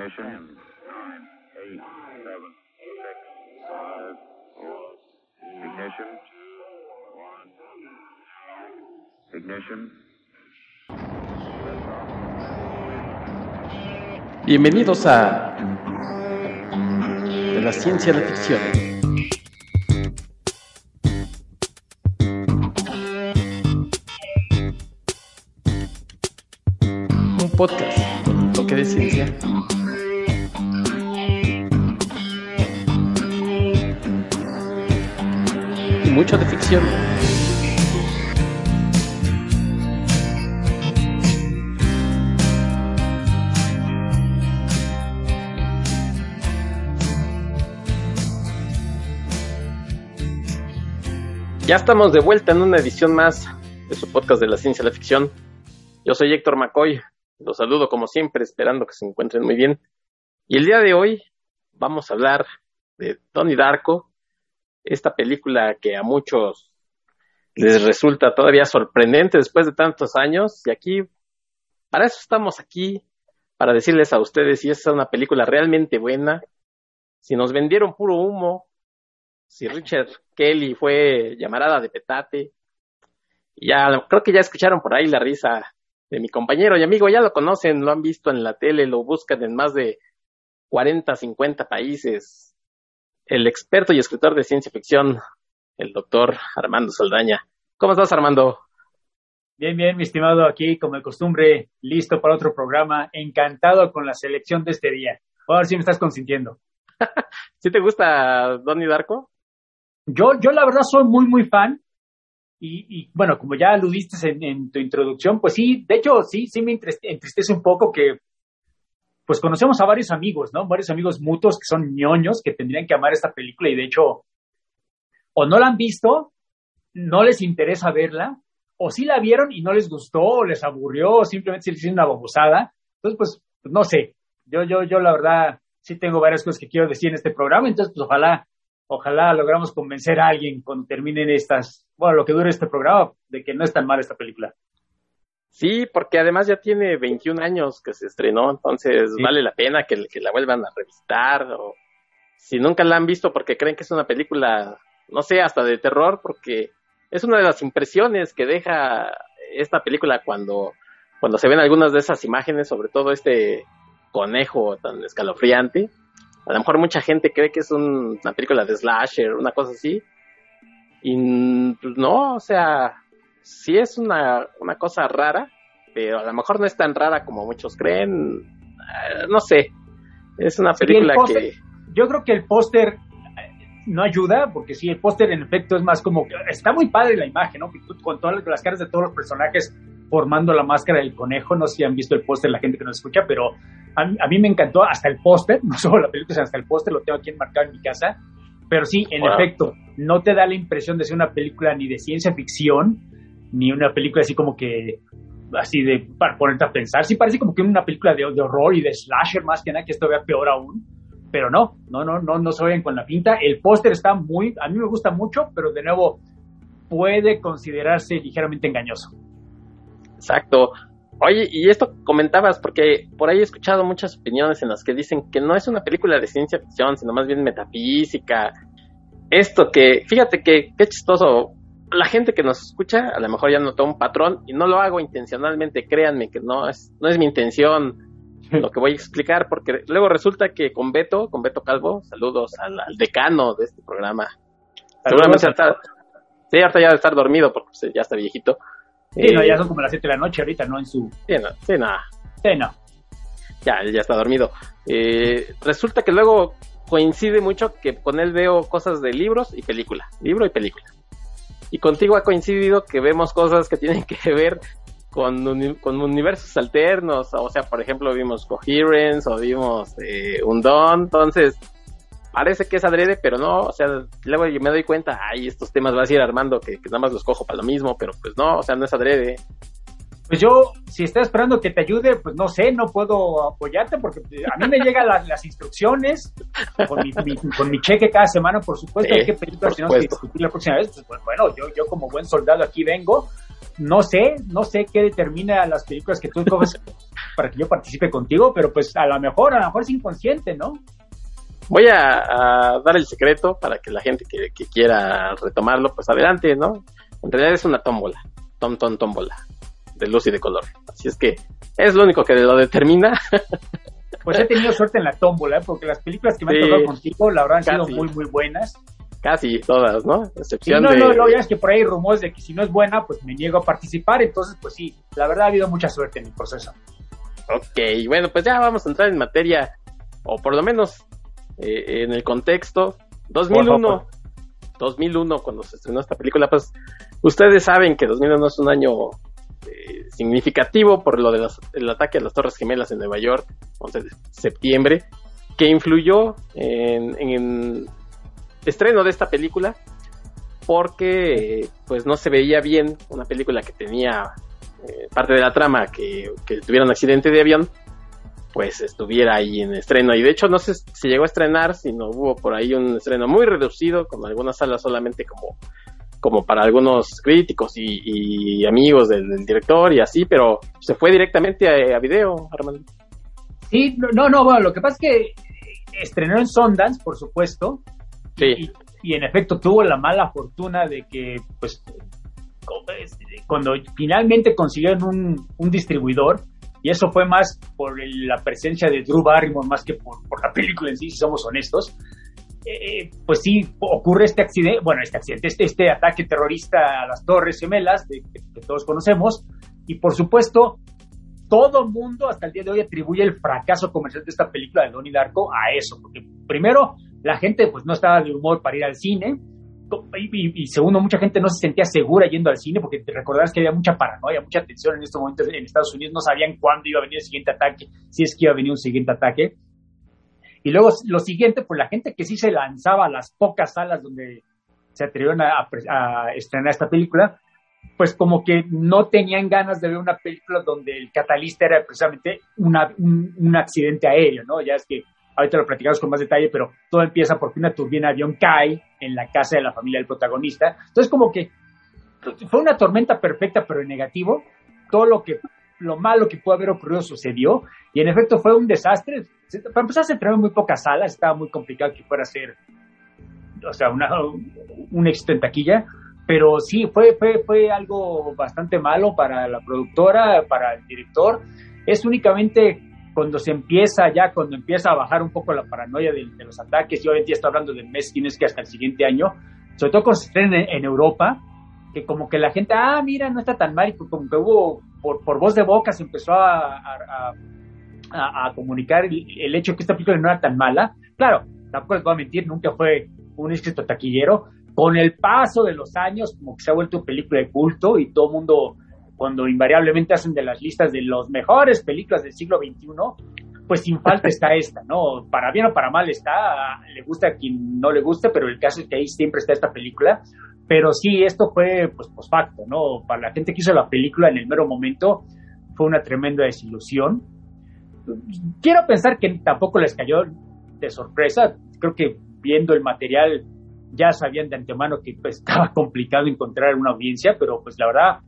Ignition. Nine, eight, seven, six, five, four. Ignition. One. Ignition. Bienvenidos a de la ciencia de ficción. Un podcast con un toque de ciencia. Y mucho de ficción. Ya estamos de vuelta en una edición más de su podcast de la ciencia de la ficción. Yo soy Héctor McCoy, los saludo como siempre, esperando que se encuentren muy bien. Y el día de hoy vamos a hablar de Donnie Darko, esta película que a muchos les resulta todavía sorprendente después de tantos años. Y aquí, para eso estamos aquí, para decirles a ustedes si es una película realmente buena, si nos vendieron puro humo, si Richard Kelly fue llamarada de petate. Ya, creo que ya escucharon por ahí la risa de mi compañero y amigo, ya lo conocen, lo han visto en la tele, lo buscan en más de 40, 50 países. El experto y escritor de ciencia ficción, el doctor Armando Saldaña. ¿Cómo estás, Armando? Bien, bien, mi estimado, aquí como de costumbre, listo para otro programa, encantado con la selección de este día. A ver si me estás consintiendo. ¿Sí te gusta Donnie Darko? Yo, yo la verdad soy muy, muy fan. Y, y bueno, como ya aludiste en, en, tu introducción, pues sí, de hecho, sí, sí me entristece un poco que, pues conocemos a varios amigos, ¿no? Varios amigos mutuos que son ñoños, que tendrían que amar esta película y de hecho, o no la han visto, no les interesa verla, o sí la vieron y no les gustó, o les aburrió, o simplemente se les hizo una babosada. Entonces, pues, no sé. Yo, yo, yo la verdad sí tengo varias cosas que quiero decir en este programa, entonces, pues ojalá ojalá logramos convencer a alguien cuando terminen estas, bueno, lo que dure este programa, de que no es tan mal esta película. Sí, porque además ya tiene 21 años que se estrenó, entonces sí. vale la pena que, que, la vuelvan a revistar, o si nunca la han visto porque creen que es una película, no sé, hasta de terror, porque es una de las impresiones que deja esta película cuando, cuando se ven algunas de esas imágenes, sobre todo este conejo tan escalofriante, a lo mejor mucha gente cree que es un, una película de slasher, una cosa así. Y pues, no, o sea, sí es una, una cosa rara, pero a lo mejor no es tan rara como muchos creen. Uh, no sé, es una película que... Yo creo que el póster no ayuda, porque sí, el póster en efecto es más como... Está muy padre la imagen, ¿no? Con todas las caras de todos los personajes formando la máscara del conejo. No sé si han visto el póster la gente que nos escucha, pero a mí, a mí me encantó hasta el póster, no solo la película, sino hasta el póster, lo tengo aquí enmarcado en mi casa. Pero sí, en wow. efecto, no te da la impresión de ser una película ni de ciencia ficción, ni una película así como que, así de, para ponerte a pensar. Sí parece como que una película de, de horror y de slasher más que nada, que esto vea peor aún. Pero no, no, no, no, no se vayan con la pinta. El póster está muy, a mí me gusta mucho, pero de nuevo, puede considerarse ligeramente engañoso. Exacto. Oye, y esto comentabas, porque por ahí he escuchado muchas opiniones en las que dicen que no es una película de ciencia ficción, sino más bien metafísica. Esto que, fíjate que qué chistoso. La gente que nos escucha a lo mejor ya notó un patrón y no lo hago intencionalmente, créanme que no es, no es mi intención lo que voy a explicar, porque luego resulta que con Beto, con Beto Calvo, saludos al, al decano de este programa. Seguramente sí, ahorita ya debe estar dormido porque pues, ya está viejito. Sí, eh, no, ya son como las 7 de la noche ahorita, ¿no? En su... Sí, no, sí, nada. Sí, no. Ya, ya está dormido. Eh, resulta que luego coincide mucho que con él veo cosas de libros y película. Libro y película. Y contigo ha coincidido que vemos cosas que tienen que ver con, con universos alternos. O sea, por ejemplo, vimos Coherence o vimos eh, Undone. Entonces, parece que es adrede, pero no, o sea, luego yo me doy cuenta, ay, estos temas vas a ir armando que, nada más los cojo para lo mismo, pero pues no, o sea, no es adrede. Pues yo, si estás esperando que te ayude, pues no sé, no puedo apoyarte porque a mí me llegan las, las, instrucciones con mi, mi, con mi cheque cada semana, por supuesto, sí, hay que pedir tenemos que discutir la próxima vez. Pues bueno, yo, yo como buen soldado aquí vengo no sé, no sé qué determina las películas que tú escoges para que yo participe contigo, pero pues a lo mejor, a lo mejor es inconsciente, ¿no? Voy a, dar el secreto para que la gente que, quiera retomarlo, pues adelante, ¿no? En realidad es una tómbola, tom, tom, tómbola, de luz y de color. Así es que es lo único que lo determina. Pues he tenido suerte en la tómbola, porque las películas que me han tocado contigo, la verdad, han sido muy, muy buenas. Casi todas, ¿no? Excepción no, no, no, ya es que por ahí hay rumores de que si no es buena, pues me niego a participar. Entonces, pues sí, la verdad ha habido mucha suerte en mi proceso. Ok, bueno, pues ya vamos a entrar en materia, o por lo menos eh, en el contexto. 2001, 2001, cuando se estrenó esta película, pues ustedes saben que 2001 es un año eh, significativo por lo del ataque a las Torres Gemelas en Nueva York, 11 de septiembre, que influyó en, el estreno de esta película porque pues no se veía bien una película que tenía eh, parte de la trama que, que tuviera un accidente de avión pues estuviera ahí en estreno. Y de hecho no sé si llegó a estrenar, sino hubo por ahí un estreno muy reducido, con algunas salas solamente como, como para algunos críticos y, amigos del, director y así, pero se fue directamente a, video, Armando. Sí, no, no, bueno, lo que pasa es que estrenó en Sundance, por supuesto. Sí. Y, en efecto tuvo la mala fortuna de que, pues, cuando finalmente consiguieron un, un distribuidor, y eso fue más por la presencia de Drew Barrymore más que por, la película en sí, si somos honestos. Eh, pues sí, ocurre este accidente, bueno, este accidente, este, este ataque terrorista a las Torres Gemelas, que, todos conocemos, y por supuesto, todo mundo hasta el día de hoy atribuye el fracaso comercial de esta película de Donnie Darko a eso, porque primero, la gente pues no estaba de humor para ir al cine, y, segundo, mucha gente no se sentía segura yendo al cine porque te recordarás que había mucha paranoia, mucha tensión en estos momentos en Estados Unidos, no sabían cuándo iba a venir el siguiente ataque, si es que iba a venir un siguiente ataque. Y luego lo siguiente, pues la gente que sí se lanzaba a las pocas salas donde se atrevieron a, estrenar esta película, pues como que no tenían ganas de ver una película donde el catalista era precisamente una, un, un accidente aéreo, ¿no? Ya es que ahorita lo platicamos con más detalle, pero todo empieza porque una turbina de avión cae en la casa de la familia del protagonista. Entonces, como que fue una tormenta perfecta, pero en negativo. Todo lo que lo malo que pudo haber ocurrido sucedió y en efecto fue un desastre. Para empezar, se entregó muy pocas salas, estaba muy complicado que fuera a ser, o sea, una, un éxito en taquilla, pero sí, fue, fue, fue algo bastante malo para la productora, para el director. Es únicamente cuando se empieza ya, cuando empieza a bajar un poco la paranoia de, los ataques, y en día está hablando del mes, tienes que hasta el siguiente año, sobre todo cuando se estrena en, Europa, que como que la gente, ah, mira, no está tan mal, y como que hubo, por, por voz de boca se empezó a, a, comunicar el, hecho de que esta película no era tan mala. Claro, tampoco les voy a mentir, nunca fue un éxito taquillero. Con el paso de los años, como que se ha vuelto película de culto y todo el mundo cuando invariablemente hacen de las listas de las mejores películas del siglo XXI, pues sin falta está esta, ¿no? Para bien o para mal está, le gusta a quien no le guste, pero el caso es que ahí siempre está esta película. Pero sí, esto fue, pues, post facto, ¿no? Para la gente que hizo la película en el mero momento, fue una tremenda desilusión. Quiero pensar que tampoco les cayó de sorpresa. Creo que viendo el material ya sabían de antemano que pues, estaba complicado encontrar una audiencia, pero pues la verdad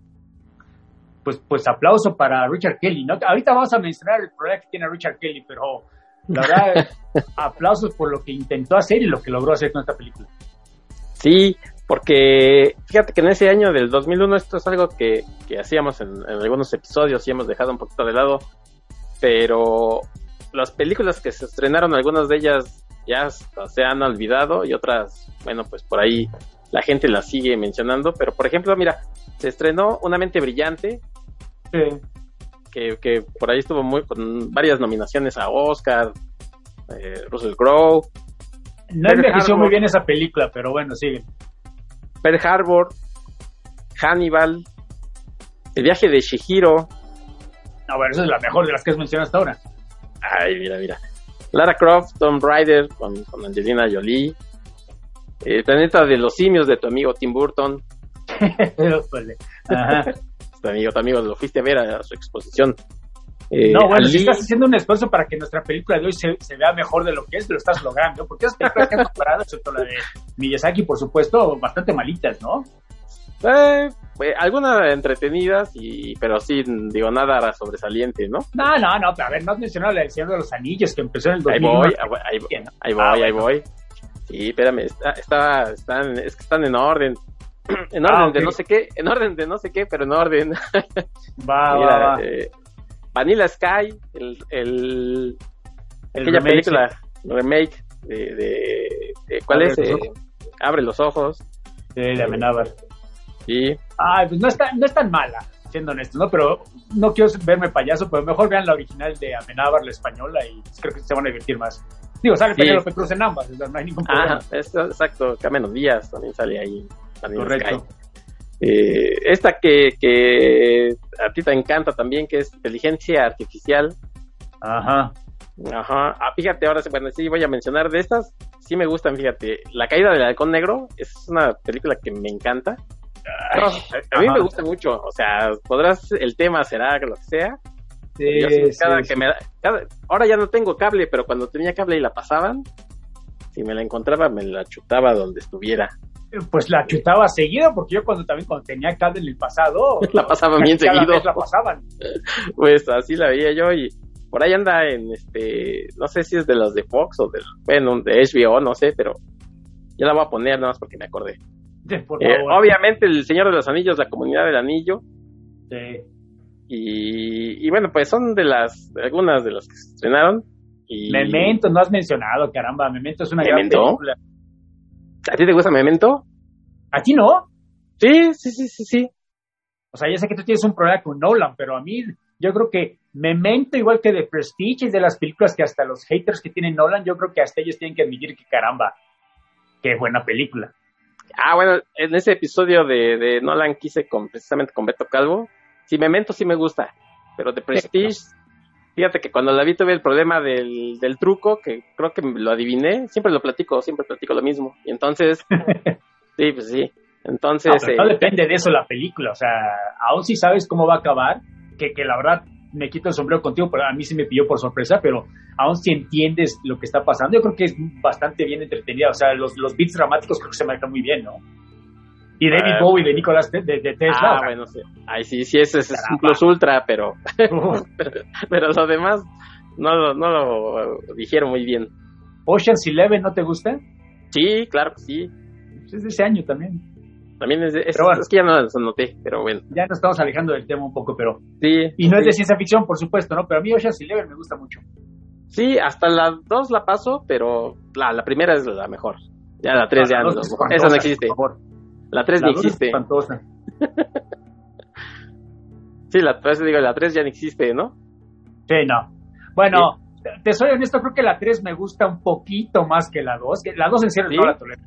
pues, pues aplauso para Richard Kelly. ¿no? Ahorita vamos a mencionar el problema que tiene Richard Kelly, pero la verdad, aplausos por lo que intentó hacer y lo que logró hacer con esta película. Sí, porque fíjate que en ese año del 2001 esto es algo que, que hacíamos en, algunos episodios y hemos dejado un poquito de lado, pero las películas que se estrenaron, algunas de ellas ya se han olvidado y otras, bueno, pues por ahí la gente las sigue mencionando, pero por ejemplo, mira, se estrenó Una mente brillante, que, por ahí estuvo muy con varias nominaciones a Oscar, eh, Russell Crowe. No envejeció muy bien esa película, pero bueno, sigue. Pearl Harbor, Hannibal, El viaje de Shihiro. No, bueno, esa es la mejor de las que has mencionado hasta ahora. Ay, mira, mira. Lara Croft, Tom Rider con, con Angelina Jolie. El planeta de los simios de tu amigo Tim Burton. Ajá. tu amigo, tu amigo, lo fuiste a ver a, su exposición. Eh, no, bueno, si estás haciendo un esfuerzo para que nuestra película de hoy se, vea mejor de lo que es, lo estás logrando. Porque esas películas que han comparado, excepto la de Miyazaki, por supuesto, bastante malitas, ¿no? Eh, eh, algunas entretenidas, y, pero sí, digo, nada sobresaliente, ¿no? No, no, no, pero a ver, no has mencionado la edición de los anillos que empezó en el Ahí 2001. voy, ahí voy, ahí voy, Ah, ahí bueno. voy. Sí, espérame, está, está- están, es que están en orden. En Ah, orden de ok. no sé qué, en orden de no sé qué, pero en orden. Va, Mira, va, va. eh, Vanilla Sky, el, el, El aquella remake, película, remake de, de, de- ¿cuál Abre es? los Eh. Abre los ojos. sí, de Amenábar. Sí, Ay, pues no está, no es tan mala, siendo honesto, ¿no? Pero no quiero verme payaso, pero mejor vean la original de Amenábar, la española, y creo que se van a divertir más. Digo, sale Sí. Penélope Cruz en ambas, no hay ningún problema. Ajá, es- exacto, Cameron Díaz también sale ahí. Correcto. Eh, esta que, que a ti te encanta también, que es inteligencia artificial. Ajá. Ajá. Ah, fíjate, ahora bueno, sí voy a mencionar de estas. Sí me gustan, fíjate. La caída del halcón negro es una película que me encanta. A mí Ajá. me gusta mucho. O sea, podrás, el tema será lo que sea. Sí, Yo sí, sí, cada sí. que me da- cada- ahora ya no tengo cable, pero cuando tenía cable y la pasaban, si me la encontraba, me la chutaba donde estuviera. Pues la chutaba seguido, porque yo cuando también cuando tenía cable en el pasado, La pasaban bien seguido. la pasaban. Pues así la veía yo y por ahí anda en este, no sé si es de los de Fox o del, bueno, de HBO, no sé, pero ya la voy a poner nada más porque me acordé. Por Eh, obviamente el Señor de los Anillos, la comunidad del anillo Sí. y, y bueno, pues son de las, algunas de las que se estrenaron. Y, Memento, no has mencionado, caramba, Memento es una ¿Memento? gran película. ¿A ti te gusta Memento? ¿A ti no? Sí, sí, sí, sí, sí. O sea, ya sé que tú tienes un problema con Nolan, pero a mí yo creo que Memento, igual que The Prestige, es de las películas que hasta los haters que tienen Nolan, yo creo que hasta ellos tienen que admitir que caramba, qué buena película. Ah, bueno, en ese episodio de, de Nolan quise con, precisamente con Beto Calvo. Sí, Memento sí me gusta, pero de Prestige, fíjate que cuando la vi tuve el problema del, del truco, que creo que lo adiviné, siempre lo platico, siempre platico lo mismo. Y entonces, sí, pues sí. Entonces, No, pero no eh, depende de eso la película, o sea, aún si sabes cómo va a acabar, que, que la verdad me quito el sombrero contigo, pero a mí sí me pilló por sorpresa, pero aún si entiendes lo que está pasando, yo creo que es bastante bien entretenida, o sea, los, los beats dramáticos creo que se manejan muy bien, ¿no? Y David Ah. Bowie de Nicolás de, de Tesla, ah, bueno, sí. Ay, sí, sí, ese, es un plus ultra, pero, uf, pero lo demás no, lo- no lo dijeron muy bien. Ocean's Eleven, ¿no te gusta? Sí, claro que sí. Es de ese año también. También es, es, bueno. es que ya no las anoté, pero bueno. Ya nos estamos alejando del tema un poco, pero... Sí. Y no es sí. de ciencia ficción, por supuesto, ¿no? Pero a mí Ocean's Eleven me gusta mucho. Sí, hasta la 2 la paso, pero la, la primera es la mejor. Ya la 3 ya La no, dos es esa no existe. por favor. La 3 La ni dos es existe. espantosa. Sí, la 3 digo, la 3 ya no existe, ¿no? Sí, no. Bueno, te soy honesto, creo que la 3 me gusta un poquito más que la 2. Que la 2 en serio ¿Sí? no la tolero.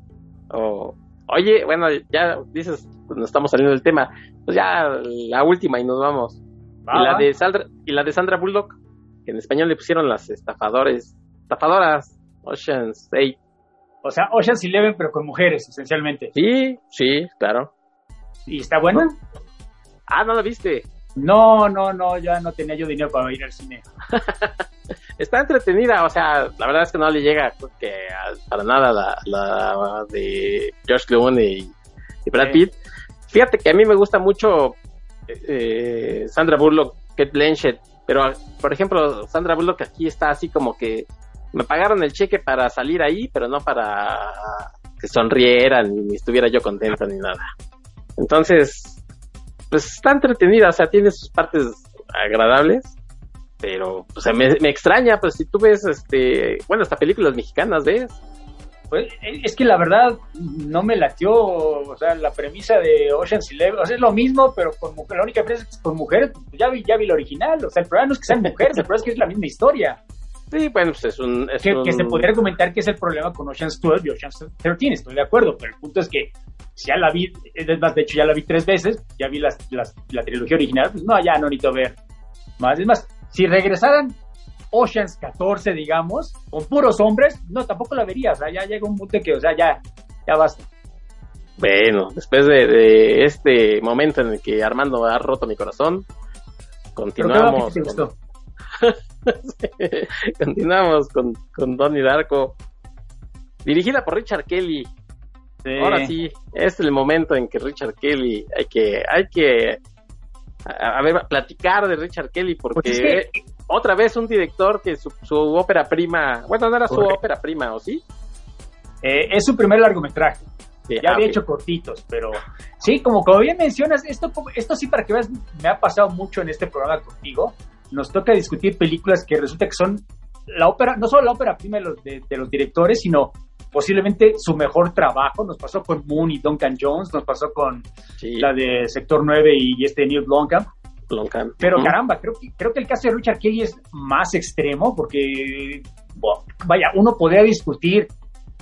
O, oye, bueno, ya dices, pues, nos estamos saliendo del tema. Pues ya la última y nos vamos. Va, y, la de Sandra, y la de Sandra Bullock, que en español le pusieron las estafadores, estafadoras, Ocean's 8. O sea, Ocean's Eleven, pero con mujeres, esencialmente. Sí, sí, claro. ¿Y está buena? Ah, ¿no la viste? No, no, no, ya no tenía yo dinero para ir al cine. Está entretenida, o sea, la verdad es que no le llega que a- para nada la, la de George Clooney y, y Brad Sí. Pitt. Fíjate que a mí me gusta mucho eh, Sandra Bullock, Kate Blanchett, pero por ejemplo, Sandra Bullock aquí está así como que me pagaron el cheque para salir ahí, pero no para que sonrieran ni estuviera yo contento ni nada. Entonces, pues está entretenida, o sea, tiene sus partes agradables, pero o sea, me, me extraña, pues si tú ves, este, bueno, hasta películas mexicanas ves. Pues, eh, es que la verdad no me latió, o sea, la premisa de Ocean's Eleven, o sea, es lo mismo, pero con mujeres, la única diferencia es que con mujeres, pues, ya vi, ya vi la original, o sea, el problema no es que sean mujeres, el problema es que es la misma historia, Sí, bueno, pues es un... Es que, un- que se podría argumentar que es el problema con Ocean's 12 y Ocean's 13, estoy de acuerdo, pero el punto es que si ya la vi, es más, de hecho ya la vi tres veces, ya vi las, las- la trilogía original, pues no, ya no necesito ver más, es más, si regresaran Ocean's 14, digamos, con puros hombres, no, tampoco la vería, o sea, ya llega un punto que, o sea, ya, ya basta. Bueno, después de, de este momento en el que Armando ha roto mi corazón, continuamos. continuamos con, con Donnie Darko. Dirigida por Richard Kelly. Ahora sí, es el momento en que Richard Kelly hay que, hay que, a, ver, platicar de Richard Kelly porque pues otra vez un director que su, ópera prima, bueno, no era su ópera prima, ¿o sí? Eh, es su primer largometraje. ya había hecho cortitos, pero sí, como, como bien mencionas, esto, esto sí para que veas, me ha pasado mucho en este programa contigo. Nos toca discutir películas que resulta que son la ópera, no solo la ópera prima de los, de, los directores, sino posiblemente su mejor trabajo. Nos pasó con Moon y Duncan Jones, nos pasó con la de Sector 9 y este Neil Blomkamp. Pero caramba, creo que, creo que el caso de Richard Kelly es más extremo porque, vaya, uno podría discutir,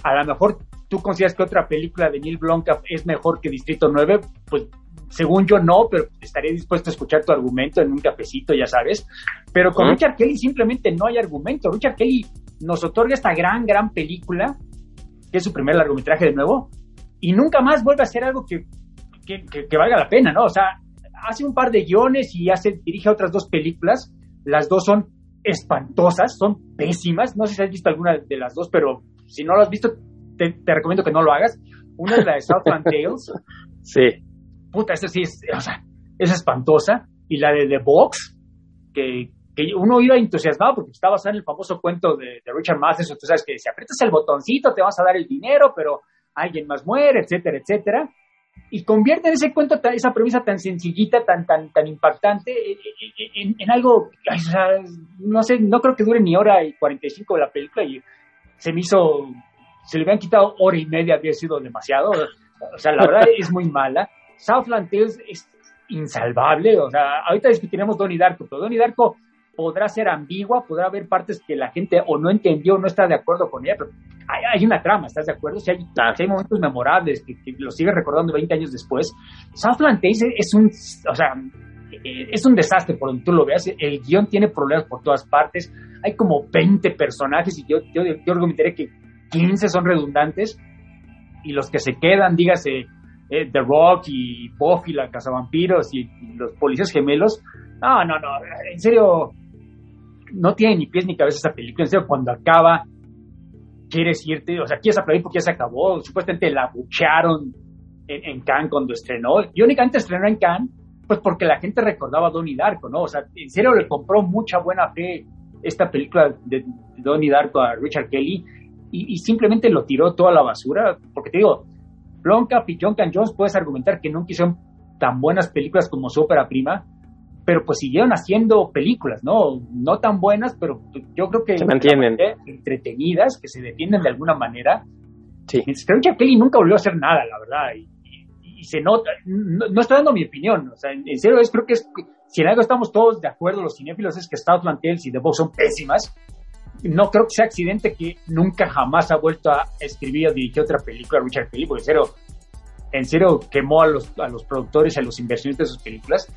a lo mejor tú consideras que otra película de Neil Blomkamp es mejor que Distrito 9, pues según yo no, pero estaría dispuesto a escuchar tu argumento en un cafecito, ya sabes. Pero con Richard Kelly simplemente no hay argumento. Richard Kelly nos otorga esta gran, gran película, que es su primer largometraje de nuevo, y nunca más vuelve a hacer algo que, que, valga la pena, ¿no? O sea, hace un par de guiones y hace, dirige otras dos películas. Las dos son espantosas, son pésimas. No sé si has visto alguna de las dos, pero si no lo has visto, te, te recomiendo que no lo hagas. Una es la de Southland Tales. Sí puta, esa sí es, o sea, es espantosa. Y la de The Box, que, que uno iba entusiasmado porque estaba en el famoso cuento de, Richard Matheson, tú sabes que si aprietas el botoncito te vas a dar el dinero, pero alguien más muere, etcétera, etcétera. Y convierte ese cuento, esa premisa tan sencillita, tan, tan, tan impactante, en, algo, o sea, no sé, no creo que dure ni hora y 45 de la película y se me hizo, se le habían quitado hora y media, había sido demasiado. O sea, la verdad es muy mala. Southland Tales es insalvable, o sea, ahorita discutiremos Donnie Darko, pero Donnie Darko podrá ser ambigua, podrá haber partes que la gente o no entendió o no está de acuerdo con ella, pero hay, una trama, ¿estás de acuerdo? Si hay, hay momentos memorables que, lo sigues recordando 20 años después. Southland Tales es un, o sea, es un desastre por donde tú lo veas, el guion tiene problemas por todas partes, hay como 20 personajes y yo, yo, yo argumentaré que 15 son redundantes y los que se quedan, dígase, eh, The Rock y Buffy, la cazavampiros y, y los policías gemelos. No, no, no, en serio, no tiene ni pies ni cabeza esa película. En serio, cuando acaba, quieres irte, o sea, quieres aplaudir porque ya se acabó. Supuestamente la bucharon en, en Cannes cuando estrenó. Y únicamente estrenó en Cannes, pues porque la gente recordaba a Donnie Darko, ¿no? O sea, en serio le compró mucha buena fe esta película de Donnie Darko a Richard Kelly y, simplemente lo tiró toda la basura. Porque te digo, Blomkamp y John Jones puedes argumentar que nunca hicieron tan buenas películas como su ópera prima, pero pues siguieron haciendo películas, ¿no? No tan buenas, pero yo creo que se mantienen entretenidas, que se defienden de alguna manera. Sí. Richard Kelly nunca volvió a hacer nada, la verdad, y, se nota, no, estoy dando mi opinión, o sea, en, serio es, creo que es, si en algo estamos todos de acuerdo, los cinéfilos, es que Southland Tales y The Box son pésimas, no creo que sea accidente que nunca jamás ha vuelto a escribir o dirigir otra película Richard Kelly, porque en serio, en serio quemó a los, a los productores, a los inversionistas de sus películas.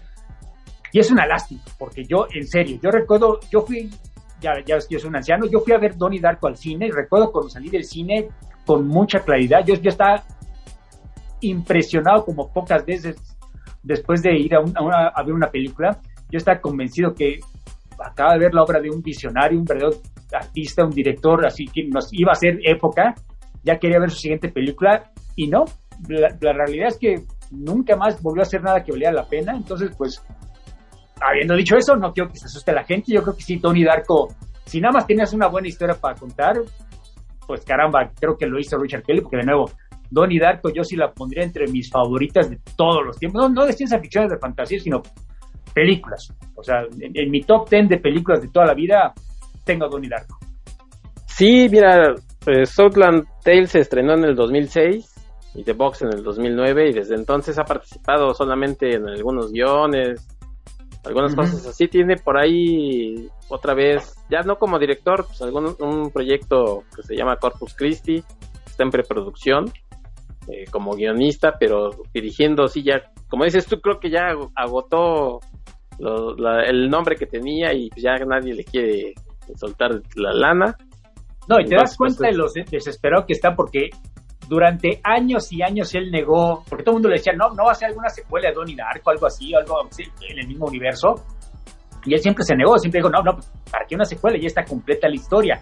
Y es una lástima, porque yo, en serio, yo recuerdo, yo fui, ya, ya yo soy un anciano, yo fui a ver Donnie Darko al cine, y recuerdo cuando salí del cine con mucha claridad, yo, yo estaba impresionado como pocas veces después de ir a, a ver una película, yo estaba convencido que acaba de ver la obra de un visionario, un verdadero artista, un director, así que nos iba a hacer época, ya quería ver su siguiente película y no, la, realidad es que nunca más volvió a hacer nada que valiera la pena, entonces pues, habiendo dicho eso, no quiero que se asuste la gente, yo creo que sí, Tony Darko, si nada más tenías una buena historia para contar, pues caramba, creo que lo hizo Richard Kelly, porque de nuevo, Donnie Darko yo sí la pondría entre mis favoritas de todos los tiempos, no, no de ciencia ficción, de fantasía, sino películas. O sea, en, mi top 10 de películas de toda la vida, tengo a Donnie Darko. Sí, mira, pues, Southland Tales se estrenó en el 2006 y The Box en el 2009 y desde entonces ha participado solamente en algunos guiones, algunas cosas así. Tiene por ahí otra vez, ya no como director, pues algún, un proyecto que se llama Corpus Christi, está en preproducción. Eh, como guionista, pero dirigiendo, sí, ya, como dices tú, creo que ya agotó el nombre que tenía y pues ya nadie le quiere soltar la lana. No, y te das cuenta pues, de lo desesperado que está porque durante años y años él negó, porque todo el mundo le decía, no, no va a ser alguna secuela de Donnie Darko, algo así, algo así, en el mismo universo. Y él siempre se negó, siempre dijo, no, no, ¿para qué una secuela? Ya está completa la historia.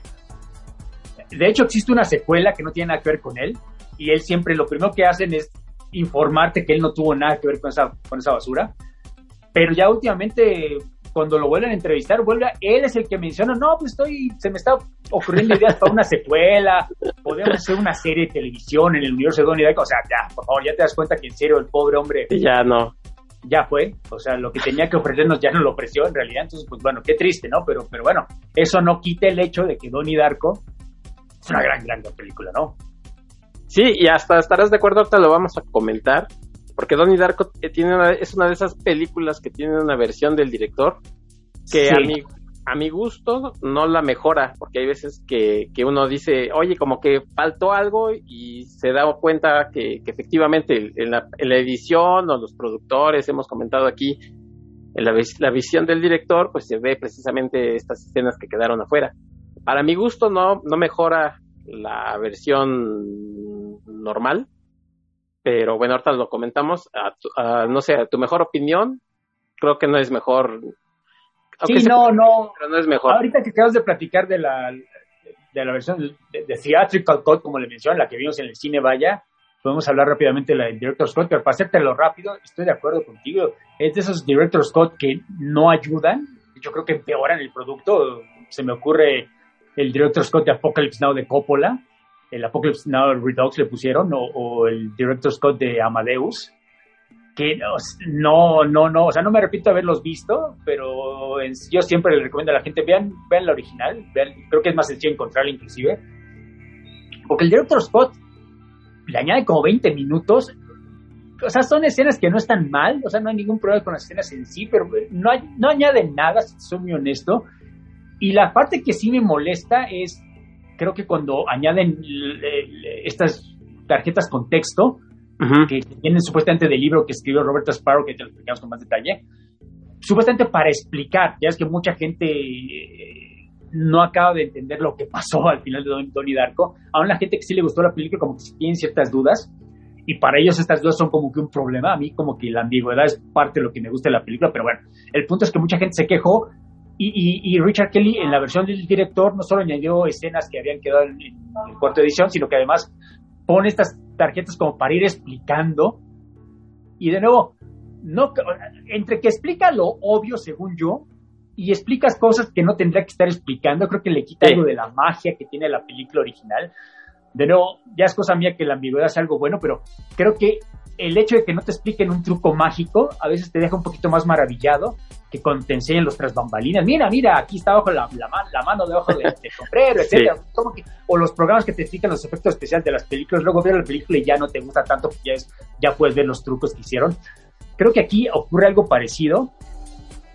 De hecho, existe una secuela que no tiene nada que ver con él, y él siempre lo primero que hacen es informarte que él no tuvo nada que ver con esa, con esa basura. Pero ya últimamente, cuando lo vuelven a entrevistar, vuelve, él es el que menciona, no, pues estoy, se me está ocurriendo ideas para una secuela, podemos hacer una serie de televisión en el universo de Donnie Darko. O sea, ya, por favor, ya te das cuenta que en serio el pobre hombre Ya no. ya fue, o sea, lo que tenía que ofrecernos ya no lo ofreció en realidad, entonces pues bueno, qué triste, ¿no? Pero, pero bueno, eso no quita el hecho de que Donnie Darko es una gran, gran película, ¿no? Sí, y hasta estarás de acuerdo, ahorita lo vamos a comentar, porque Donnie Darko eh, tiene una- es una de esas películas que tiene una versión del director que Sí. a, mi, a mi gusto no la mejora, porque hay veces que, que uno dice, oye, como que faltó algo y se da cuenta que, que efectivamente en la, en la edición o los productores, hemos comentado aquí, en la, la visión del director, pues se ve precisamente estas escenas que quedaron afuera. Para mi gusto no, no mejora la versión normal, pero bueno, ahorita lo comentamos. A tu- a, no sé, a tu mejor opinión, creo que no es mejor. Sí, no, no. pero no es mejor. Ahorita que acabas de platicar de la, de la versión de, de Theatrical Cut, como le mencioné, la que vimos en el cine, vaya, podemos hablar rápidamente de la del Director Scott, pero para hacértelo rápido, estoy de acuerdo contigo. Es de esos Director Scott que no ayudan, yo creo que empeoran el producto. Se me ocurre el Director Scott de Apocalypse Now de Coppola, el Apocalypse Now Redux le pusieron, o, o el Director Scott de Amadeus, que no, no, no, o sea, no me repito haberlos visto, pero yo siempre le recomiendo a la gente, vean, vean la original, vean, creo que es más sencillo encontrarla inclusive, porque el Director Scott le añade como 20 minutos, o sea, son escenas que no están mal, o sea, no hay ningún problema con las escenas en sí, pero no, hay- no añaden nada, si soy muy honesto, y la parte que sí me molesta es, creo que cuando añaden eh, estas tarjetas con texto, Ujú. que vienen supuestamente del libro que escribió Roberto Sparrow, que te lo explicamos con más detalle, supuestamente para explicar, ya es que mucha gente eh, no acaba de entender lo que pasó al final de Don- Donnie Darko, aún la gente que sí le gustó la película como que sí tienen ciertas dudas, y para ellos estas dudas son como que un problema, a mí como que la ambigüedad es parte de lo que me gusta de la película, pero bueno, el punto es que mucha gente se quejó, y, y- y Richard Kelly en la versión del director no solo añadió escenas que habían quedado en, en el cuarto edición, sino que además pone estas tarjetas como para ir explicando. Y de nuevo, no, entre que explica lo obvio, según yo, y explicas cosas que no tendría que estar explicando, creo que le quita Sí. algo de la magia que tiene la película original. De nuevo, ya es cosa mía que la ambigüedad sea algo bueno, pero creo que el hecho de que no te expliquen un truco mágico a veces te deja un poquito más maravillado que te enseñan los tras bambalinas. Mira, mira, aquí está abajo la, la, la mano debajo de- del sombrero, etcétera. O los programas que te explican los efectos especiales de las películas, luego ver la película y ya no te gusta tanto, porque ya, es, ya puedes ver los trucos que hicieron. Creo que aquí ocurre algo parecido.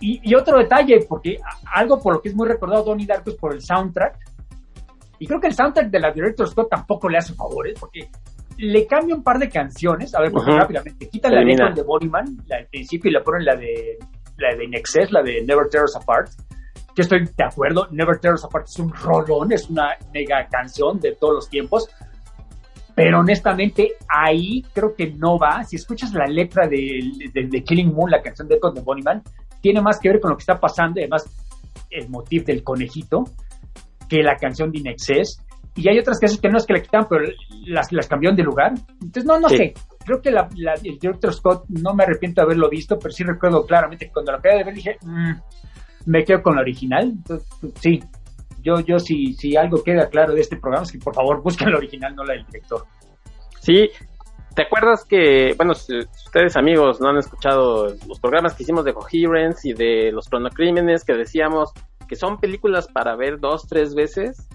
Y, y otro detalle, porque algo por lo que es muy recordado Donnie Darko es por el soundtrack. Y creo que el soundtrack de la Director Scott tampoco le hace favores, porque le cambia un par de canciones. A ver, porque rápidamente. Quitan la letra de Bodyman, la del principio, y la ponen la de la de Nexus, la de Never Tear Us Apart. Yo estoy de acuerdo, Never Tear Us Apart es un rolón, es una mega canción de todos los tiempos. Pero honestamente, ahí creo que no va. Si escuchas la letra de, de, de Killing Moon, la canción de Echo de tiene más que ver con lo que está pasando, además el motivo del conejito, que la canción de Inexcess. Y hay otras canciones que no es que la quitan, pero las, las cambiaron de lugar. Entonces, no, no Sí. sé. Creo que la, la- el director Scott no me arrepiento de haberlo visto, pero sí recuerdo claramente que cuando la acabé de ver dije, "Mm, me quedo con la original. Entonces, sí, yo, yo si, si algo queda claro de este programa es que por favor busquen la original, no la del director. Sí, ¿te acuerdas que, bueno, si si ustedes amigos no han escuchado los programas que hicimos de Coherence y de los cronocrímenes que decíamos que son películas para ver dos, tres veces?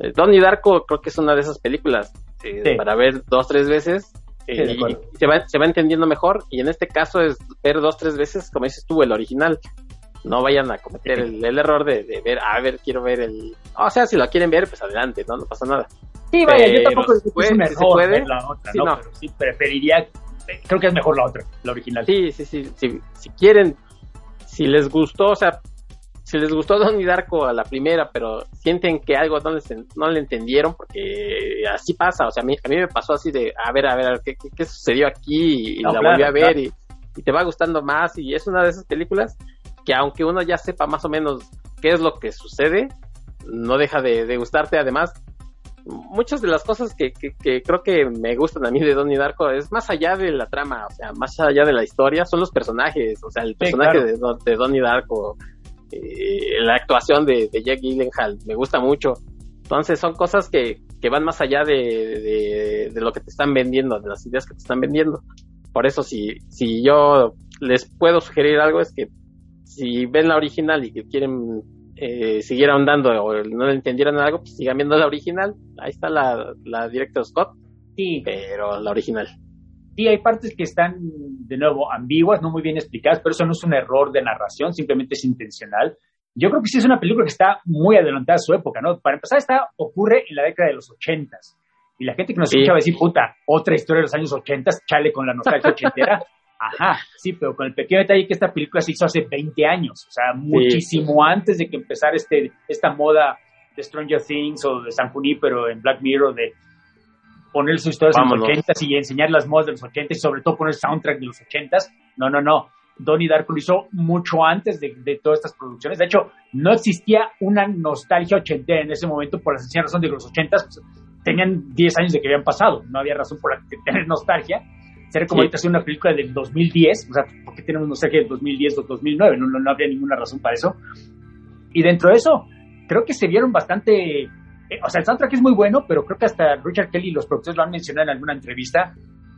Eh, Donnie Darko creo que es una de esas películas eh, Sí. para ver dos, tres veces Sí, y, y se, va, se va entendiendo mejor y en este caso es ver dos, tres veces, como dices tú, el original. No vayan a cometer el, el error de, de ver, a ver, quiero ver el... O sea, si lo quieren ver, pues adelante, no, no pasa nada. Sí, vaya, yo tampoco que puede- si se puede. ver la otra, Sí, ¿no? no. Pero sí preferiría, creo que es mejor la otra, la original. Sí, sí, sí, sí. Si quieren, si les gustó, o sea, si les gustó Donnie Darko a la primera, pero sienten que algo no, les, no le entendieron, porque así pasa, o sea, a mí, a mí me pasó así de, a ver, a ver, a ver, ¿qué, qué, sucedió aquí? Y No, la claro, volví a ver claro. y, y te va gustando más, y es una de esas películas que aunque uno ya sepa más o menos qué es lo que sucede, no deja de, de gustarte, además, muchas de las cosas que, que, creo que me gustan a mí de Donnie Darko es más allá de la trama, o sea, más allá de la historia, son los personajes, o sea, el personaje de, de, Donnie Darko, eh, la actuación de, de Jack Gyllenhaal, me gusta mucho. Entonces son cosas que, que van más allá de, de, lo que te están vendiendo, de las ideas que te están vendiendo. Por eso si, si yo les puedo sugerir algo es que si ven la original y que quieren eh, seguir ahondando o no le entendieran algo, pues sigan viendo la original. Ahí está la, la Director Scott. Sí. Pero la original. Sí, hay partes que están, de nuevo, ambiguas, no muy bien explicadas, pero eso no es un error de narración, simplemente es intencional. Yo creo que sí es una película que está muy adelantada a su época, ¿no? Para empezar, esta ocurre en la década de los ochentas. Y la gente que nos escucha va a decir, puta, otra historia de los años ochentas, chale con la nostalgia ochentera. Ajá, sí, pero con el pequeño detalle que esta película se hizo hace 20 años, o sea, muchísimo antes de que empezara este, esta moda de Stranger Things o de San pero en Black Mirror de poner sus historias en los 80 y enseñar las modas de los 80 y sobre todo poner soundtrack de los 80 No, no, no. Donnie Darko lo hizo mucho antes de, todas estas producciones. De hecho, no existía una nostalgia ochentera en ese momento por la sencilla razón de que los 80 pues, tenían 10 años de que habían pasado. No había razón por la que tener nostalgia sería como ahorita hacer una película del 2010, o sea, ¿por qué tenemos nostalgia del 2010 o 2009? No, no, no habría ninguna razón para eso. Y dentro de eso, creo que se vieron bastante, eh, o sea, el soundtrack es muy bueno, pero creo que hasta Richard Kelly y los productores lo han mencionado en alguna entrevista,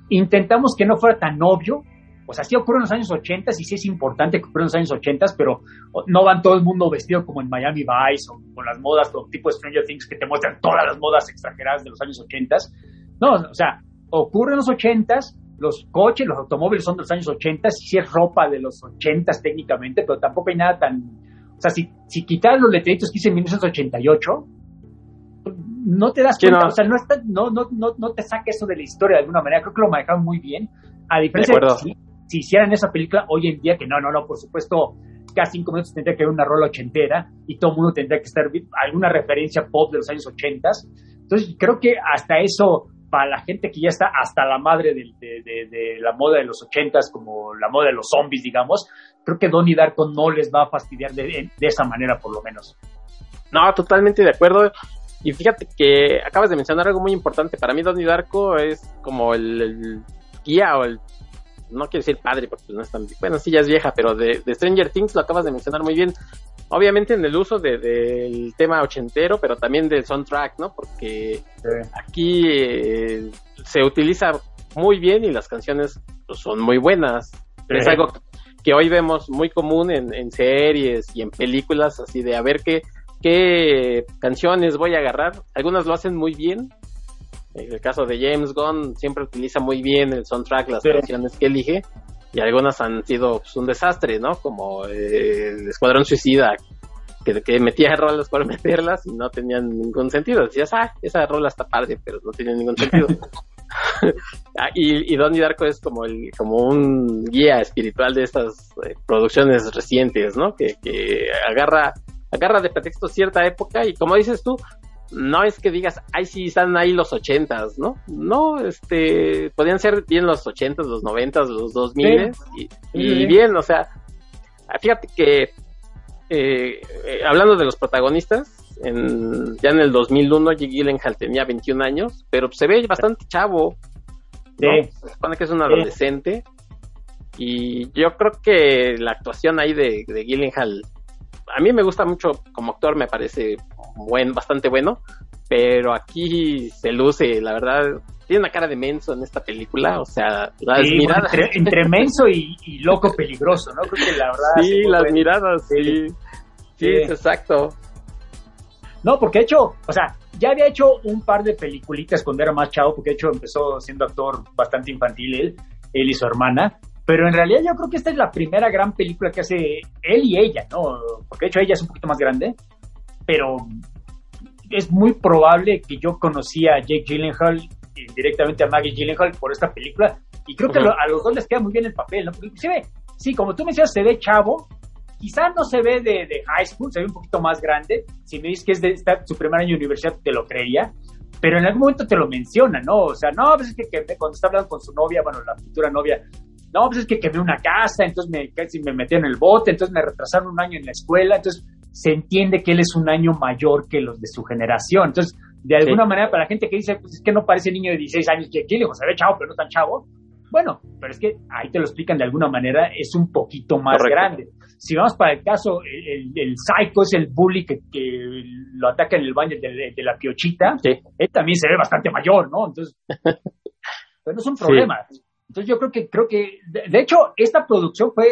intentamos que no fuera tan obvio, o sea, sí ocurre en los años 80 y sí es importante que ocurra en los años 80, pero no van todo el mundo vestido como en Miami Vice o con las modas, todo tipo de Stranger Things que te muestran todas las modas extranjeras de los años 80. No, o sea, ocurre en los 80 los coches, los automóviles son de los años 80, sí es ropa de los 80 técnicamente, pero tampoco hay nada tan... O sea, si, si quitas los letreritos que hice en 1988, no te das cuenta, o sea, no, está, no, no, no, no te saca eso de la historia de alguna manera, creo que lo manejaron muy bien, a diferencia de, si, si, hicieran esa película hoy en día, que no, no, no, por supuesto, cada cinco minutos tendría que haber una rola ochentera y todo el mundo tendría que estar alguna referencia pop de los años 80. Entonces, creo que hasta eso para la gente que ya está hasta la madre de, de, la moda de los ochentas, como la moda de los zombies, digamos, creo que Donnie Darko no les va a fastidiar de, esa manera, por lo menos. No, totalmente de acuerdo. Y fíjate que acabas de mencionar algo muy importante. Para mí, Donnie Darko es como el, guía o el. No quiero decir padre, porque no es tan. Bueno, sí, ya es vieja, pero de, de Stranger Things lo acabas de mencionar muy bien obviamente en el uso del tema ochentero, pero también del soundtrack, ¿no? Porque aquí eh, se utiliza muy bien y las canciones pues, son muy buenas. Es algo que hoy vemos muy común en, series y en películas, así de a ver qué, qué canciones voy a agarrar. Algunas lo hacen muy bien. En el caso de James Gunn siempre utiliza muy bien el soundtrack, las canciones que elige y algunas han sido pues, un desastre, ¿no? Como eh, el Escuadrón Suicida, que, que metía rolas por meterlas y no tenían ningún sentido. Decías, ah, esa rola está padre, pero no tiene ningún sentido. Ah, y, y Donnie Darko es como el, como un guía espiritual de estas eh, producciones recientes, ¿no? Que, que agarra, agarra de pretexto cierta época y como dices tú, no es que digas, ay, sí, están ahí los ochentas, ¿no? No, este, podían ser bien los ochentas, los noventas, los dos miles, y, bien, o sea, fíjate que, eh, eh, hablando de los protagonistas, en, ya en el 2001 Jake Gyllenhaal tenía 21 años, pero se ve bastante chavo, Se supone que es un adolescente, y yo creo que la actuación ahí de, de Gyllenhaal a mí me gusta mucho como actor, me parece buen, bastante bueno, pero aquí se luce, la verdad, tiene una cara de menso en esta película, o sea, las miradas... entre, menso y, loco peligroso, ¿no? Creo que la verdad... Sí, las miradas, sí. sí. exacto. No, porque ha hecho, o sea, ya había hecho un par de peliculitas cuando era más chavo, porque de hecho empezó siendo actor bastante infantil él, él y su hermana, pero en realidad yo creo que esta es la primera gran película que hace él y ella, ¿no? Porque de hecho ella es un poquito más grande, pero es muy probable que yo conocía a Jake Gyllenhaal directamente a Maggie Gyllenhaal por esta película y creo que a los dos les queda muy bien el papel, ¿no? Porque inclusive, sí, como tú me decías, se ve chavo, quizá no se ve de, high school, se ve un poquito más grande. Si me dices que es de su primer año de universidad, te lo creería. Pero en algún momento te lo menciona, ¿no? O sea, no, pues es que, que cuando está hablando con su novia, bueno, la futura novia, no, pues es que quemé una casa, entonces me, casi me metí en el bote, entonces me retrasaron un año en la escuela, entonces se entiende que él es un año mayor que los de su generación. Entonces, de alguna manera para la gente que dice, pues es que no parece niño de 16 años, que Gyllenhaal se ve chavo, pero no tan chavo. Bueno, pero es que ahí te lo explican de alguna manera, es un poquito más grande. Si vamos para el caso, el, el, psycho es el bully que, que, lo ataca en el baño de, de la piochita, él también se ve bastante mayor, ¿no? Entonces, pero no es un problema. Entonces yo creo que, creo que, de, hecho, esta producción fue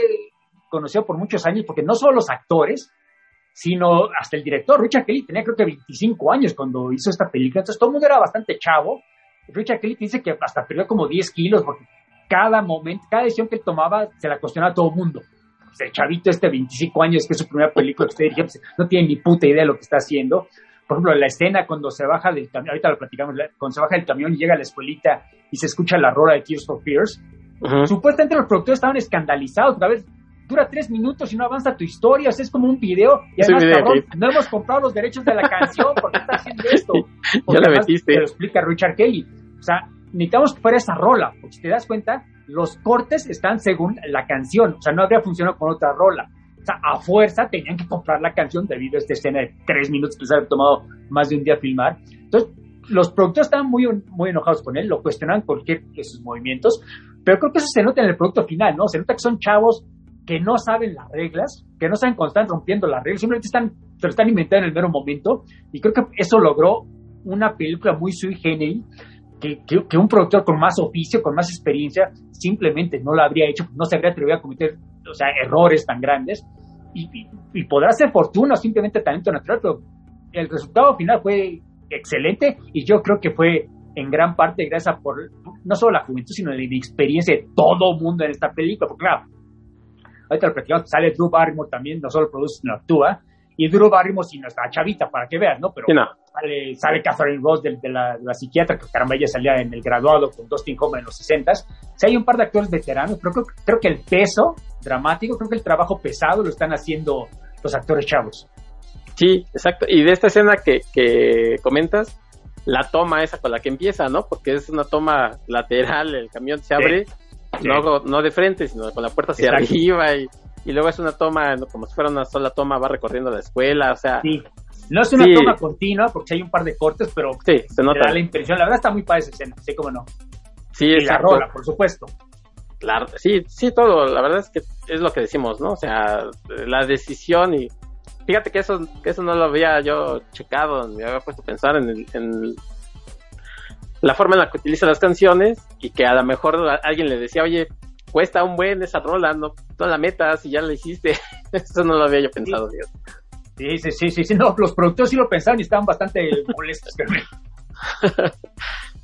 conocida por muchos años porque no solo los actores, sino hasta el director, Richard Kelly, tenía creo que 25 años cuando hizo esta película, entonces todo el mundo era bastante chavo. Richard Kelly dice que hasta perdió como 10 kilos porque cada momento, cada decisión que él tomaba se la cuestionaba a todo el mundo. Pues el chavito este 25 años, que es su primera película que usted dirige, pues, no tiene ni puta idea de lo que está haciendo. Por ejemplo, la escena cuando se baja del camión, ahorita lo platicamos, cuando se baja del camión y llega a la escuelita y se escucha la rola de Tears for Fears, supuestamente los productores estaban escandalizados, a ver, dura tres minutos y no avanza tu historia, o sea, es como un video, y además, cabrón, no hemos comprado los derechos de la canción, ¿por qué estás haciendo esto? ya la metiste. Te lo explica Richard Kelly. O sea, necesitamos que fuera esa rola, porque si te das cuenta, los cortes están según la canción, o sea, no habría funcionado con otra rola. Sea, a fuerza tenían que comprar la canción debido a esta escena de tres minutos que les había tomado más de un día filmar. Entonces, los productores estaban muy, muy enojados con él, lo cuestionaban cualquier de sus movimientos, pero creo que eso se nota en el producto final, ¿no? Se nota que son chavos que no saben las reglas, que no saben cuando están rompiendo las reglas, simplemente están, se lo están inventando en el mero momento, y creo que eso logró una película muy sui generis, que, que, un productor con más oficio, con más experiencia, simplemente no lo habría hecho, no se habría atrevido a cometer o sea, errores tan grandes, y, y, podrá ser fortuna o simplemente talento natural, pero el resultado final fue excelente, y yo creo que fue en gran parte gracias a por no solo la juventud, sino la experiencia de todo mundo en esta película, porque claro, ahorita lo sale Drew Barrymore también, no solo produce, sino actúa, y Drew Barrymore si no está chavita, para que veas, ¿no? Pero Sale, sale, Catherine Ross de, la, psiquiatra, que caramba, ella salía en el graduado con Dustin Hoffman en los 60 s o hay un par de actores veteranos, pero creo, creo que el peso dramático, creo que el trabajo pesado lo están haciendo los actores chavos. Sí, exacto. Y de esta escena que, que comentas, la toma esa con la que empieza, ¿no? Porque es una toma lateral, el camión se abre no, no de frente, sino con la puerta hacia arriba y, y, luego es una toma, como si fuera una sola toma, va recorriendo la escuela, o sea... Sí. No es una toma continua porque hay un par de cortes, pero sí, se nota. da la impresión. La verdad está muy padre esa escena, sí, como no. Sí, y la rola, por supuesto. Claro, sí, sí, todo. La verdad es que es lo que decimos, ¿no? O sea, la decisión y fíjate que eso, que eso no lo había yo checado, me había puesto a pensar en, el, en la forma en la que utiliza las canciones y que a lo mejor alguien le decía, oye, cuesta un buen esa rola, no, no la metas y ya la hiciste. Eso no lo había yo pensado, Dios. Sí, sí, sí, sí, sí, no, los productores sí lo pensaban y estaban bastante molestos.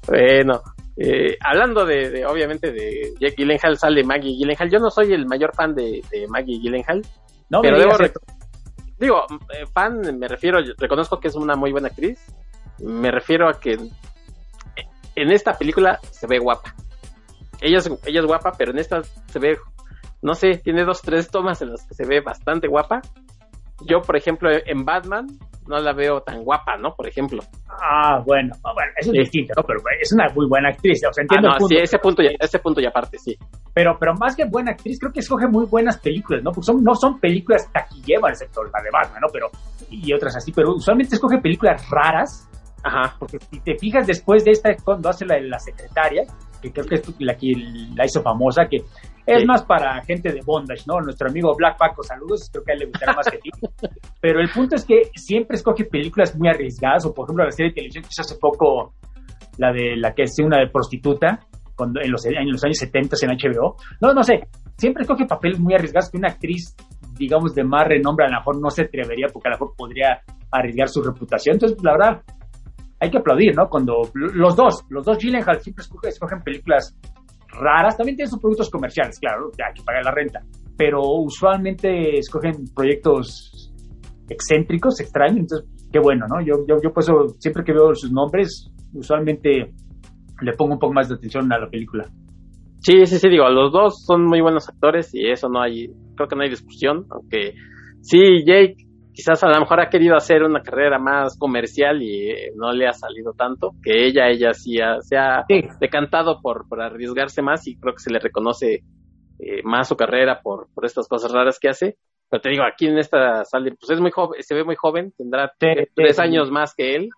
bueno, eh, hablando de, obviamente, de Jack Gyllenhaal, sale Maggie Gyllenhaal. Yo no soy el mayor fan de, Maggie Gyllenhaal, no pero debo... Digo, eh, fan, me refiero, reconozco que es una muy buena actriz. Me refiero a que en esta película se ve guapa. Ella es, ella es guapa, pero en esta se ve, no sé, tiene dos, tres tomas en las que se ve bastante guapa. Yo, por ejemplo, en Batman no la veo tan guapa, ¿no? Por ejemplo. Ah, bueno, ah, bueno, eso es distinto, ¿no? Pero es una muy buena actriz, o sea, entiendo ah, no, Sí, ese punto ya, ese punto ya aparte, sí. Pero, pero más que buena actriz, creo que escoge muy buenas películas, ¿no? Porque son, no son películas taquilleras, excepto la de Batman, ¿no? Pero, y otras así, pero usualmente escoge películas raras, Ajá. Porque si te fijas después de esta, cuando hace la de la secretaria, que creo que es la que la hizo famosa, que es más para gente de bondage, ¿no? Nuestro amigo Black Paco, saludos, creo que a él le gustará más que a ti. Pero el punto es que siempre escoge películas muy arriesgadas, o por ejemplo la serie de televisión que hizo hace poco, la de la que es una de prostituta, cuando, en, los, en los años 70 en HBO. No, no sé, siempre escoge papeles muy arriesgados que una actriz, digamos, de más renombre a lo mejor no se atrevería porque a lo mejor podría arriesgar su reputación. Entonces, la verdad, hay que aplaudir, ¿no? Cuando los dos, los dos Gyllenhaal siempre escogen, películas raras, también tienen sus productos comerciales, claro, ya hay que pagar la renta, pero usualmente escogen proyectos excéntricos, extraños, entonces qué bueno, ¿no? Yo, yo, yo pues siempre que veo sus nombres, usualmente le pongo un poco más de atención a la película. Sí, sí, sí, digo, los dos son muy buenos actores y eso no hay, creo que no hay discusión, aunque sí, Jake quizás a lo mejor ha querido hacer una carrera más comercial y eh, no le ha salido tanto, que ella, ella sí se ha decantado por, por arriesgarse más y creo que se le reconoce eh, más su carrera por, por estas cosas raras que hace. Pero te digo, aquí en esta sale, pues es muy joven, se ve muy joven, tendrá tres años más que él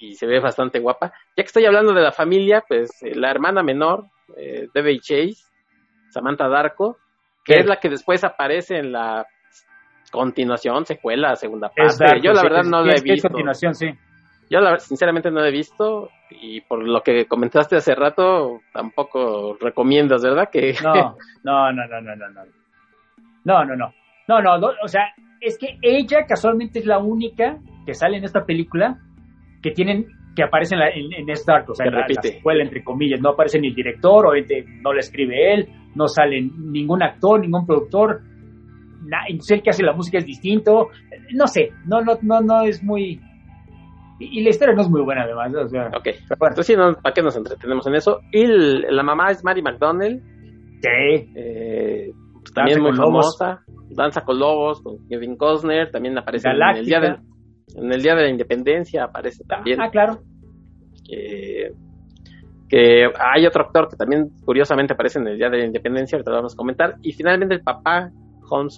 y se ve bastante guapa. Ya que estoy hablando de la familia, pues eh, la hermana menor, eh, Debbie Chase, Samantha Darko, que es la que después aparece en la continuación, secuela, segunda parte. Yo la verdad no la he visto. continuación, sí. Yo la, sinceramente no la he visto y por lo que comentaste hace rato tampoco recomiendas, ¿verdad? Que no, no, no, no, no, no, no. No, no, no. No, no, o sea, es que ella casualmente es la única que sale en esta película que tienen que aparece en, la, en, en Dark, o sea, en la, escuela, entre comillas, no aparece ni el director, o no la escribe él, no sale ningún actor, ningún productor, el que hace la música es distinto, no sé, no, no, no, no es muy... Y, la historia no es muy buena además, o sea... Ok, entonces sí, no, ¿para qué nos entretenemos en eso? Y la mamá es Mary McDonnell. Sí. Eh, también muy famosa. Danza con Lobos, con Kevin Costner, también aparece en el día de en el Día de la Independencia aparece también. Ah, claro. Que hay otro actor que también curiosamente aparece en el Día de la Independencia, ahorita lo vamos a comentar. Y finalmente el papá, Holmes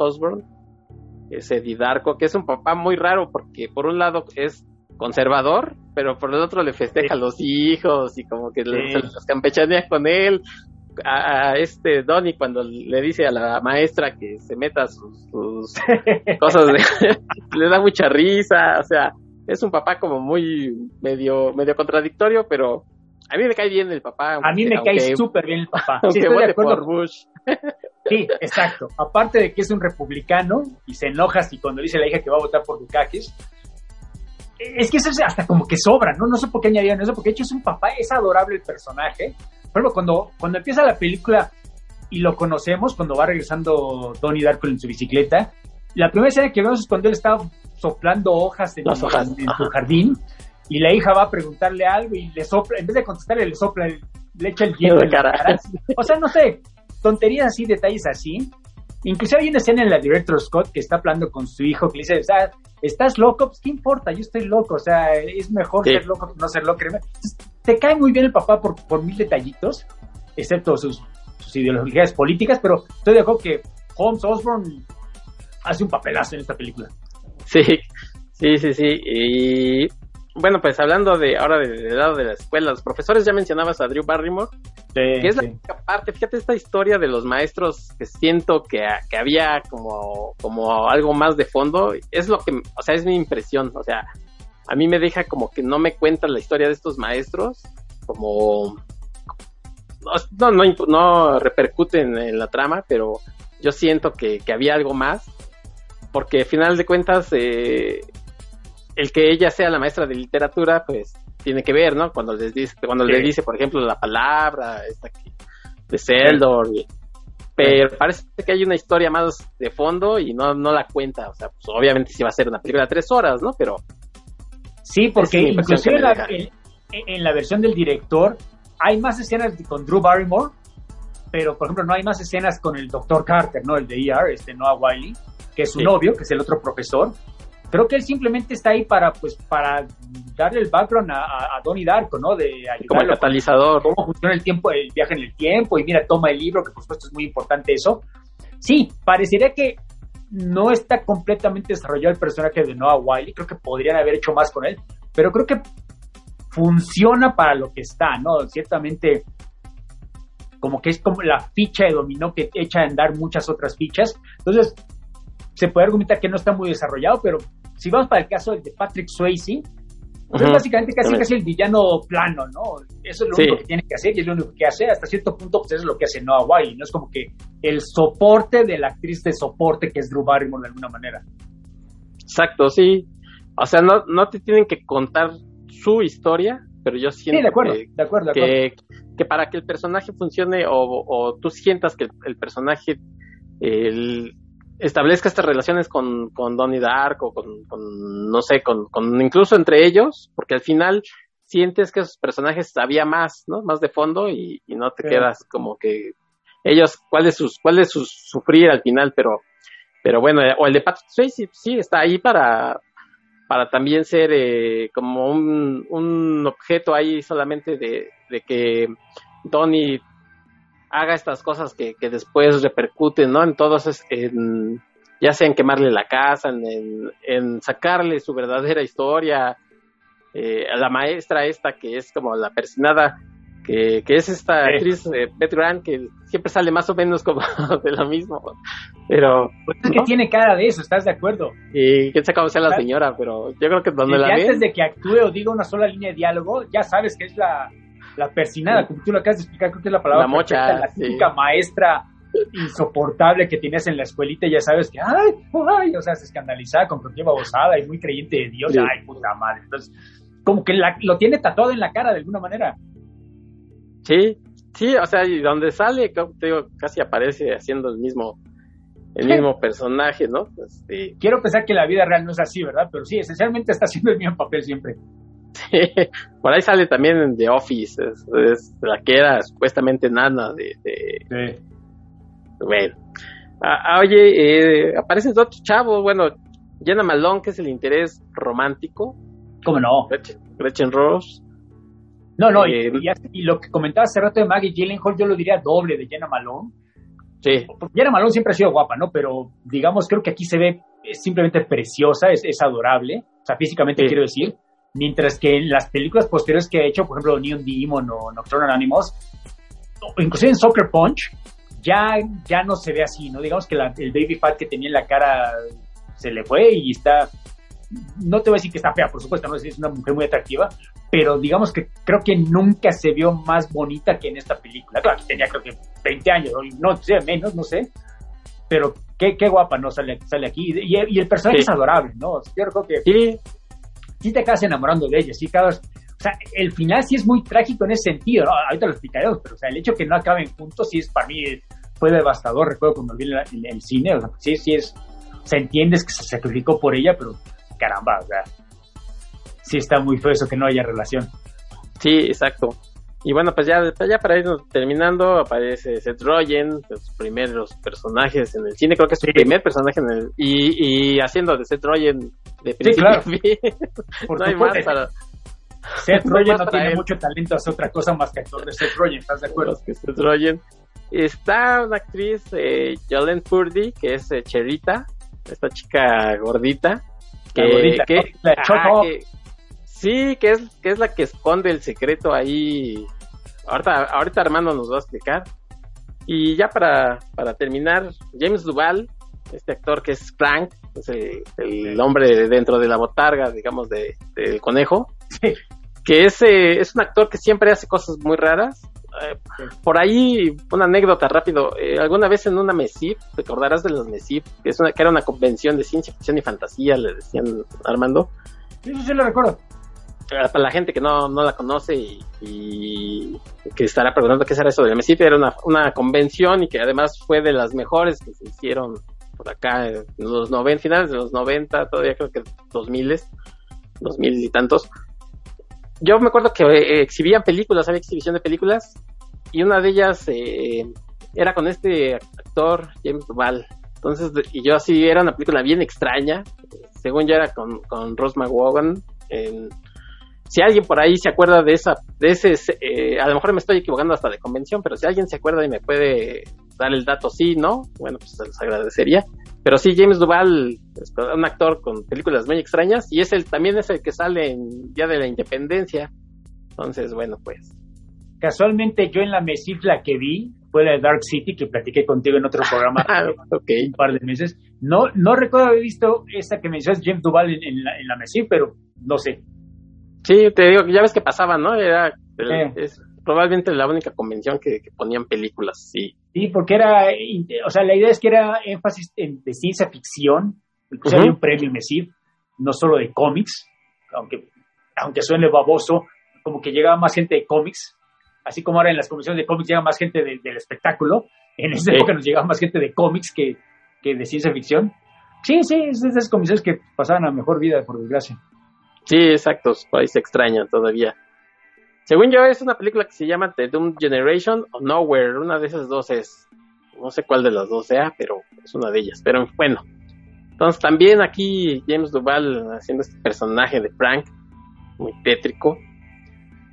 ese Didarco, que es un papá muy raro porque por un lado es conservador, pero por el otro le festeja a los hijos y como que los campechanea con él. A, este Donnie cuando le dice a la maestra que se meta sus, cosas, le da mucha risa, o sea, es un papá como muy medio medio contradictorio, pero a mí me cae bien el papá. A mí me cae súper bien el papá. Sí, estoy de acuerdo. Por Bush. Sí, exacto. Aparte de que es un republicano y se enoja si cuando dice a la hija que va a votar por Dukakis, es que eso es hasta como que sobra, ¿no? No sé por qué añadieron eso, porque de hecho es un papá, es adorable el personaje. Pero cuando, cuando empieza la película y lo conocemos, cuando va regresando Donnie Darko en su bicicleta, la primera escena que vemos es cuando él está soplando hojas en, su jardín y la hija va a preguntarle algo y le sopla, en vez de contestarle, le sopla, le echa el hielo en la cara. O sea, no sé, tonterías así, detalles así. Incluso hay una escena en la director Scott que está hablando con su hijo que le dice, o sea, ¿estás loco? Pues qué importa, yo estoy loco, o sea, es mejor ser loco que no ser loco. te cae muy bien el papá por, por mil detallitos, excepto sus, sus ideologías políticas, pero estoy de acuerdo que Holmes Osborne hace un papelazo en esta película. Sí, sí, sí, sí. Y bueno, pues hablando de ahora del lado de la escuela, los profesores ya mencionabas a Drew Barrymore, que es la parte, fíjate esta historia de los maestros que siento que, que, había como, como algo más de fondo, es lo que, o sea, es mi impresión, o sea, a mí me deja como que no me cuentan la historia de estos maestros, como no, no, no repercuten en la trama, pero yo siento que, que había algo más, porque al final de cuentas eh, el que ella sea la maestra de literatura, pues tiene que ver, ¿no? Cuando les dice, cuando le dice, por ejemplo, la palabra esta aquí, de Seldor, pero parece que hay una historia más de fondo y no, no la cuenta, o sea, pues obviamente sí va a ser una película de tres horas, ¿no? Pero sí, porque inclusive en, en la versión del director hay más escenas con Drew Barrymore, pero por ejemplo no hay más escenas con el Dr. Carter, ¿no? El de ER, este Noah Wiley, que es su novio, que es el otro profesor, creo que él simplemente está ahí para, pues, para darle el background a, a, Donnie Darko, ¿no? De Como el catalizador. Cómo funciona el tiempo, el viaje en el tiempo, y mira, toma el libro, que por supuesto es muy importante eso. Sí, parecería que no está completamente desarrollado el personaje de Noah Wiley, creo que podrían haber hecho más con él, pero creo que funciona para lo que está, ¿no? Ciertamente como que es como la ficha de dominó que echa a andar muchas otras fichas. Entonces, se puede argumentar que no está muy desarrollado, pero si vamos para el caso de Patrick Swayze, pues es básicamente casi, casi el villano plano, ¿no? Eso es lo único que tiene que hacer y es lo único que hace. Hasta cierto punto, pues eso es lo que hace Noah Wiley, ¿no? Es como que el soporte de la actriz de soporte que es Drew Barrymore de alguna manera. Exacto, sí. O sea, no, no te tienen que contar su historia, pero yo siento de acuerdo, que, de acuerdo, que, que, para que el personaje funcione o, o tú sientas que el, personaje el, establezca estas relaciones con, con Donnie Dark o con, no sé, con, con, incluso entre ellos, porque al final sientes que esos personajes había más, ¿no? Más de fondo y, no te quedas como que ellos, ¿cuál es sus, cuál es su sufrir al final? Pero, pero bueno, o el de Patrick Swayze sí está ahí para, para también ser eh, como un, un objeto ahí solamente de, de que Donnie haga estas cosas que, que después repercuten, ¿no? En todos, en, ya sea en quemarle la casa, en, en, sacarle su verdadera historia, eh, a la maestra esta que es como la persinada, que, que es esta actriz eh, Beth Grant, que siempre sale más o menos como de lo mismo, pero... Pues es que tiene cara de eso, ¿estás de acuerdo? Y quién sabe cómo sea la señora, pero yo creo que donde la antes de que actúe o diga una sola línea de diálogo, ya sabes que es la, la persinada, como tú lo acabas de explicar, creo que es la palabra La mocha, perfecta, la típica maestra insoportable que tienes en la escuelita, ya sabes que, ay, ay, o sea, se escandalizada con cualquier babosada y muy creyente de Dios, Sí. ay, puta madre. Entonces, como que la- lo tiene tatuado en la cara de alguna manera. Sí, sí, o sea, y donde sale, te digo, casi aparece haciendo el mismo, el mismo personaje, ¿no? Este, Quiero pensar que la vida real no es así, ¿verdad? Pero sí, esencialmente está haciendo el mismo papel siempre. Sí, por ahí sale también en The Office, es, es la que era supuestamente nana de, de bueno. Ah, ah, oye, eh, aparecen otros chavos, bueno, Jenna Malone, que es el interés romántico, ¿Cómo no? Gretchen, Gretchen Ross, No, no, Eh, y, lo que comentaba hace rato de Maggie Gyllenhaal, yo lo diría doble de Jenna Malone. sí, Porque Jenna Malone siempre ha sido guapa, ¿no? Pero, digamos, creo que aquí se ve simplemente preciosa, es, es adorable, o sea, físicamente Sí. quiero decir. Mientras que en las películas posteriores que ha hecho, por ejemplo, Neon Demon o Nocturnal Animals, o inclusive en Soccer Punch, ya, ya no se ve así, ¿no? Digamos que la- el baby fat que tenía en la cara se le fue y está, no te voy a decir que está fea, por supuesto, no es una mujer muy atractiva, pero digamos que creo que nunca se vio más bonita que en esta película. Claro, que tenía creo que 20 años, no sé, menos, no sé, pero qué, qué guapa, ¿no? Sale, sale aquí. Y, y el personaje Sí. es adorable, ¿no? Yo creo que sí, sí te acabas enamorando de ella, sí acabas... O sea, el final sí es muy trágico en ese sentido, ¿no? ahorita lo explicaremos, pero o sea, el hecho que no acaben juntos sí es para mí fue devastador, recuerdo cuando vi el, el- el cine, o sea, sí, sí es, o sea, entiendes que se sacrificó por ella, pero caramba, o sea, sí está muy feo eso que no haya relación. sí, exacto. Y bueno, pues ya, ya para irnos terminando, aparece Seth Rogen, sus primeros personajes en el cine, creo que es su Sí. primer personaje en el, y, y haciendo de Seth Rogen de principio claro. a fin. Por no hay supuesto, más para Seth Rogen no tiene él. mucho talento, hace otra cosa más que actor de Seth Rogen, ¿estás de acuerdo? que Seth Rogen. Está una actriz, eh, Jolene Purdy, que es eh, Cherita, esta chica gordita. Que, La gordita, que- ¿no? La ajá, Choco. que- sí, que es, que es la que esconde el secreto ahí. Ahorita, ahorita Armando nos va a explicar. Y ya para, para terminar, James Duval, este actor que es Frank, es el, el hombre dentro de la botarga, digamos, de, del conejo Sí. que es, eh, es un actor que siempre hace cosas muy raras. Eh, por ahí, una anécdota rápido. eh, alguna vez en una MESIP, te acordarás de las MESIP, que, es una, que era una convención de ciencia ficción y fantasía, le decían Armando. Sí, sí, sí, lo recuerdo. Eh, Para la gente que no, no la conoce y, y que estará preguntando qué será eso de la MESIP, era una, una convención y que además fue de las mejores que se hicieron por acá en los 90, finales de los 90, todavía creo que 2000, 2000 y tantos yo me acuerdo que eh, exhibían películas, había exhibición de películas, y una de ellas eh, era con este actor, James Duval. Entonces, y yo así, era una película bien extraña, según yo era con, con Ross McGowan. si alguien por ahí se acuerda de esa, de ese, eh, a lo mejor me estoy equivocando hasta de convención, pero si alguien se acuerda y me puede dar el dato sí, ¿no? Bueno, pues se los agradecería. Pero sí, James Duval es un actor con películas muy extrañas y es el también es el que sale en Día de la Independencia. Entonces, bueno, pues. Casualmente yo en la Mesif la que vi fue la de Dark City que platiqué contigo en otro programa Ah, ok. un par de meses. No, no recuerdo haber visto esa que mencionas James Duval en, en la, en la Mesif, pero no sé. Sí, te digo, ya ves que pasaba, ¿no? Era Eh. es probablemente la única convención que, que ponían películas, sí. Sí, porque era, o sea, la idea es que era énfasis en, de ciencia ficción, incluso había un premio Mesif, no solo de cómics, aunque, aunque suene baboso, como que llegaba más gente de cómics, así como ahora en las convenciones de cómics llega más gente de- del espectáculo, en esa Sí. época nos llegaba más gente de cómics que, que de ciencia ficción. Sí, sí, es de esas convenciones que pasaban a mejor vida, por desgracia. Sí, exacto, por ahí se extraña todavía. Según yo, es una película que se llama The Doom Generation o Nowhere, una de esas dos es. No sé cuál de las dos sea, pero es una de ellas. Pero bueno. Entonces también aquí James Duval haciendo este personaje de Frank, muy tétrico.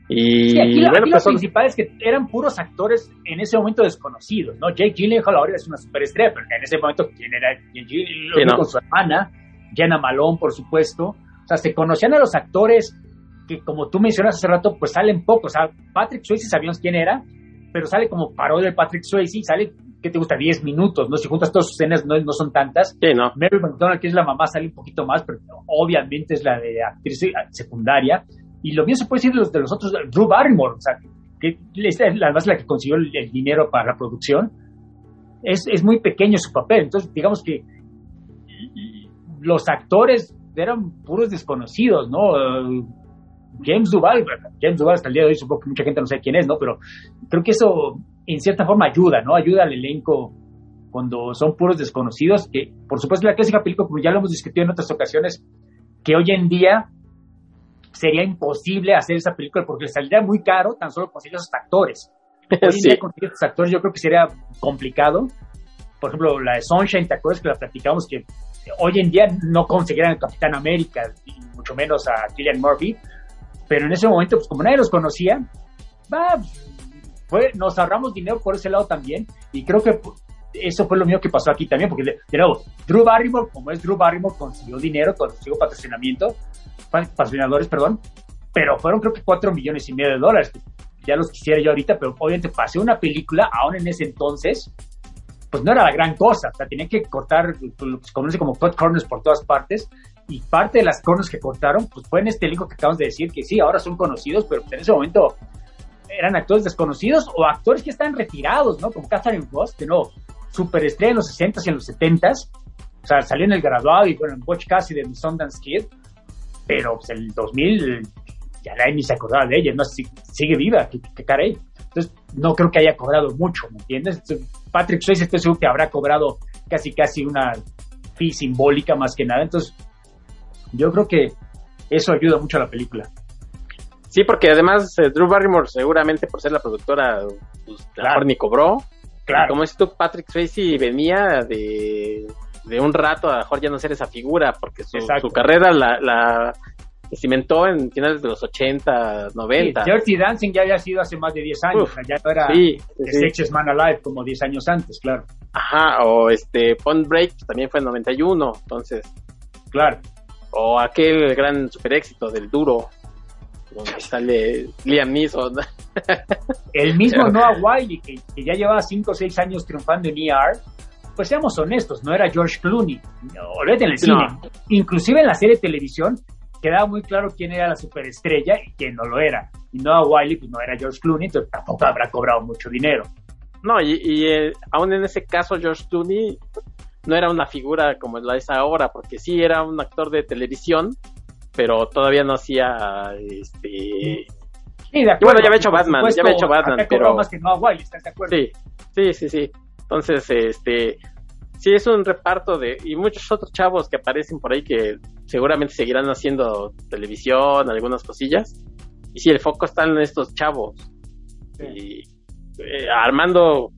Y Sí, aquí, la- bueno, aquí pues lo son- principal es que eran puros actores en ese momento desconocidos, ¿no? Jake Gyllenhaal ahora es una superestrella, pero en ese momento, ¿quién era Jake Gyllenhaal? Sí, no. Con su hermana, Jenna Malone, por supuesto. O sea, se conocían a los actores que como tú mencionas hace rato, pues salen pocos. O sea, Patrick Swayze sabíamos quién era, pero sale como parodia de Patrick Swayze, sale, ¿qué te gusta? 10 minutos, ¿no? Si juntas todas sus escenas no, no son tantas. Sí, no. Mary McDonald, que es la mamá, sale un poquito más, pero obviamente es la de actriz secundaria. Y lo mismo se puede decir de los, de los otros, Drew Barrymore, o sea, que es además la que consiguió el, el dinero para la producción. Es, es muy pequeño su papel, entonces digamos que los actores eran puros desconocidos, ¿no? James Duval, James Duval hasta el día de hoy supongo que mucha gente no sabe quién es, ¿no? Pero creo que eso en cierta forma ayuda, ¿no? Ayuda al elenco cuando son puros desconocidos, que por supuesto la clásica película, como ya lo hemos discutido en otras ocasiones, que hoy en día sería imposible hacer esa película porque le saldría muy caro tan solo conseguir esos actores. Hoy en Sí. día conseguir esos actores yo creo que sería complicado. Por ejemplo, la de Sunshine, ¿te acuerdas que la platicamos que hoy en día no conseguirían al Capitán América, y mucho menos a Killian Murphy, pero en ese momento, pues como nadie los conocía, va, fue, nos ahorramos dinero por ese lado también, y creo que eso fue lo mío que pasó aquí también, porque de, nuevo, Drew Barrymore, como es Drew Barrymore, consiguió dinero, consiguió patrocinamiento, pa- patrocinadores, perdón, pero fueron creo que 4 millones y medio de dólares, ya los quisiera yo ahorita, pero obviamente pasé una película, aún en ese entonces, pues no era la gran cosa, o sea, tenían que cortar, se conoce como cut corners por todas partes, y parte de las corners que cortaron, pues fue en este elenco que acabamos de decir, que sí, ahora son conocidos, pero en ese momento eran actores desconocidos o actores que están retirados, ¿no? Como Catherine Ross, de nuevo, superestrella en los 60s y en los 70s, o sea, salió en El Graduado y bueno, en Watch Cassidy de Sundance Kid, pero pues el 2000 ya nadie ni se acordaba de ella, no Si- sigue viva, qué, qué caray. Entonces, no creo que haya cobrado mucho, ¿me entiendes? Entonces, Patrick Swayze estoy seguro que habrá cobrado casi casi una fee simbólica más que nada, entonces yo creo que eso ayuda mucho a la película. Sí, porque además eh, Drew Barrymore seguramente por ser la productora, pues Claro. mejor ni cobró. Claro. Como es tú, Patrick Swayze venía de, de un rato a mejor ya no ser esa figura, porque su, carrera la, la cimentó en finales de los 80, 90. Sí, Dirty Dancing ya había sido hace más de 10 años, Uf, ya no era sí, sí, The sí. Sexiest Man Alive como 10 años antes, claro. Ajá, o este Point Break también fue en 91, entonces, Claro. O aquel gran super éxito del Duro, donde sale Liam Neeson. El mismo. Noah Wiley, que, que ya llevaba 5 o 6 años triunfando en ER, pues seamos honestos, no era George Clooney. No, olvídate en el cine. No. Inclusive en la serie de televisión quedaba muy claro quién era la superestrella y quién no lo era. Y Noah Wiley pues no era George Clooney, entonces tampoco habrá cobrado mucho dinero. No, y, y, eh, aún en ese caso George Clooney no era una figura como la es ahora, porque sí era un actor de televisión, pero todavía no hacía este Sí, de Y bueno, ya había hecho Batman, supuesto, ya había hecho Batman, pero- más que Noah Wiley, ¿estás de acuerdo? sí, sí, sí, sí. Entonces, este sí es un reparto de y muchos otros chavos que aparecen por ahí que seguramente seguirán haciendo televisión, algunas cosillas. Y sí, el foco está en estos chavos. Y eh, Armando,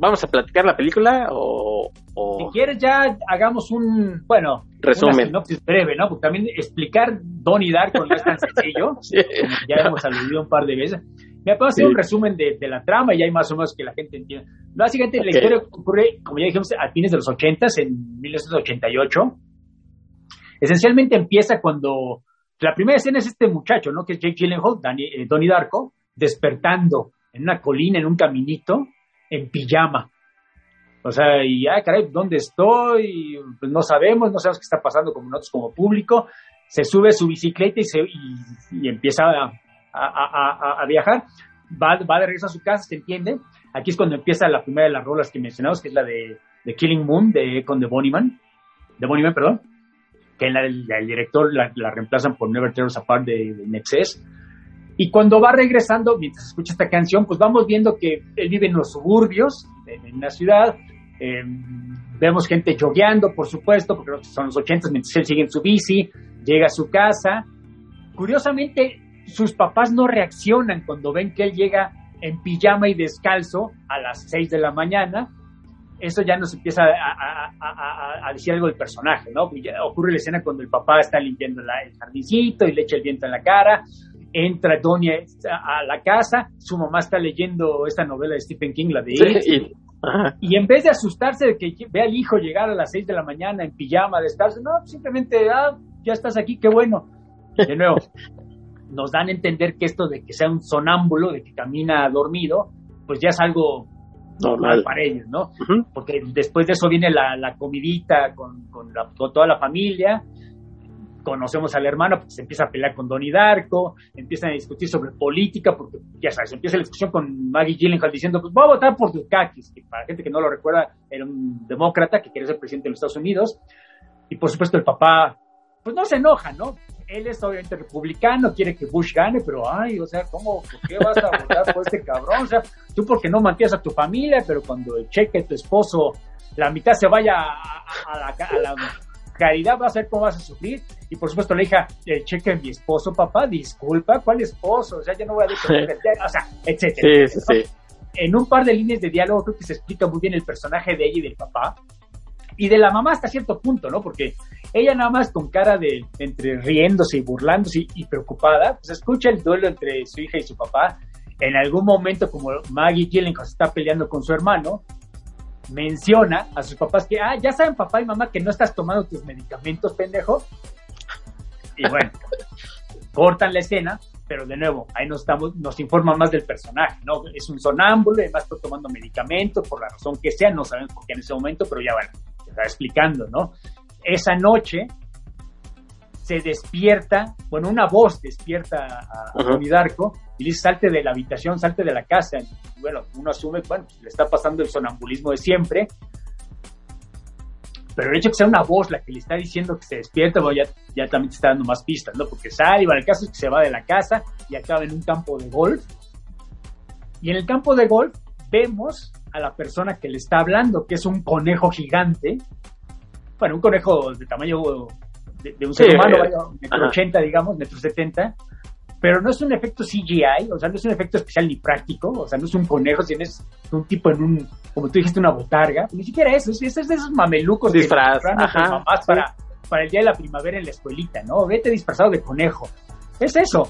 ¿vamos a platicar la película o, o- Si quieres ya hagamos un, bueno, Resumen. una sinopsis breve, ¿no? Porque también explicar Donnie Darko no es tan sencillo, Sí. como ya hemos aludido un par de veces. Me puedo hacer Sí. un resumen de, de la trama y hay más o menos que la gente entienda. Básicamente la Ok. historia ocurre, como ya dijimos, a fines de los 80 en 1988. Esencialmente empieza cuando la primera escena es este muchacho, ¿no? Que es Jake Gyllenhaal, Danny- eh, Donnie Darko, despertando en una colina, en un caminito, en pijama. O sea, y ah, caray, ¿dónde estoy? Pues no sabemos, no sabemos qué está pasando como nosotros como público. Se sube su bicicleta y, se, y, empieza a, a- a- a- viajar. Va, va de regreso a su casa, se entiende. Aquí es cuando empieza la primera de las rolas que mencionamos, que es la de, Killing Moon, de con The Boneyman. De Boneyman, perdón. Que el director la, la reemplazan por Never Tear Us Apart de Nexus. Y cuando va regresando, mientras escucha esta canción, pues vamos viendo que él vive en los suburbios, en, la ciudad. Eh, vemos gente jogueando, por supuesto, porque son los 80, mientras él sigue en su bici, llega a su casa. Curiosamente, sus papás no reaccionan cuando ven que él llega en pijama y descalzo a las 6 de la mañana. Eso ya nos empieza a, decir algo del personaje, ¿no? Ocurre la escena cuando el papá está limpiando el jardincito y le echa el viento en la cara. Entra Doña a, la casa, su mamá está leyendo esta novela de Stephen King, la de Sí, It, y- en vez de asustarse de que ve al hijo llegar a las 6 de la mañana en pijama, de estarse, no, simplemente, ah, ya estás aquí, qué bueno. De nuevo, nos dan a entender que esto de que sea un sonámbulo, de que camina dormido, pues ya es algo normal para ellos, ¿no? Porque después de eso viene la, la comidita con, con, toda la familia, conocemos al hermano, pues se empieza a pelear con Donnie Darko, empiezan a discutir sobre política, porque ya sabes, empieza la discusión con Maggie Gyllenhaal diciendo, pues voy a votar por Dukakis, que para gente que no lo recuerda, era un demócrata que quería ser presidente de los Estados Unidos, y por supuesto el papá, pues no se enoja, ¿no? Él es obviamente republicano, quiere que Bush gane, pero ay, o sea, ¿cómo, por qué vas a votar por este cabrón? O sea, tú porque no mantienes a tu familia, pero cuando cheque tu esposo, la mitad se vaya a la caridad, vas a ver cómo vas a sufrir. Y por supuesto le hija, cheque de mi esposo, papá, disculpa, ¿cuál esposo? O sea, ya no voy a decir, o sea, etcétera. Sí, sí, sí. En un par de líneas de diálogo creo que se explica muy bien el personaje de ella y del papá y de la mamá hasta cierto punto, ¿no? Porque ella nada más con cara de entre riéndose y burlándose y, preocupada, pues escucha el duelo entre su hija y su papá. En algún momento, como Maggie Gyllenhaal se está peleando con su hermano, menciona a sus papás que, ah, ya saben papá y mamá que no estás tomando tus medicamentos, pendejo. Y bueno, cortan la escena, pero de nuevo, ahí nos, estamos, nos informan más del personaje, ¿no? Es un sonámbulo, además está tomando medicamentos, por la razón que sea, no sabemos por qué en ese momento, pero ya bueno, está explicando, ¿no? Esa noche se despierta, bueno, una voz despierta a, a Darko y dice, salte de la habitación, salte de la casa. Y, bueno, uno asume, bueno, le está pasando el sonambulismo de siempre, pero el hecho de que sea una voz la que le está diciendo que se despierta, bueno, ya, ya también te está dando más pistas, ¿no? Porque sale, y bueno, el caso es que se va de la casa y acaba en un campo de golf. Y en el campo de golf vemos a la persona que le está hablando, que es un conejo gigante, bueno, un conejo de tamaño de, un ser humano, eh, metro 80, digamos, metro 70, pero no es un efecto CGI, o sea, no es un efecto especial ni práctico, o sea, no es un conejo, tienes un tipo en un, como tú dijiste, una botarga, ni siquiera eso, es, es de esos mamelucos Disfraz, que mamás para, para el día de la primavera en la escuelita, ¿no? Vete disfrazado de conejo. Es eso,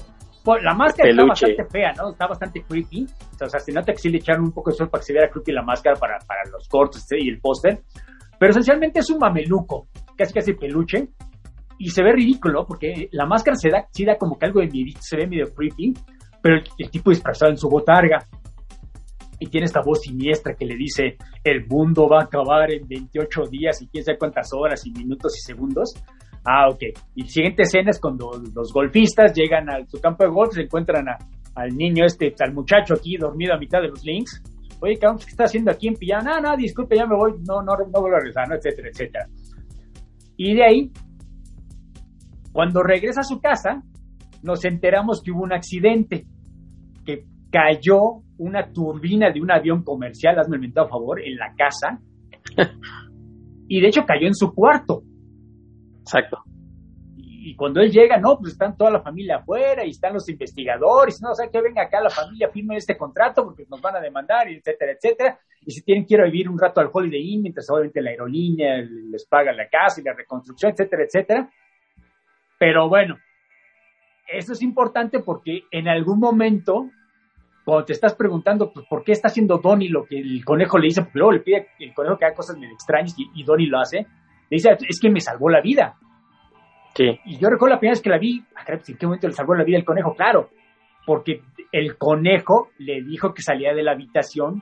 la máscara está bastante fea, ¿no? Está bastante creepy. O sea, se nota que sí le echaron un poco de sol para que se viera creepy la máscara para, para los cortos y el póster. Pero esencialmente es un mameluco, casi casi peluche. Y se ve ridículo porque la máscara se da, sí da como que algo de miedo, se ve medio creepy. Pero el, tipo disfrazado en su botarga. Y tiene esta voz siniestra que le dice: el mundo va a acabar en 28 días y quién sabe cuántas horas y minutos y segundos. Ah, ok. Y la siguiente escena es cuando los golfistas llegan a su campo de golf, se encuentran al niño este, al muchacho aquí dormido a mitad de los links. Oye, ¿qué está haciendo aquí en pijama? No, no, disculpe, ya me voy, no, no, no vuelvo a regresar, ¿no? etcétera, etcétera. Y de ahí, cuando regresa a su casa, nos enteramos que hubo un accidente, que cayó una turbina de un avión comercial, hazme el a favor, en la casa. y de hecho cayó en su cuarto. Exacto. Y cuando él llega, no, pues están toda la familia afuera y están los investigadores, no, o sea, que venga acá la familia, firme este contrato porque nos van a demandar, etcétera, etcétera. Y si tienen que ir a vivir un rato al Holiday Inn, mientras obviamente la aerolínea les paga la casa y la reconstrucción, etcétera, etcétera. Pero bueno, eso es importante porque en algún momento, cuando te estás preguntando, pues, ¿por qué está haciendo Donnie lo que el conejo le dice? Porque luego le pide el conejo que haga cosas medio extrañas y, y Donnie lo hace dice, es que me salvó la vida. Sí. Y yo recuerdo la primera vez que la vi, ah, pues, ¿en qué momento le salvó la vida el conejo? Claro, porque el conejo le dijo que salía de la habitación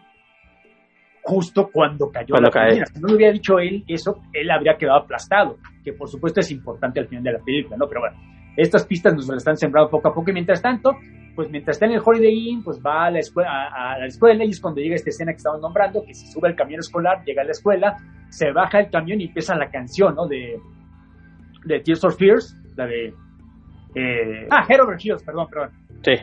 justo cuando cayó cuando la Si no le hubiera dicho él eso, él habría quedado aplastado, que por supuesto es importante al final de la película, ¿no? Pero bueno, estas pistas nos las están sembrando poco a poco y mientras tanto, pues mientras está en el Holiday Inn, pues va a la escuela, a, la escuela y es cuando llega esta escena que estamos nombrando, que se sube al camión escolar, llega a la escuela, se baja el camión y empieza la canción, ¿no? De, de Tears for Fears, la de... Eh, ah, Head Over Heels, perdón, perdón. Sí.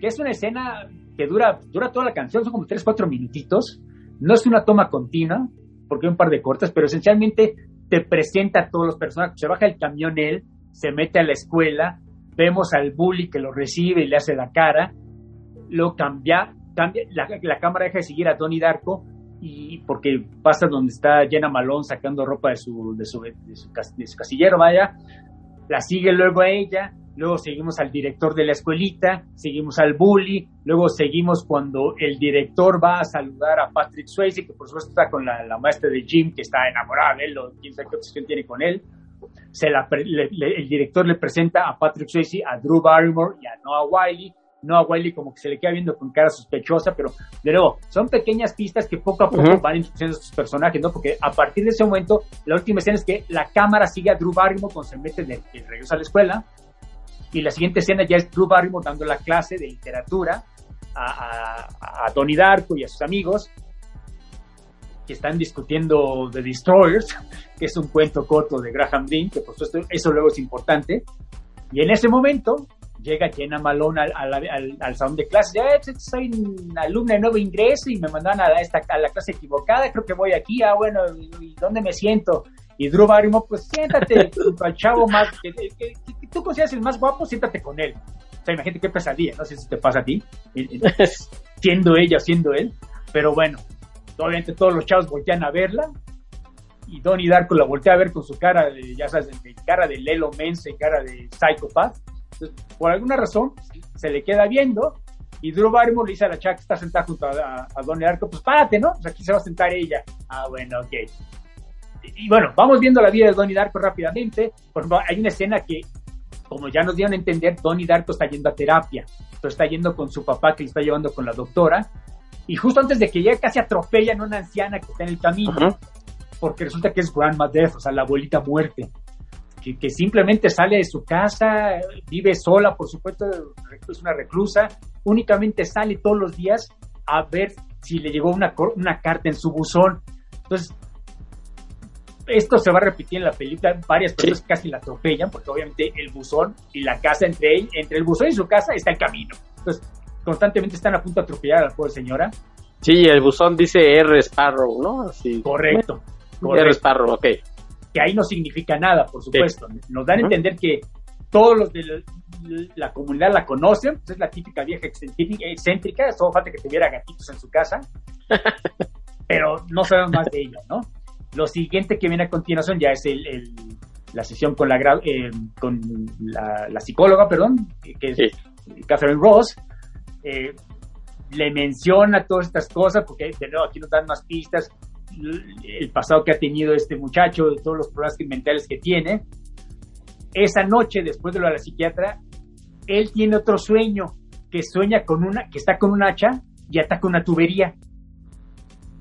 Que es una escena que dura, dura toda la canción, son como 3, 4 minutitos. No es una toma continua, porque hay un par de cortes, pero esencialmente te presenta a todos los personajes. Se baja el camión él, se mete a la escuela, vemos al bully que lo recibe y le hace la cara, lo cambia, cambia la, cámara deja de seguir a Tony Darko y porque pasa donde está Jenna Malone sacando ropa de su, de su, de su, casillero, vaya, la sigue luego a ella, luego seguimos al director de la escuelita, seguimos al bully, luego seguimos cuando el director va a saludar a Patrick Swayze, que por supuesto está con la, maestra de Jim, que está enamorada de él, o quién sabe qué obsesión tiene con él, se la, el director le presenta a Patrick Swayze, a Drew Barrymore y a Noah Wiley. Noah Wiley como que se le queda viendo con cara sospechosa, pero de nuevo, son pequeñas pistas que poco a poco van introduciendo a estos personajes, ¿no? Porque a partir de ese momento, la última escena es que la cámara sigue a Drew Barrymore cuando se mete en el, regreso a la escuela, y la siguiente escena ya es Drew Barrymore dando la clase de literatura a, a, a Donnie Darko y a sus amigos, que están discutiendo The Destroyers, que es un cuento corto de Graham Greene, que por supuesto eso luego es importante. Y en ese momento llega Jenna Malone al, al, salón de clase, ya soy alumna de nuevo ingreso y me mandan a, esta, a la clase equivocada, creo que voy aquí, ah bueno, ¿y dónde me siento? Y Drew Barrymore, pues siéntate al chavo más, que, tú consideras el más guapo, siéntate con él. O sea, imagínate qué pesadilla, no sé si te pasa a ti, siendo ella, siendo él, pero bueno, obviamente todos los chavos voltean a verla y Donnie Darko la voltea a ver con su cara de, ya sabes, de, cara de Lelo Mense, cara de psychopath. Entonces, por alguna razón, se le queda viendo y Drew Barrymore le dice a la chava que está sentada junto a, Donnie Darko, pues párate, ¿no? Pues aquí se va a sentar ella. Ah, bueno, ok. Y, bueno, vamos viendo la vida de Donnie Darko rápidamente. Por ejemplo, hay una escena que, como ya nos dieron a entender, Donnie Darko está yendo a terapia. Entonces está yendo con su papá que le está llevando con la doctora y justo antes de que llegue casi atropellan a una anciana que está en el camino, porque resulta que es Grandma Death, o sea, la abuelita muerte, que, que, simplemente sale de su casa, vive sola, por supuesto, es una reclusa, únicamente sale todos los días a ver si le llegó una, una carta en su buzón. Entonces, esto se va a repetir en la película, varias personas casi la atropellan, porque obviamente el buzón y la casa entre, él, entre el buzón y su casa está el camino. Entonces, constantemente están a punto de atropellar a la pobre señora. Sí, el buzón dice R Sparrow, ¿no? Así. Correcto, R Sparrow, ok. Que ahí no significa nada, por supuesto. Nos dan a entender que todos los de la, comunidad la conocen, pues es la típica vieja excéntrica, solo falta que tuviera gatitos en su casa, pero no sabemos más de ella, ¿no? Lo siguiente que viene a continuación ya es el, la sesión con la, eh, con la, psicóloga, perdón, que es Catherine Ross, eh, le menciona todas estas cosas, porque de nuevo aquí nos dan más pistas, el pasado que ha tenido este muchacho, de todos los problemas mentales que tiene. Esa noche, después de lo de la psiquiatra, él tiene otro sueño, que sueña con una, que está con un hacha y ataca una tubería.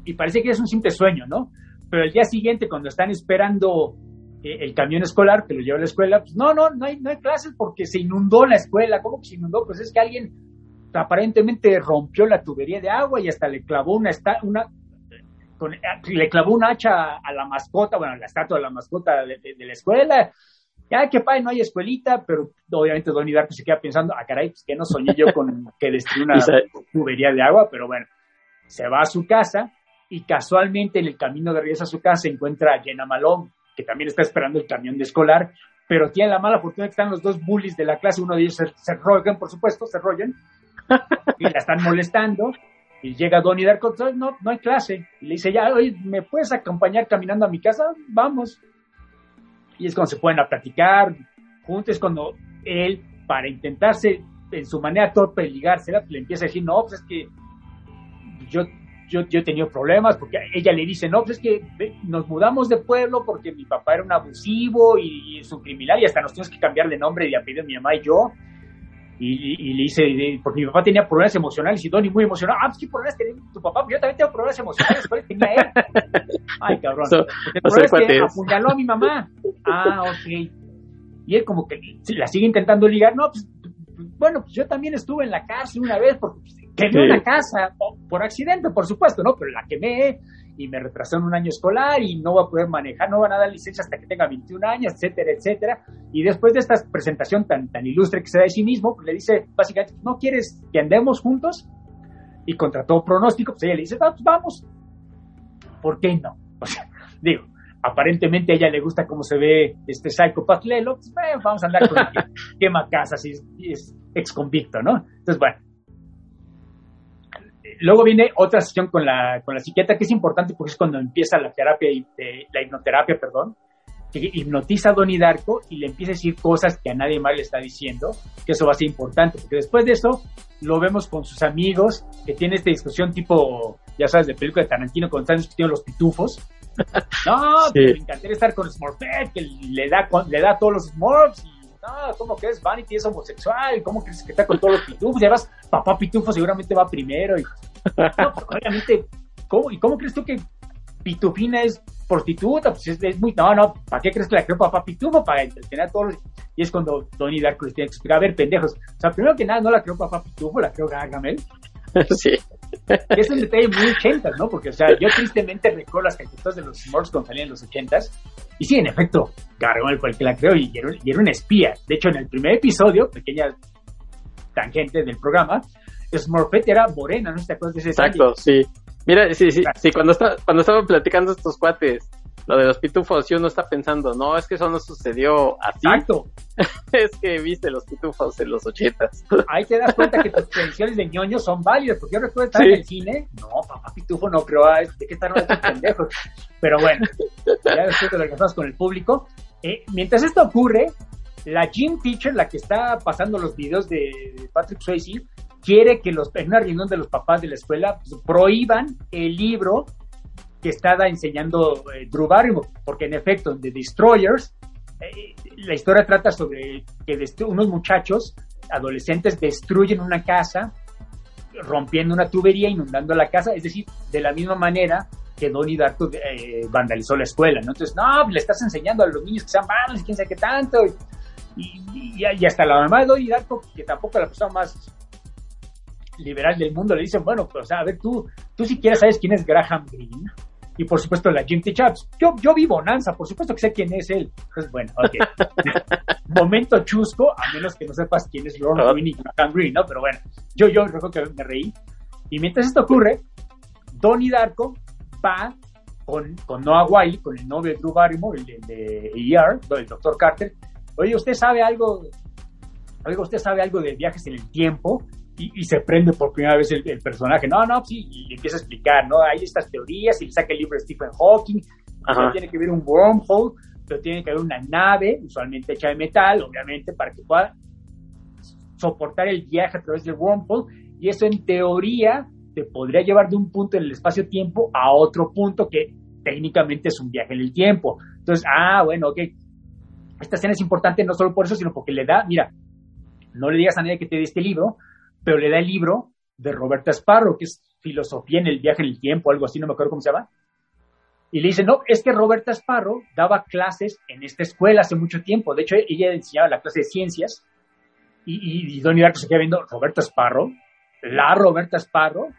Y parece que es un simple sueño, ¿no? Pero el día siguiente, cuando están esperando eh, el camión escolar que lo lleva a la escuela, pues no, no, no hay, no hay clases porque se inundó la escuela. ¿Cómo que se inundó? Pues es que alguien aparentemente rompió la tubería de agua y hasta le clavó una, una le clavó un hacha a la mascota, bueno, la estatua de la mascota de, la escuela. Ya que padre, no hay escuelita, pero obviamente Don Darko se queda pensando, ah, caray, pues que no soñé yo con que destruyó una tubería de agua, pero bueno, se va a su casa y casualmente en el camino de regreso a su casa encuentra a Jenna Malone, que también está esperando el camión de escolar, pero tiene la mala fortuna que están los dos bullies de la clase, uno de ellos se, Rogan, por supuesto, se Rogan, y la están molestando. Y llega Donnie Darko, no, no hay clase. Y le dice, ya, oye, ¿me puedes acompañar caminando a mi casa? Vamos. Y es cuando se pueden a platicar juntos, es cuando él, para intentarse en su manera torpe ligársela, le empieza a decir, no, pues es que yo, yo, yo he tenido problemas, porque ella le dice, no, pues es que nos mudamos de pueblo porque mi papá era un abusivo y, es un criminal y hasta nos tuvimos que cambiar de nombre y apellido mi mamá y yo y, le dice, porque mi papá tenía problemas emocionales y Donnie muy emocionado, ah, pues qué problemas tiene tu papá, yo también tengo problemas emocionales, ¿cuáles tenía él? Ay, cabrón. el problema es que apuñaló a mi mamá. Ah, ok. Y él como que la sigue intentando ligar, no, pues, bueno, pues yo también estuve en la cárcel una vez porque pues, quemé una casa, por accidente, por supuesto, ¿no? Pero la quemé, y me retrasó en un año escolar y no va a poder manejar, no van a dar licencia hasta que tenga 21 años, etcétera, etcétera. Y después de esta presentación tan, tan ilustre que se da de sí mismo, pues le dice básicamente, ¿no quieres que andemos juntos? Y contra todo pronóstico, pues ella le dice, ah, pues vamos. ¿Por qué no? O sea, digo, aparentemente a ella le gusta cómo se ve este psicópata Lelo, pues vamos a andar con el quema casas y es ex convicto, ¿no? Entonces, bueno, luego viene otra sesión con la, con la psiquiatra que es importante porque es cuando empieza la terapia, la hipnoterapia, perdón, que hipnotiza a Donnie Darko y le empieza a decir cosas que a nadie más le está diciendo, que eso va a ser importante, porque después de eso lo vemos con sus amigos, que tiene esta discusión tipo, ya sabes, de película de Tarantino, cuando están discutiendo los pitufos, No, sí. me encantaría estar con Smurfette, que le da, le da todos los Smurfs. Y, no, ¿cómo crees? Vanity es homosexual. ¿Cómo crees que está con todos los pitufos? Llevas papá pitufo, seguramente va primero. Y, no, pues, obviamente, ¿cómo, ¿y cómo crees tú que Pitufina es prostituta? Pues es, muy. No, no, ¿para qué crees que la creó papá pitufo? Para entretener a todos. Y es cuando Donnie Darko les tiene que explicar, a ver, pendejos. O sea, primero que nada, no la creó papá pitufo, la creó Gargamel. Sí. es un detalle muy 80, ¿no? Porque, o sea, yo tristemente recuerdo las caricaturas de los Smurfs cuando salían en los 80 y sí, en efecto, Gargamel fue el que la creó y era, y era un espía. De hecho, en el primer episodio, pequeña tangente del programa, Smurfette era morena, ¿no te acuerdas de ese Exacto, sí. Mira, sí, sí, sí, cuando, está, cuando estaban platicando estos cuates, lo de los pitufos, y uno está pensando, no, es que eso no sucedió así. Exacto. es que viste los pitufos en los ochentas. Ahí te das cuenta que tus predicciones de ñoño son válidas, porque yo recuerdo estar en el cine, no, papá pitufo no creo, ¿de qué están estos pendejos? Pero bueno, ya después de lo que pasamos con el público, eh, mientras esto ocurre, la gym teacher, la que está pasando los videos de Patrick Swayze, quiere que los, en una reunión de los papás de la escuela pues, prohíban el libro que estaba enseñando eh, Drew Barrymore, porque en efecto, en The Destroyers, eh, la historia trata sobre que unos muchachos adolescentes destruyen una casa, rompiendo una tubería, inundando la casa, es decir, de la misma manera que Donnie Darko eh, vandalizó la escuela. Entonces, no, le estás enseñando a los niños que sean malos y quién sabe qué tanto, y, y, hasta la mamá de Donnie Darko, que tampoco es la persona más liberal del mundo, le dicen, bueno, pues, a ver, tú, tú si quieres sabes quién es Graham Greene, y por supuesto la Jim T. Chaps. Yo, yo vi Bonanza, por supuesto que sé quién es él. Pues bueno, ok. Momento chusco, a menos que no sepas quién es Lord Green y Graham Green, ¿no? Pero bueno, yo, yo recuerdo que me reí. Y mientras esto ocurre, Donnie Darko va con, con Noah Wiley, con el novio de Drew Barrymore, el de, de ER, el doctor Carter. Oye, ¿usted sabe algo? Oiga, ¿usted sabe algo de viajes en el tiempo? Y, se prende por primera vez el, personaje. No, no, sí, y empieza a explicar, ¿no? Hay estas teorías y le saca el libro de Stephen Hawking. tiene que haber un wormhole, pero tiene que haber una nave, usualmente hecha de metal, obviamente, para que pueda soportar el viaje a través del wormhole. Y eso en teoría te podría llevar de un punto en el espacio-tiempo a otro punto que técnicamente es un viaje en el tiempo. Entonces, ah, bueno, ok. Esta escena es importante no solo por eso, sino porque le da, mira, no le digas a nadie que te dé este libro, pero le da el libro de Roberta Sparrow, que es Filosofía en el viaje en el tiempo, algo así, no me acuerdo cómo se llama. Y le dice, no, es que Roberta Sparrow daba clases en esta escuela hace mucho tiempo. De hecho, ella enseñaba la clase de ciencias. Y, y, Donnie Darko se queda viendo, Roberta Sparrow, la Roberta Sparrow.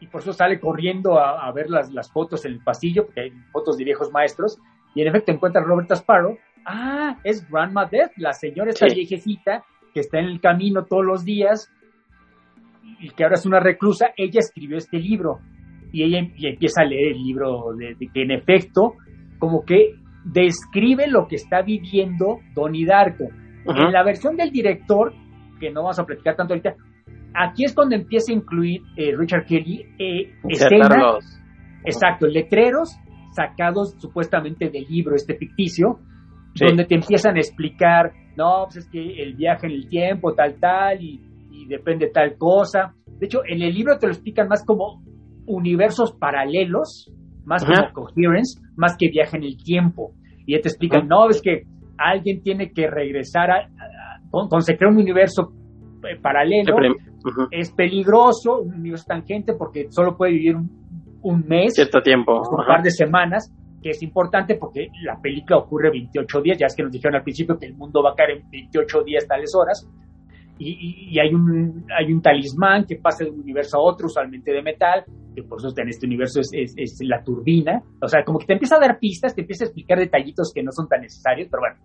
Y por eso sale corriendo a, ver las, las, fotos en el pasillo, porque hay fotos de viejos maestros. Y en efecto encuentra a Roberta Sparrow. Ah, es Grandma Death, la señora esta viejecita que está en el camino todos los días y que ahora es una reclusa, ella escribió este libro. Y ella em, empieza a leer el libro de, que en efecto como que describe lo que está viviendo Donnie Darko. En la versión del director, que no vamos a platicar tanto ahorita, aquí es cuando empieza a incluir eh, Richard Kelly eh, escenas, exacto, letreros sacados supuestamente del libro este ficticio, donde te empiezan a explicar, no, pues es que el viaje en el tiempo, tal, tal, y depende tal cosa. De hecho, en el libro te lo explican más como universos paralelos, más como coherence, más que viaje en el tiempo. Y ya te explican, no, es que alguien tiene que regresar a, con, se crea un universo eh, paralelo, es peligroso, un universo tangente porque solo puede vivir un, mes, cierto tiempo, un par de semanas, que es importante porque la película ocurre 28 días, ya es que nos dijeron al principio que el mundo va a caer en 28 días tales horas, y, hay, un, hay un talismán que pasa de un universo a otro, usualmente de metal, que por eso en este universo es, es, la turbina. O sea, como que te empieza a dar pistas, te empieza a explicar detallitos que no son tan necesarios, pero bueno,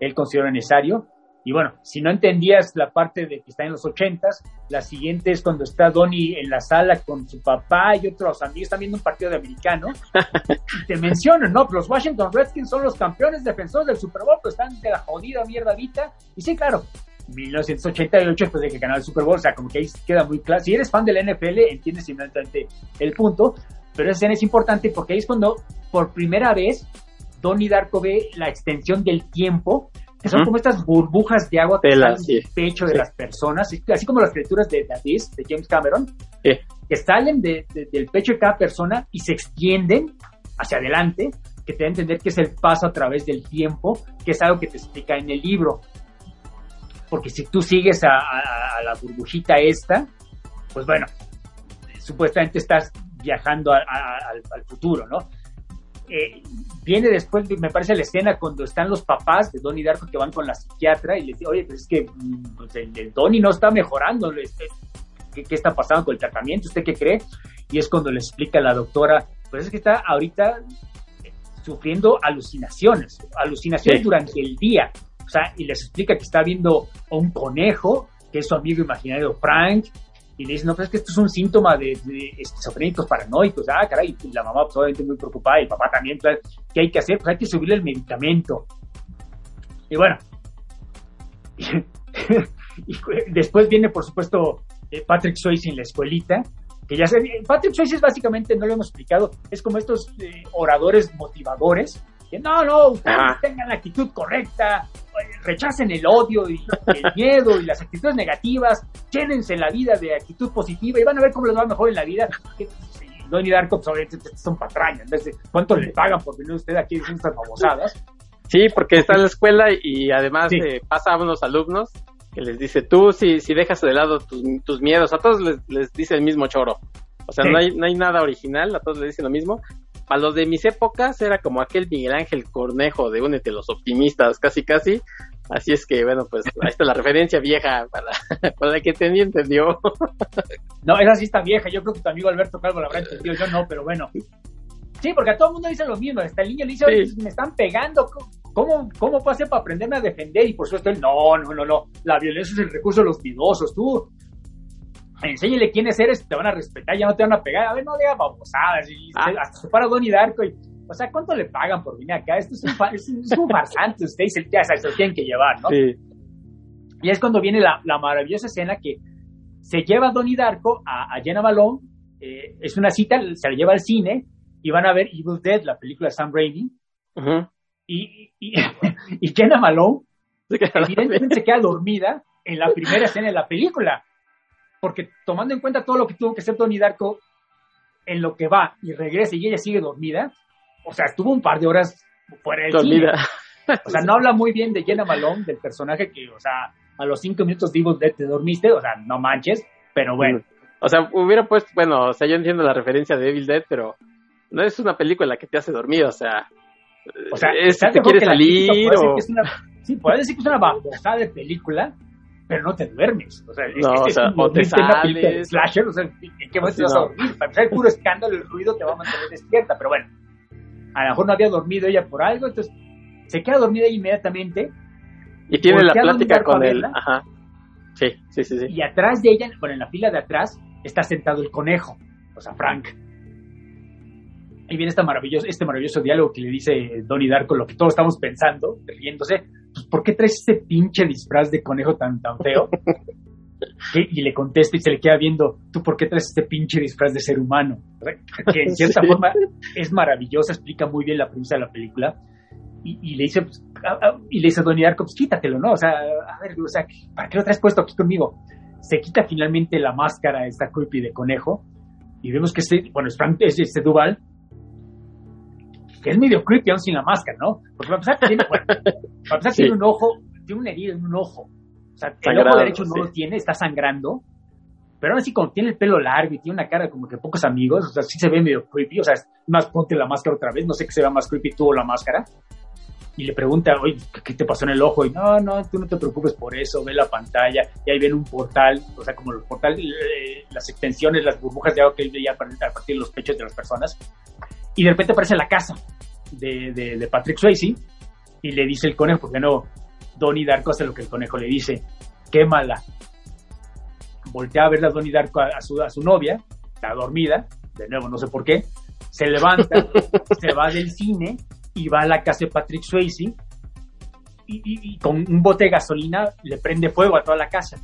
él considera necesario. Y bueno, si no entendías la parte de que está en los ochentas, la siguiente es cuando está Donnie en la sala con su papá y otros amigos, están viendo un partido de americano, y te mencionan, ¿no? Los Washington Redskins son los campeones defensores del Super Bowl, pero están de la jodida mierda ahorita. Y sí, claro, 1988 después de que ganó el Super Bowl, o sea, como que ahí queda muy claro. Si eres fan del NFL, entiendes inmediatamente el punto, pero esa escena es importante porque ahí es cuando por primera vez Donnie Darko ve la extensión del tiempo, que son como estas burbujas de agua que salen del pecho de las personas, así como las criaturas de David, de James Cameron, que salen del pecho de cada persona y se extienden hacia adelante, que te da a entender que es el paso a través del tiempo, que es algo que te explica en el libro. Porque si tú sigues a, la burbujita esta, pues bueno, supuestamente estás viajando al futuro, ¿no? Eh, viene después, me parece la escena cuando están los papás de Donnie Darko que van con la psiquiatra y le dicen, oye, pues es que mm, pues el, el, Donnie no está mejorando, ¿qué, ¿qué, está pasando con el tratamiento? ¿Usted qué cree? Y es cuando le explica a la doctora, pues es que está ahorita sufriendo alucinaciones, alucinaciones durante el día, sea, y les explica que está viendo a un conejo, que es su amigo imaginario Frank, y le dicen, no, pero es que esto es un síntoma de, de esquizofrénicos paranoicos. Ah, caray, y la mamá pues, muy preocupada y el papá también, pues, ¿qué hay que hacer? Pues hay que subirle el medicamento. Y bueno, y, después viene, por supuesto, eh, Patrick Swayze en la escuelita, que ya Patrick Swayze es básicamente, no lo hemos explicado, es como estos eh, oradores motivadores, que no, no, ustedes tengan la actitud correcta, rechacen el odio y el miedo y las actitudes negativas, llénense la vida de actitud positiva y van a ver cómo les va mejor en la vida. Donnie Darko, pues, son patrañas. ¿Cuánto le pagan por venir usted aquí diciendo estas famosadas? Sí, porque está en la escuela y además eh, pasa a unos alumnos que les dice, tú si, si dejas de lado tus, miedos, a todos les, dice el mismo choro. O sea, no, hay, no hay nada original, a todos les dicen lo mismo. Para los de mis épocas era como aquel Miguel Ángel Cornejo de Únete los optimistas, casi casi. Así es que, bueno, pues ahí está la referencia vieja para, para la que tenía entendió. No, esa sí está vieja. Yo creo que tu amigo Alberto Calvo la habrá entendido. Yo no, pero bueno. Sí, porque a todo el mundo dice lo mismo. Hasta el niño le dice, me están pegando. ¿Cómo, ¿Cómo para aprenderme a defender? Y por supuesto él, no, no, no, no. La violencia es el recurso de los pidosos. Tú, enséñale quiénes eres, te van a respetar, ya no te van a pegar. A ver, no digas babosadas. Y ah. hasta se para Donnie Darko y o sea, ¿cuánto le pagan por venir acá? Esto es un, es, es un farsante, ustedes ya se lo tienen que llevar, ¿no? Sí. Y es cuando viene la, la, maravillosa escena que se lleva a Donnie Darko a, a Jenna Malone, eh, es una cita, se la lleva al cine y van a ver Evil Dead, la película de Sam Raimi, y, y, y, Jenna Malone evidentemente se queda dormida en la primera escena de la película, porque tomando en cuenta todo lo que tuvo que hacer Donnie Darko en lo que va y regresa y ella sigue dormida, o sea, estuvo un par de horas fuera del cine. O sea, no habla muy bien de Jenna Malone, del personaje que, o sea, a los cinco minutos Dead te dormiste, o sea, no manches, pero bueno. O sea, hubiera puesto, bueno, o sea, yo entiendo la referencia de Evil Dead, pero no es una película que te hace dormir, o sea, o sea, es, te quieres salir o... sí, puedes decir que es una babosada de película, pero no te duermes. O sea, es, no, o, sea, o te sales. Slasher, o sea, ¿en qué momento te vas a dormir? Para empezar, el puro escándalo, el ruido te va a mantener despierta, pero bueno a lo mejor no había dormido ella por algo, entonces se queda dormida inmediatamente. Y tiene la plática con él. Ajá. Sí, sí, sí, sí. Y atrás de ella, bueno, en la fila de atrás, está sentado el conejo, o sea, Frank. Y viene este maravilloso, este maravilloso diálogo que le dice Donnie Darko, lo que todos estamos pensando, riéndose. Pues, ¿por qué traes ese pinche disfraz de conejo tan, tan feo? Y le contesta y se le queda viendo, ¿tú por qué traes este pinche disfraz de ser humano? Que en cierta forma es maravillosa, explica muy bien la premisa de la película. Y, le dice, pues, y le dice a Donnie Darko, pues quítatelo, ¿no? O sea, a ver, o sea, ¿para qué lo traes puesto aquí conmigo? Se quita finalmente la máscara, esta creepy de conejo, y vemos que este, bueno, es, Frank, es este Duval, que es medio creepy aún sin la máscara, ¿no? Porque para empezar tiene, bueno, para empezar tiene un ojo, tiene una herida en un ojo, o sea, el ojo derecho no lo tiene, está sangrando. Pero aún así, como tiene el pelo largo y tiene una cara como que pocos amigos, o sea, sí se ve medio creepy. O sea, más ponte la máscara otra vez. No sé qué se vea más creepy tú o la máscara. Y le pregunta, oye, ¿qué te pasó en el ojo? Y no, no, tú no te preocupes por eso, ve la pantalla. Y ahí ven un portal, o sea, como los portales, eh, las extensiones, las burbujas de agua que él veía a partir de los pechos de las personas. Y de repente aparece la casa de, de, de Patrick Swayze y le dice el conejo, porque no, Donnie Darko hace lo que el conejo le dice, quémala. Voltea a ver a Donnie Darko a, su, a su novia, está dormida, de nuevo no sé por qué, se levanta, se va del cine y va a la casa de Patrick Swayze y, con un bote de gasolina le prende fuego a toda la casa.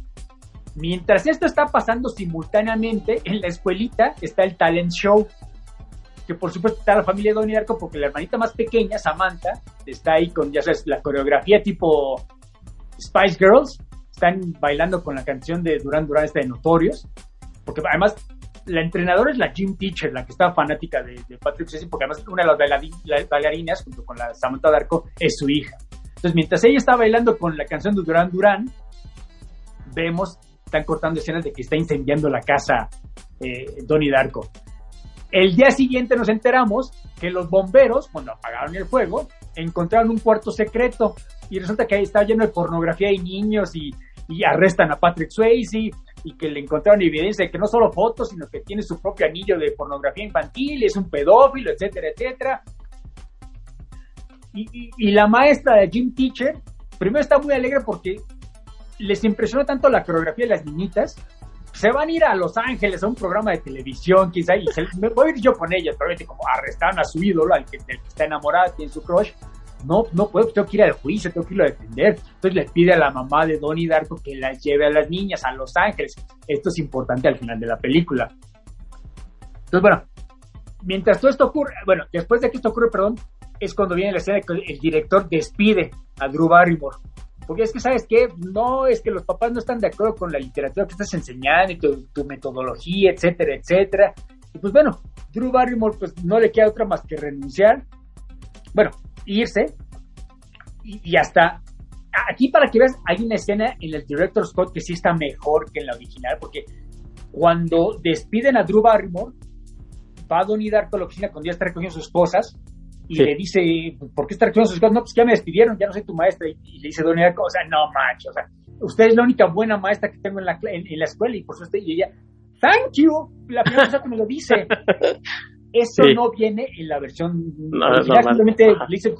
Mientras esto está pasando simultáneamente, en la escuelita está el talent show, que por supuesto está la familia de Donnie Darko porque la hermanita más pequeña, Samantha, está ahí con, ya sabes, la coreografía tipo Spice Girls, están bailando con la canción de Duran Duran esta de Notorios, porque además la entrenadora es la gym teacher, la que estaba fanática de, Patrick Swayze, porque además una de las bailarinas, junto con la Samantha Darko, es su hija. Entonces, mientras ella está bailando con la canción de Duran Duran, vemos, están cortando escenas de que está incendiando la casa eh, Donnie Darko. El día siguiente nos enteramos que los bomberos, cuando apagaron el fuego, encontraron un cuarto secreto y resulta que ahí está lleno de pornografía y niños y, y arrestan a Patrick Swayze y que le encontraron evidencia de que no solo fotos, sino que tiene su propio anillo de pornografía infantil, es un pedófilo, etcétera, etcétera. Y, la maestra de Jim Teacher, primero está muy alegre porque les impresionó tanto la coreografía de las niñitas, se van a ir a Los Ángeles a un programa de televisión, quizá, y me voy a ir yo con ellas, probablemente como arrestaron a su ídolo, al que, del está enamorada, tiene su crush, no, no puedo, tengo que ir al juicio, tengo que irlo a defender. Entonces le pide a la mamá de Donnie Darko que las lleve a las niñas a Los Ángeles. Esto es importante al final de la película. Entonces, bueno, mientras todo esto ocurre, bueno, después de que esto ocurre, perdón, es cuando viene la escena que el director despide a Drew Barrymore. Porque es que, ¿sabes qué? No, es que los papás no están de acuerdo con la literatura que estás enseñando y tu, tu metodología, etcétera, etcétera. Y pues bueno, Drew Barrymore pues no le queda otra más que renunciar. Bueno, irse y, hasta aquí para que veas hay una escena en el director Scott que sí está mejor que en la original porque cuando despiden a Drew Barrymore va a Donnie Darko a la oficina cuando ya está recogiendo sus cosas y le dice, ¿por qué está recogiendo sus cosas? No, pues ya me despidieron, ya no soy tu maestra. Y, le dice Darko, o sea, no manches, o sea, usted es la única buena maestra que tengo en la, en, la escuela y por eso y ella, thank you, la primera persona que me lo dice. Eso no viene en la versión no, simplemente le dice,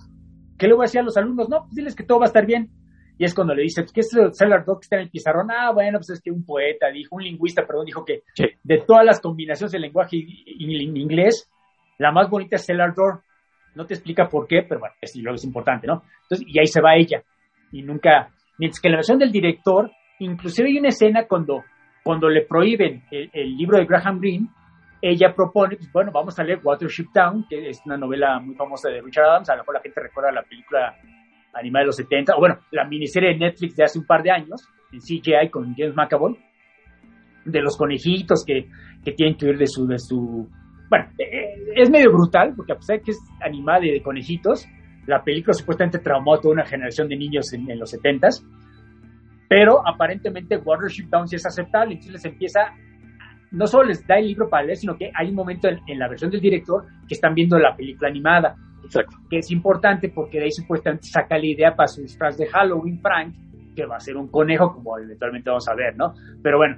¿qué le voy a decir a los alumnos? No, pues diles que todo va a estar bien. Y es cuando le dice, ¿qué es el Cellar Dog que está en el pizarrón? Ah, bueno, pues es que un poeta dijo, un lingüista, perdón, dijo que de todas las combinaciones del lenguaje en inglés, la más bonita es Cellar Door. No te explica por qué, pero bueno, es, lo es importante, ¿no? Entonces, y ahí se va ella. Y nunca, mientras que la versión del director, inclusive hay una escena cuando, cuando le prohíben el libro de Graham Greene, ella propone, pues bueno, vamos a leer Watership Down, que es una novela muy famosa de Richard Adams, a lo mejor la gente recuerda la película animada de los 70, o bueno, la miniserie de Netflix de hace un par de años, en CGI con James McAvoy, de los conejitos que, que tienen que huir de su, de su... Bueno, eh, es medio brutal, porque a pesar de que es animada de, conejitos, la película supuestamente traumó a toda una generación de niños en, en los 70s, pero aparentemente Watership Down sí es aceptable, entonces les empieza no solo les da el libro para leer, sino que hay un momento en, la versión del director que están viendo la película animada. Exacto. Que es importante porque de ahí supuestamente saca la idea para su disfraz de Halloween, Frank, que va a ser un conejo, como eventualmente vamos a ver, ¿no? Pero bueno,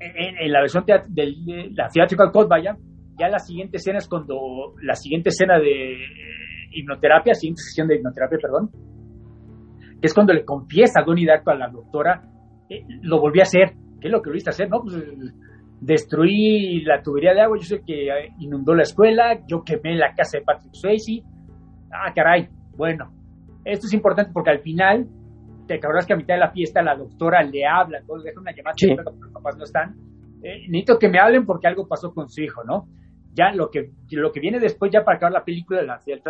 en, la versión de la Theatrical Code, vaya, ya la siguiente escena es cuando, la siguiente escena de hipnoterapia, siguiente sesión de hipnoterapia, perdón, que es cuando le confiesa a Donnie Darko a la doctora, eh, lo volví a hacer, ¿qué es lo que a hacer? No, pues destruí la tubería de agua, yo sé que inundó la escuela, yo quemé la casa de Patrick Swayze. Ah, caray, bueno, esto es importante porque al final, te acuerdas que a mitad de la fiesta la doctora le habla, todos dejan una llamada, porque los papás no están. Eh, necesito que me hablen porque algo pasó con su hijo, ¿no? Ya lo que, lo que viene después, ya para acabar la película, la, el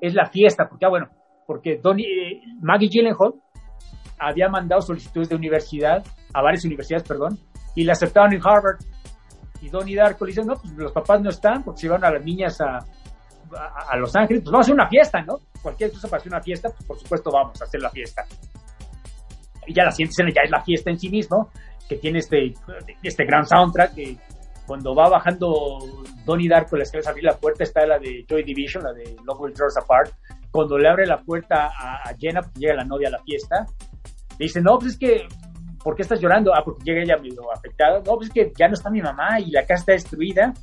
es la fiesta, porque, ah, bueno, porque Donnie, eh, Maggie Gyllenhaal había mandado solicitudes de universidad, a varias universidades, perdón, y la aceptaron en Harvard. Y Donnie Darko le dice, no, pues los papás no están porque se van a las niñas a, a, Los Ángeles, pues vamos a hacer una fiesta, ¿no? Cualquier cosa para hacer una fiesta, pues por supuesto vamos a hacer la fiesta. Y ya la siguiente escena ya es la fiesta en sí mismo, que tiene este, este gran soundtrack que cuando va bajando Donnie Darko las escaleras a abrir la puerta está la de Joy Division, la de Love Will Tear Us Apart. Cuando le abre la puerta a, Jenna, porque llega la novia a la fiesta, dice, no, pues es que, ¿por qué estás llorando? Ah, porque llega ella medio afectada. No, pues es que ya no está mi mamá y la casa está destruida.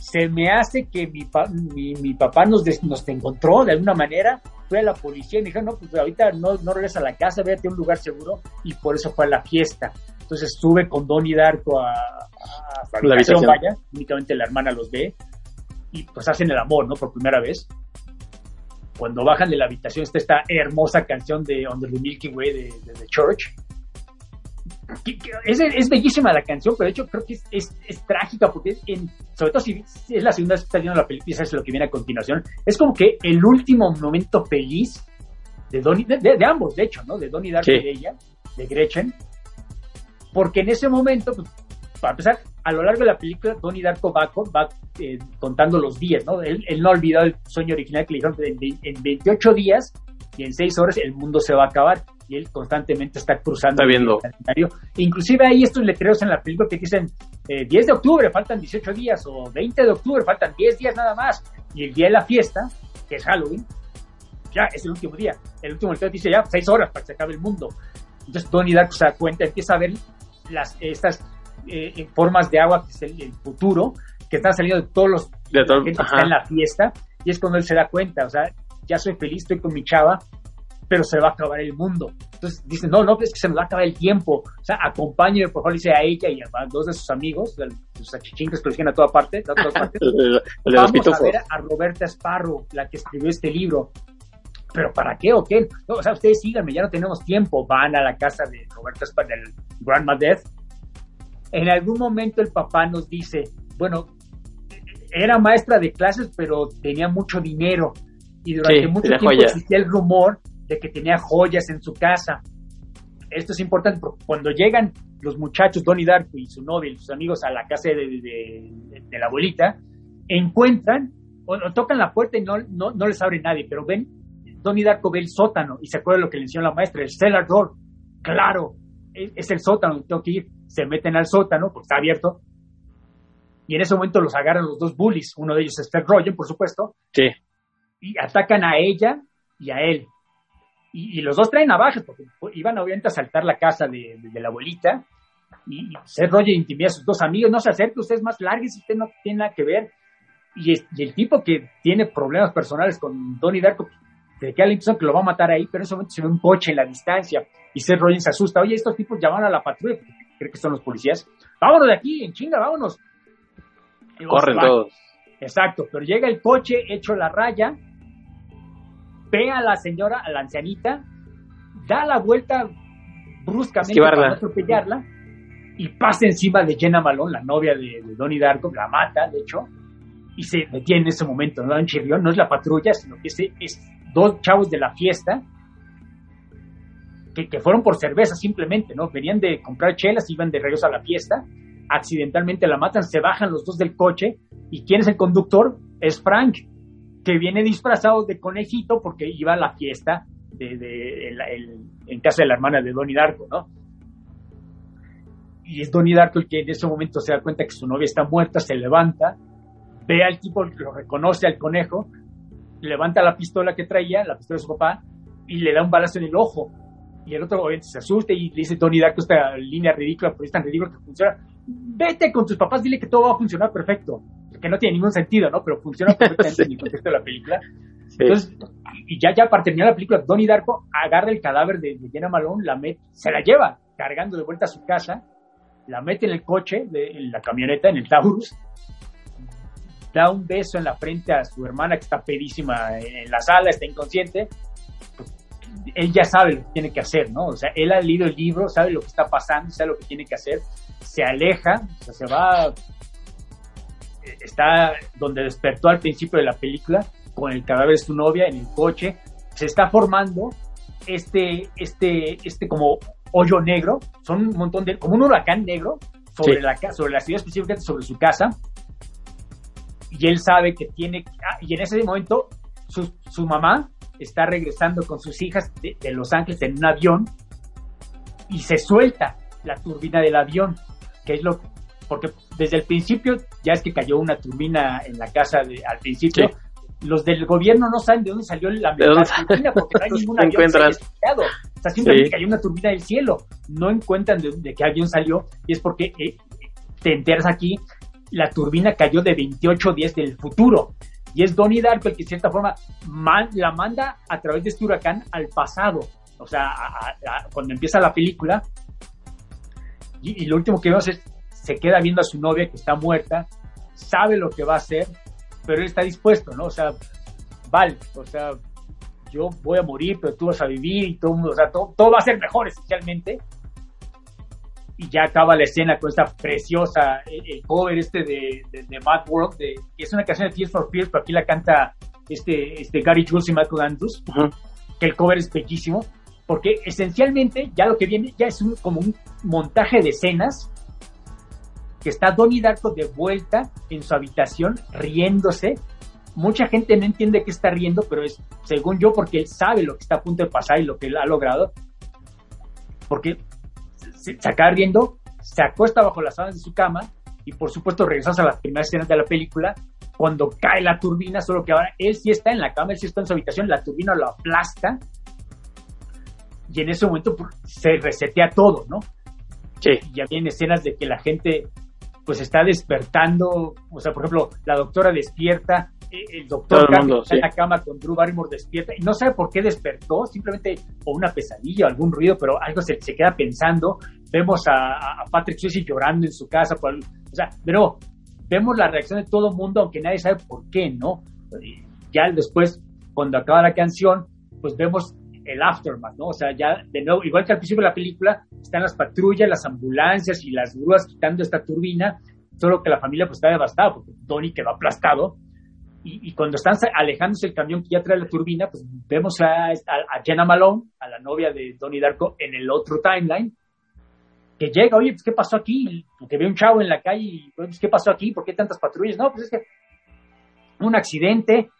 Se me hace que mi, mi, papá nos, nos encontró de alguna manera, fue a la policía y me dijo, no, pues ahorita no, no regresa a la casa, vete a un lugar seguro y por eso fue a la fiesta. Entonces estuve con Donnie Darko a, a, la habitación, vaya, únicamente la hermana los ve y pues hacen el amor, ¿no? Por primera vez cuando bajan de la habitación está esta hermosa canción de Under the Milky Way de, The Church. Es, bellísima la canción, pero de hecho creo que es, trágica porque en, sobre todo si es la segunda vez que está viendo la película y es lo que viene a continuación, es como que el último momento feliz de Donnie, de, ambos, de hecho, ¿no? De Donnie Darko y de ella, de Gretchen, porque en ese momento pues, para empezar, a lo largo de la película, Donnie Darko va, va eh, contando los días, ¿no? Él, él, no ha olvidado el sueño original que le dijeron que en, en 28 días y en 6 horas el mundo se va a acabar y él constantemente está cruzando está viendo. el calendario. Inclusive hay estos letreros en la película que dicen eh, 10 de octubre faltan 18 días o 20 de octubre faltan 10 días nada más y el día de la fiesta, que es Halloween, ya es el último día. El último letrero dice ya 6 horas para que se acabe el mundo. Entonces Tony Dark se da cuenta, empieza a ver las, estas eh, formas de agua que es el, el, futuro, que están saliendo de todos los de todo, que está en la fiesta, y es cuando él se da cuenta, o sea, ya soy feliz, estoy con mi chava, pero se va a acabar el mundo. Entonces dice, no, no, es que se nos va a acabar el tiempo. O sea, acompáñeme, por favor, dice a ella y a dos de sus amigos, sus achichincas que lo siguen a toda parte, a todas partes. Vamos a ver a Roberta Sparrow, la que escribió este libro. ¿Pero para qué o qué? No, o sea, ustedes síganme, ya no tenemos tiempo. Van a la casa de Roberta Sparrow, del Grandma Death. En algún momento el papá nos dice, bueno, era maestra de clases, pero tenía mucho dinero. Y durante Sí, mucho tiempo existía el rumor de que tenía joyas en su casa. Esto es importante porque cuando llegan los muchachos, Donnie Darko y su novia y sus amigos a la casa de, de- la abuelita, encuentran o, o tocan la puerta y no, no, no les abre nadie, pero ven, Donnie Darko ve el sótano y se acuerda de lo que le enseñó la maestra, el cellar door. Claro, es, es el sótano, tengo que ir. Se meten al sótano porque está abierto. Y en ese momento los agarran los dos bullies. Uno de ellos es Ted Rogen, por supuesto, Sí, y atacan a ella y a él. Y, y los dos traen navajas, porque iban obviamente a saltar la casa de, de- de la abuelita. Y, y Seth Rogen intimida a sus dos amigos, no se acerque, usted es más largo, usted no tiene nada que ver. Y, es- y el tipo que tiene problemas personales con Donnie Darko, se queda la impresión que lo va a matar ahí, pero en ese momento se ve un coche en la distancia. Y Seth Rogen se asusta, oye, estos tipos llamaron a la patrulla, porque cree que son los policías. Vámonos de aquí, en chinga, vámonos. Y corren se todos. Exacto, pero llega el coche hecho la raya, ve a la señora, a la ancianita, da la vuelta bruscamente Esquivarla. para atropellarla y pasa encima de Jenna Malone, la novia de, de Donnie Darko, la mata, de hecho, y se detiene en ese momento, no chirrión, no es la patrulla, sino que es, es dos chavos de la fiesta que, que fueron por cerveza simplemente, ¿no? Venían de comprar chelas, iban de regreso a la fiesta, accidentalmente la matan, se bajan los dos del coche, ¿y quién es el conductor? Es Frank, que viene disfrazado de conejito porque iba a la fiesta de, de- en, la- en- en casa de la hermana de Donnie Darko, ¿no? Y es Donnie Darko el que en ese momento se da cuenta que su novia está muerta, se levanta, ve al tipo, lo reconoce al conejo, levanta la pistola que traía, la pistola de su papá, y le da un balazo en el ojo. Y el otro obviamente se asusta y le dice Donnie Darko esta línea ridícula, pero es tan ridícula que funciona. Vete con tus papás, dile que todo va a funcionar perfecto. Que no tiene ningún sentido, ¿no? Pero funciona perfectamente en el contexto de la película. Sí. Entonces, y ya, ya para terminar la película, Donnie Darko agarra el cadáver de, de Jenna Malone, la mete, se la lleva cargando de vuelta a su casa, la mete en el coche, de, en la camioneta, en el Taurus, da un beso en la frente a su hermana que está pedísima en la sala, está inconsciente. Pues, él ya sabe lo que tiene que hacer, ¿no? O sea, él ha leído el libro, sabe lo que está pasando, sabe lo que tiene que hacer, se aleja, o sea, se va, eh, está donde despertó al principio de la película, con el cadáver de su novia en el coche, se está formando este, este, este como hoyo negro, son un montón de, como un huracán negro sobre, Sí. la, sobre la ciudad, específicamente sobre su casa, y él sabe que tiene, ah, y en ese momento su, su mamá está regresando con sus hijas de, de Los Ángeles en un avión y se suelta la turbina del avión, que es lo porque desde el principio ya es que cayó una turbina en la casa de, al principio. Sí. Los del gobierno no saben de dónde salió la, ¿De dónde la turbina porque no hay ningún avión haya estrellado. O sea, simplemente Sí. cayó una turbina del cielo. No encuentran de, de qué avión salió y es porque eh, te enteras aquí, la turbina cayó de 28 días del futuro. Y es Donnie Darko el que, de cierta forma, man- la manda a través de este huracán al pasado. O sea, a- a- a- cuando empieza la película. Y, y lo último que vemos es, se queda viendo a su novia que está muerta, sabe lo que va a hacer, pero él está dispuesto, ¿no? O sea, vale, o sea, yo voy a morir, pero tú vas a vivir y todo, o sea, todo, todo va a ser mejor esencialmente. Y ya acaba la escena con esta preciosa, el, el cover este de, de, de Mad World, de, que es una canción de Tears for Fears, pero aquí la canta este, este Gary Jules y Michael Andrews, Ujú. que el cover es bellísimo, porque esencialmente ya lo que viene ya es un, como un montaje de escenas que está Donnie Darko de vuelta en su habitación riéndose. Mucha gente no entiende que está riendo, pero es, según yo, porque sabe lo que está a punto de pasar y lo que él ha logrado. Porque se, se acaba riendo, se acuesta bajo las sábanas de su cama y por supuesto regresas a las primeras escenas de la película cuando cae la turbina, solo que ahora él sí está en la cama, él sí está en su habitación, la turbina lo aplasta y en ese momento pues, se resetea todo, ¿no? Sí. Ya vienen escenas de que la gente pues está despertando, o sea, por ejemplo, la doctora despierta, eh, el doctor el mundo, está en sí. la cama con Drew Barrymore despierta y no sabe por qué despertó, simplemente o una pesadilla o algún ruido, pero algo se, se queda pensando. Vemos a, a Patrick Swayze llorando en su casa, por, o sea, pero vemos la reacción de todo el mundo, aunque nadie sabe por qué, ¿no? Y Ya después, cuando acaba la canción, pues vemos el aftermath, ¿no? O sea, ya de nuevo, igual que al principio de la película, están las patrullas, las ambulancias y las grúas quitando esta turbina, solo que la familia pues está devastada porque Donnie quedó aplastado. Y, y cuando están alejándose el camión que ya trae la turbina, pues vemos a, a, a Jenna Malone, a la novia de Donnie Darko, en el otro timeline, que llega, oye, pues, ¿qué pasó aquí? Porque ve un chavo en la calle y, pues, ¿qué pasó aquí? ¿Por qué tantas patrullas? No, pues es que un accidente,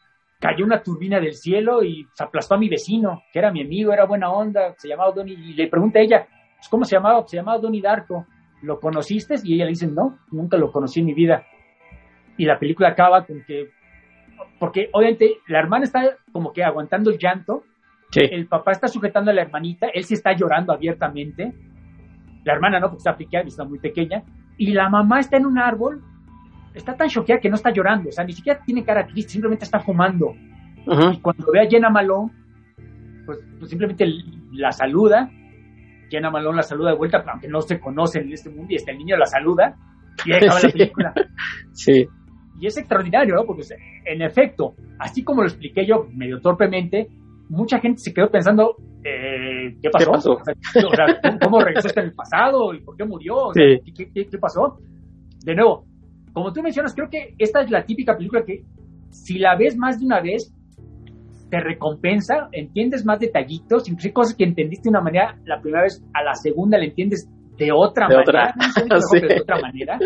cayó una turbina del cielo y se aplastó a mi vecino, que era mi amigo, era buena onda, se llamaba Donnie, y le pregunta a ella, pues, ¿cómo se llamaba? Se llamaba Donnie Darko, ¿lo conociste? Y ella le dice, no, nunca lo conocí en mi vida. Y la película acaba con que, porque obviamente la hermana está como que aguantando el llanto, Sí. el papá está sujetando a la hermanita, él sí está llorando abiertamente, la hermana no, porque está y está muy pequeña, y la mamá está en un árbol, está tan choqueada que no está llorando, o sea, ni siquiera tiene cara triste, simplemente está fumando. Ujú. Y cuando ve a Jenna Malone, pues, pues simplemente la saluda, Jenna Malone la saluda de vuelta, aunque no se conocen en este mundo, y este niño la saluda, y acaba Sí. la película. Sí. Y es extraordinario, ¿no? Porque, en efecto, así como lo expliqué yo medio torpemente, mucha gente se quedó pensando, eh, ¿qué pasó? pasó? O sea, ¿cómo- ¿cómo regresó hasta en el pasado? ¿Y por qué murió? O sea, Sí. ¿qué, qué- qué pasó? De nuevo, como tú mencionas, creo que esta es la típica película que si la ves más de una vez, te recompensa, entiendes más detallitos, incluso cosas que entendiste de una manera la primera vez, a la segunda la entiendes de otra De manera, otra. no Sí. de otra manera.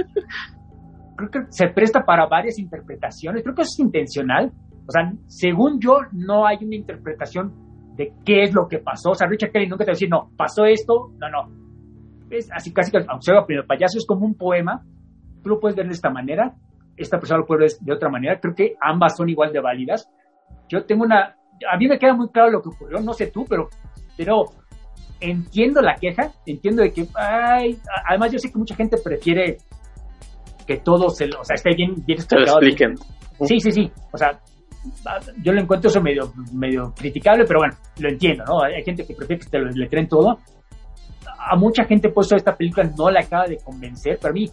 Creo que se presta para varias interpretaciones, creo que eso es intencional. O sea, según yo, no hay una interpretación de qué es lo que pasó. O sea, Richard Kelly nunca te va a decir, no, pasó esto, no, no. Es así casi que, aunque sea el payaso, es como un poema. Tú lo puedes ver de esta manera, esta persona lo puede ver de otra manera. Creo que ambas son igual de válidas. Yo tengo una. A mí me queda muy claro lo que ocurrió, no sé tú, pero, pero entiendo la queja, entiendo de que. Ay, además, yo sé que mucha gente prefiere que todo se. O sea, esté bien, bien Te lo expliquen. Sí, sí, sí. O sea, yo lo encuentro eso medio, medio criticable, pero bueno, lo entiendo, ¿no? Hay gente que prefiere que te lo letren todo. A mucha gente, pues, esta película no la acaba de convencer, pero a mí,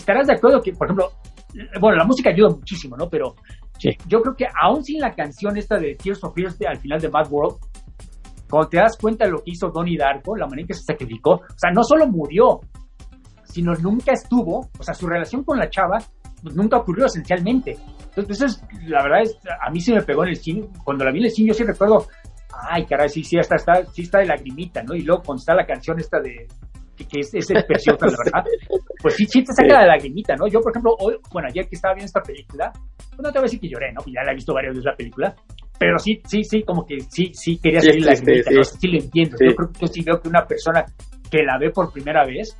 estarás de acuerdo que, por ejemplo, bueno, la música ayuda muchísimo, ¿no? Pero Sí. yo creo que aún sin la canción esta de Tears of Fears de- al final de Mad World, cuando te das cuenta de lo que hizo Donnie Darko, la manera en que se sacrificó, o sea, no solo murió, sino nunca estuvo, o sea, su relación con la chava pues, nunca ocurrió esencialmente. Entonces, la verdad es, a mí se me pegó en el cine, cuando la vi en el cine yo sí recuerdo, ay, caray, sí, sí, hasta está, sí está de lagrimita, ¿no? Y luego cuando está la canción esta de, que, es, es preciosa, la verdad, pues sí, sí te saca Sí. la lagrimita, ¿no? Yo, por ejemplo, hoy, bueno, ayer que estaba viendo esta película, pues no te voy a decir que lloré, ¿no? Pues ya la he visto varias veces la película, pero sí, sí, sí, como que sí, sí quería Sí, salir es triste, lagrimita, sí. ¿no? Sí lo entiendo. Sí. Yo creo que yo sí veo que una persona que la ve por primera vez,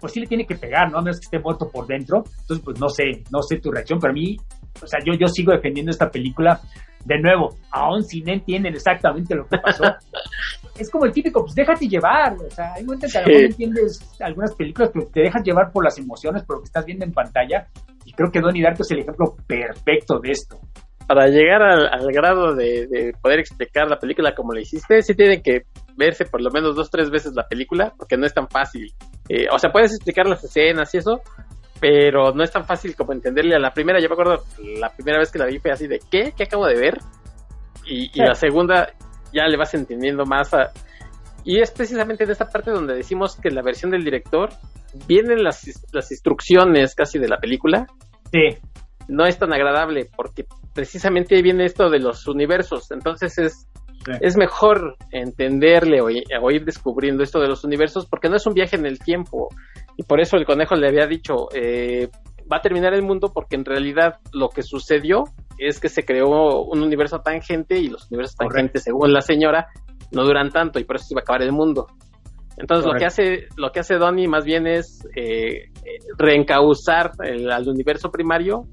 pues sí le tiene que pegar, ¿no? A menos que esté muerto por dentro. Entonces, pues no sé, no sé tu reacción, pero a mí, o sea, yo, yo sigo defendiendo esta película. De nuevo, aún si no entienden exactamente lo que pasó, es como el típico, pues déjate llevar. O sea, hay momentos que a lo mejor entiendes algunas películas, pero te dejas llevar por las emociones, por lo que estás viendo en pantalla. Y creo que Donnie Darko es el ejemplo perfecto de esto. Para llegar al, al grado de, de poder explicar la película como la hiciste, sí tiene que verse por lo menos dos, tres veces la película, porque no es tan fácil. Eh, o sea, puedes explicar las escenas y eso, pero no es tan fácil como entenderle a la primera. Yo me acuerdo, la primera vez que la vi fue así de, ¿qué? ¿Qué acabo de ver? Y, y Sí. la segunda ya le vas entendiendo más a... Y es precisamente en esta parte donde decimos que la versión del director vienen las, las instrucciones casi de la película, Sí, no es tan agradable porque precisamente viene esto de los universos. Entonces es es mejor entenderle o, o, ir descubriendo esto de los universos porque no es un viaje en el tiempo. Y por eso el conejo le había dicho, eh, va a terminar el mundo porque en realidad lo que sucedió es que se creó un universo tangente y los universos tangentes, según la señora, no duran tanto y por eso se va a acabar el mundo. Entonces lo que hace lo que hace Donnie más bien es eh, reencauzar al universo primario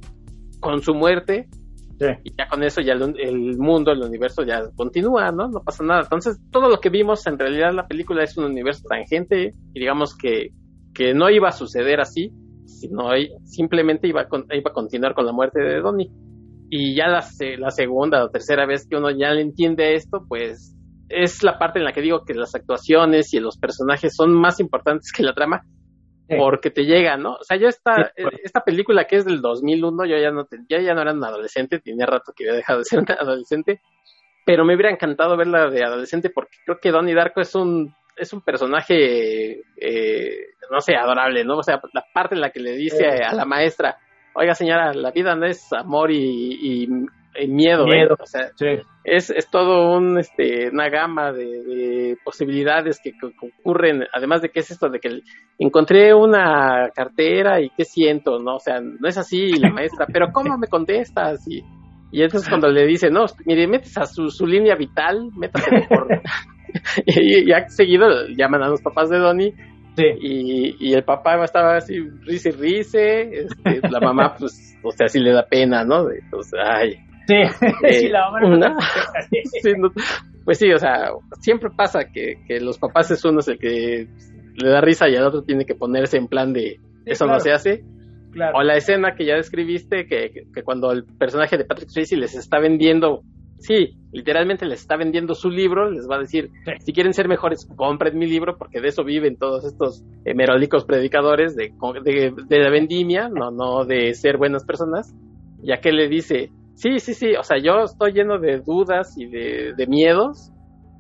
con su muerte y ya con eso ya el, mundo, el universo ya continúa, ¿no? No pasa nada. Entonces todo lo que vimos en realidad la película es un universo tangente y digamos que, que no iba a suceder así, sino simplemente iba a, iba a continuar con la muerte de Donnie. Y ya la, la segunda o tercera vez que uno ya le entiende esto, pues es la parte en la que digo que las actuaciones y los personajes son más importantes que la trama porque te llega, ¿no? O sea, yo esta, esta película que es del 2001, yo ya no, ya, ya no era un adolescente, tenía rato que había dejado de ser un adolescente, pero me hubiera encantado verla de adolescente porque creo que Donnie Darko es un, es un personaje, eh, no sé, adorable, ¿no? O sea, la parte en la que le dice a la maestra, oiga señora, la vida no es amor y miedo, ¿eh? o sea, es, es todo un, este, una gama de, posibilidades que, ocurren, además de que es esto de que encontré una cartera y qué siento, ¿no? O sea, no es así la maestra, pero ¿cómo me contestas? Y, y entonces cuando le dice, no, mire, metes a su, su línea vital, métase por... y, ya seguido llaman a los papás de Donnie y, y, el papá estaba así, risa y rice, este, la mamá, pues, o sea, sí le da pena, ¿no? Entonces, ay, Sí, sí, la mamá Pues sí, o sea, siempre pasa que, que los papás es uno el que le da risa y el otro tiene que ponerse en plan de eso no se hace. O la escena que ya describiste, que, que, cuando el personaje de Patrick Swayze les está vendiendo, sí, literalmente les está vendiendo su libro, les va a decir, si quieren ser mejores, compren mi libro, porque de eso viven todos estos hemerólicos predicadores de, de, de la vendimia, no, no de ser buenas personas. Ya que le dice, Sí, sí, sí, o sea, yo estoy lleno de dudas y de, miedos,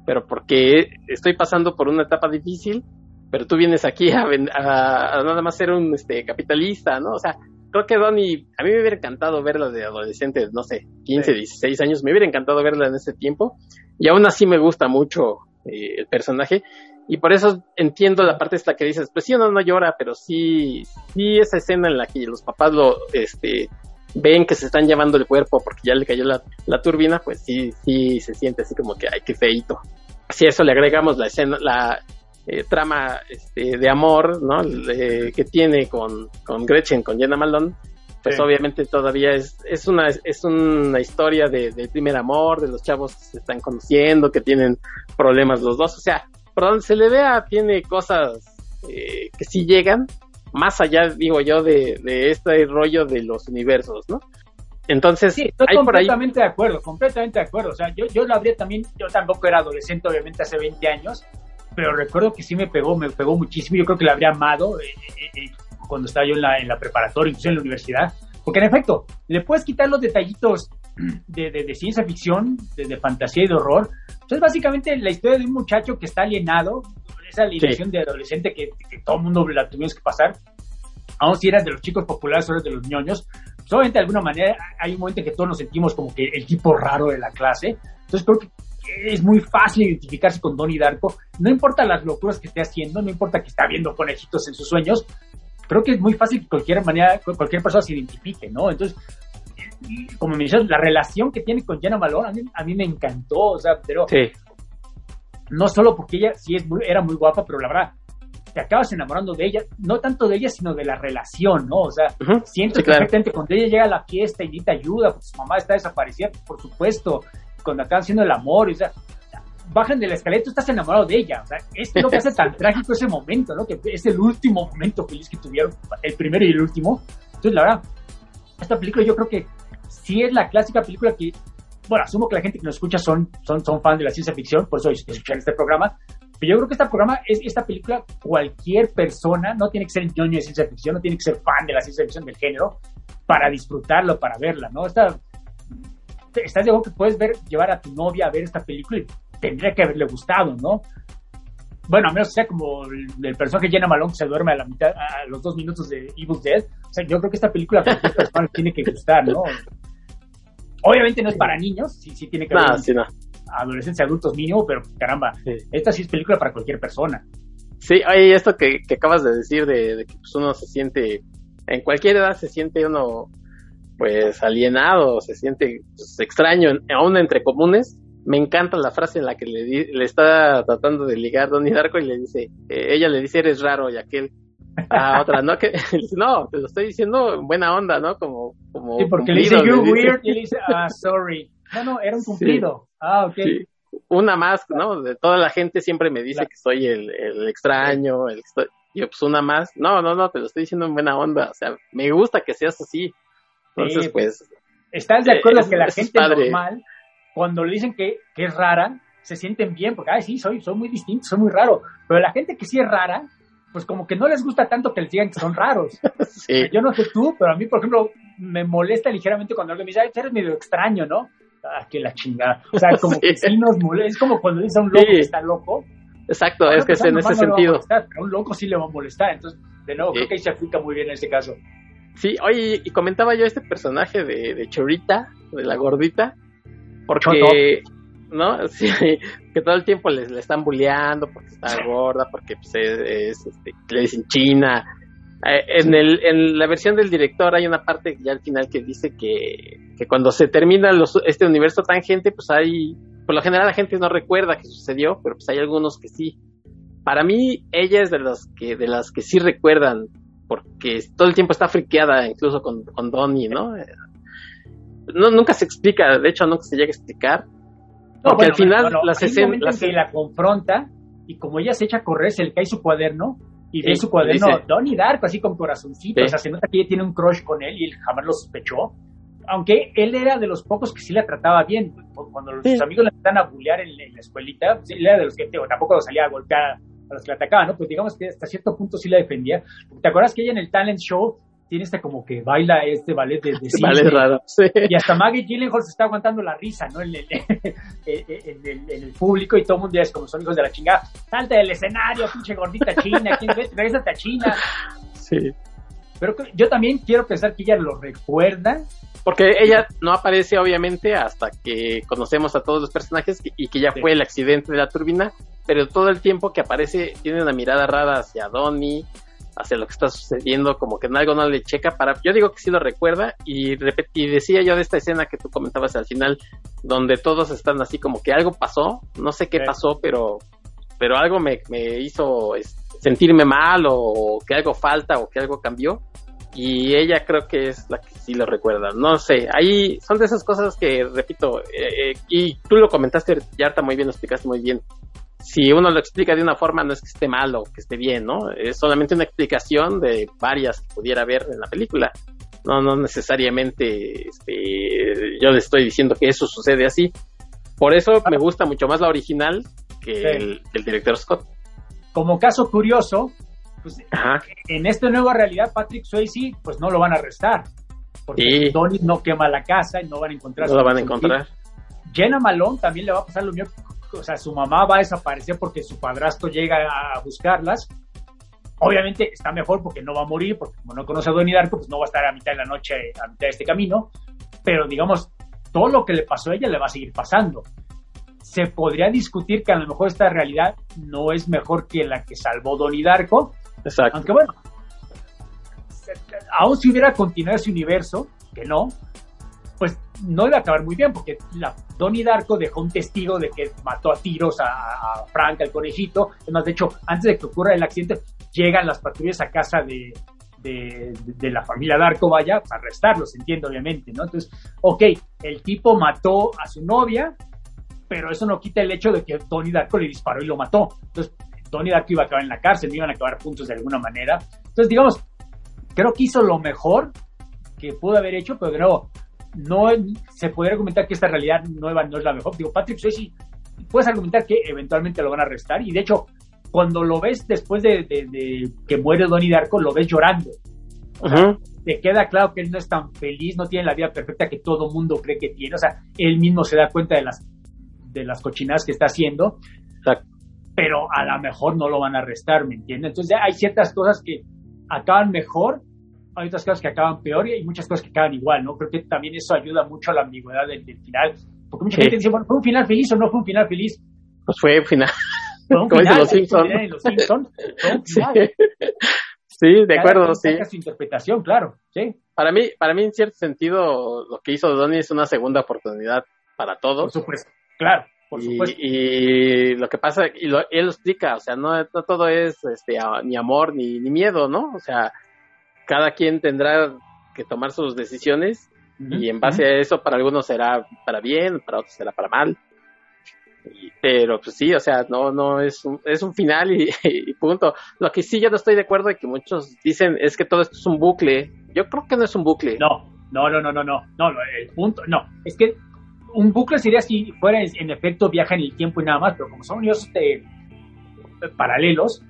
pero porque estoy pasando por una etapa difícil, pero tú vienes aquí a, nada más ser un este, capitalista, ¿no? O sea, creo que Donnie, a mí me hubiera encantado verla de adolescente, no sé, 15, 16 años, me hubiera encantado verla en ese tiempo, y aún así me gusta mucho eh, el personaje, y por eso entiendo la parte esta que dices, pues sí, uno no llora, pero sí, sí esa escena en la que los papás lo, este, ven que se están llevando el cuerpo porque ya le cayó la, la turbina, pues sí, sí se siente así como que, ay, qué feito. Si a eso le agregamos la escena, la eh, trama este, de amor, ¿no? que tiene con, con Gretchen, con Jenna Malone, pues obviamente todavía es, es una es una historia de, de, primer amor, de los chavos que se están conociendo, que tienen problemas los dos, o sea, por donde se le vea tiene cosas eh, que sí llegan, más allá, digo yo, de, de este rollo de los universos, ¿no? Entonces, sí, estoy completamente de acuerdo, completamente de acuerdo. O sea, yo, yo la habría también, yo tampoco era adolescente, obviamente, hace 20 años, pero recuerdo que sí me pegó, me pegó muchísimo. Yo creo que la habría amado eh, eh, eh, cuando estaba yo en la, en la preparatoria, incluso en la universidad. Porque en efecto, le puedes quitar los detallitos de, de, ciencia ficción, de, de, fantasía y de horror. Entonces, básicamente, la historia de un muchacho que está alienado, esa alineación de adolescente que, todo el mundo la tuvimos que pasar, aún si eras de los chicos populares o eres de los ñoños, pues obviamente de alguna manera hay un momento en que todos nos sentimos como que el tipo raro de la clase. Entonces creo que es muy fácil identificarse con Donnie Darko. No importa las locuras que esté haciendo, no importa que está viendo conejitos en sus sueños, creo que es muy fácil que cualquier manera, cualquier persona se identifique, ¿no? Entonces, como me dices, la relación que tiene con Jenna Malone a mí, a mí me encantó, o sea, pero sí no solo porque ella sí es era muy guapa, pero la verdad, te acabas enamorando de ella, no tanto de ella, sino de la relación, ¿no? O sea, siento que perfectamente cuando ella llega a la fiesta y necesita ayuda, pues su mamá está desaparecida, por supuesto, cuando acaban haciendo el amor, o sea, bajan de la escalera, tú estás enamorado de ella, o sea, es lo que hace tan trágico ese momento, ¿no? Que es el último momento feliz que tuvieron, el primero y el último. Entonces, la verdad, esta película yo creo que sí es la clásica película que bueno, asumo que la gente que nos escucha son, son, son fan de la ciencia ficción, por eso escuchan este programa. Pero yo creo que este programa, es, esta película, cualquier persona, no tiene que ser ñoño de ciencia ficción, no tiene que ser fan de la ciencia ficción del género, para disfrutarlo, para verla, ¿no? Esta, estás de acuerdo que puedes ver, llevar a tu novia a ver esta película y tendría que haberle gustado, ¿no? Bueno, a menos sea como el, personaje Jenna Malone que se duerme a la mitad, a los dos minutos de Evil Dead. O sea, yo creo que esta película cualquier persona tiene que gustar, ¿no? Obviamente no es para niños, sí, sí tiene que ver adolescentes y adultos mínimo, pero caramba, esta sí es película para cualquier persona. Sí, oye, esto que, acabas de decir de, que pues, uno se siente, en cualquier edad se siente uno pues alienado, se siente pues, extraño, aún entre comunes. Me encanta la frase en la que le, le está tratando de ligar Donnie Darko y le dice, eh, ella le dice eres raro y aquel a otra, ¿no? Que, no, te lo estoy diciendo en buena onda, ¿no? Como, como sí, porque le dice you weird y le dice, ah, sorry. No, no, era un cumplido. Ah, ok. Una más, ¿no? De toda la gente siempre me dice que soy el, el extraño, el yo pues una más. No, no, no, te lo estoy diciendo en buena onda. O sea, me gusta que seas así. Entonces, pues... ¿Estás de acuerdo eh, que la gente normal, cuando le dicen que, que es rara, se sienten bien? Porque, ay, sí, soy, soy muy distinto, soy muy raro. Pero la gente que sí es rara, pues como que no les gusta tanto que les digan que son raros. Yo no sé tú, pero a mí, por ejemplo, me molesta ligeramente cuando alguien me dice, ay, eres medio extraño, ¿no? Ah, que la chingada. O sea, como que sí nos molesta. Es como cuando dice a un loco que está loco. Exacto, es que es en ese sentido. a un loco sí le va a molestar. Entonces, de nuevo, creo que ahí se aplica muy bien en ese caso. Sí, oye, y comentaba yo este personaje de, de Chorita, de la gordita, porque... ¿no? Sí, que todo el tiempo le, están bulleando porque está gorda, porque pues, es, este, le dicen China. Eh, en, el, en la versión del director hay una parte ya al final que dice que, que cuando se termina los, este universo tangente, pues hay, por lo general la gente no recuerda que sucedió, pero pues hay algunos que sí. Para mí, ella es de las que, de las que sí recuerdan, porque todo el tiempo está friqueada, incluso con, con Donnie, ¿no? No, nunca se explica, de hecho nunca se llega a explicar, porque al final las escenas. que la confronta y como ella se echa a correr, se le cae su cuaderno y ve su cuaderno Donnie Darko así con corazoncito. O sea, se nota que ella tiene un crush con él y él jamás lo sospechó. Aunque él era de los pocos que sí la trataba bien. Cuando los amigos la empezaron a bullear en, la escuelita, pues, él era de los que tampoco salía a golpear a los que la atacaban, ¿no? Pues digamos que hasta cierto punto sí la defendía. ¿Te acuerdas que ella en el talent show tiene este como que baila este ballet de, de Ballet raro, sí. Y hasta Maggie Gyllenhaal se está aguantando la risa, ¿no? En el, en, el, público y todo el mundo ya es como son hijos de la chingada. Salta del escenario, pinche gordita china, ¿quién ves? Regrésate a China. Sí. Pero yo también quiero pensar que ella lo recuerda. Porque ella no aparece obviamente hasta que conocemos a todos los personajes y que ya fue el accidente de la turbina, pero todo el tiempo que aparece tiene una mirada rara hacia Donnie, hacia lo que está sucediendo, como que en algo no le checa para, yo digo que sí lo recuerda y, y decía yo de esta escena que tú comentabas al final, donde todos están así como que algo pasó, no sé qué pasó, pero, pero algo me, me hizo sentirme mal o que algo falta o que algo cambió y ella creo que es la que sí lo recuerda. No sé, ahí son de esas cosas que, repito, eh, eh, y tú lo comentaste, Yarta, muy bien, lo explicaste muy bien si uno lo explica de una forma, no es que esté mal o que esté bien, ¿no? Es solamente una explicación de varias que pudiera haber en la película. No, no necesariamente este, yo le estoy diciendo que eso sucede así. Por eso me gusta mucho más la original que el, director Scott. Como caso curioso, pues, en esta nueva realidad, Patrick Swayze, pues no lo van a arrestar. Porque Tony no quema la casa y no van a encontrar. No lo van a encontrar. Jenna Malone también le va a pasar lo mismo o sea, su mamá va a desaparecer porque su padrastro llega a buscarlas. Obviamente está mejor porque no va a morir, porque como no conoce a Donnie Darko, pues no va a estar a mitad de la noche, a mitad de este camino. Pero digamos, todo lo que le pasó a ella le va a seguir pasando. Se podría discutir que a lo mejor esta realidad no es mejor que la que salvó Donnie Darko. Exacto. Aunque bueno, aún si hubiera continuado ese universo, que no, pues no iba a acabar muy bien, porque la, Donnie Darko dejó un testigo de que mató a tiros a, Frank, al conejito. Además, de hecho, antes de que ocurra el accidente, llegan las patrullas a casa de, de, la familia Darko, vaya, para arrestarlos, entiendo, obviamente, ¿no? Entonces, ok, el tipo mató a su novia, pero eso no quita el hecho de que Donnie Darko le disparó y lo mató. Entonces, Donnie Darko iba a acabar en la cárcel, iban a acabar juntos de alguna manera. Entonces, digamos, creo que hizo lo mejor que pudo haber hecho, pero de no se podría argumentar que esta realidad nueva no es la mejor. Digo, Patrick Swayze, puedes argumentar que eventualmente lo van a arrestar y de hecho, cuando lo ves después de, que muere Donnie Darko, lo ves llorando. Te queda claro que él no es tan feliz, no tiene la vida perfecta que todo mundo cree que tiene. O sea, él mismo se da cuenta de las, de las cochinadas que está haciendo. Pero a lo mejor no lo van a arrestar, ¿me entiendes? Entonces hay ciertas cosas que acaban mejor hay otras cosas que acaban peor y hay muchas cosas que acaban igual, ¿no? Creo que también eso ayuda mucho a la ambigüedad del, final. Porque mucha gente dice, bueno, ¿fue un final feliz o no fue un final feliz? Pues fue un final. Fue un final, los Simpson. en los Sí, de acuerdo, sí. su interpretación, claro, sí, Para mí, para mí, en cierto sentido, lo que hizo Donnie es una segunda oportunidad para por todos. supuesto, claro, por y, supuesto. y lo que pasa, y lo, él lo explica, o sea, no, no todo es este, ni amor ni, ni miedo, ¿no? O sea, cada quien tendrá que tomar sus decisiones y en base a eso para algunos será para bien, para otros será para mal. Y- pero pues sí, o sea, no, no es un, es un final y, y punto. Lo que sí yo no estoy de acuerdo y que muchos dicen es que todo esto es un bucle. Yo creo que no es un bucle. No, no, no, no, no, no, no, no, el punto, no, es que un bucle sería si fuera en efecto viaja en el tiempo y nada más, pero como son universos eh, paralelos,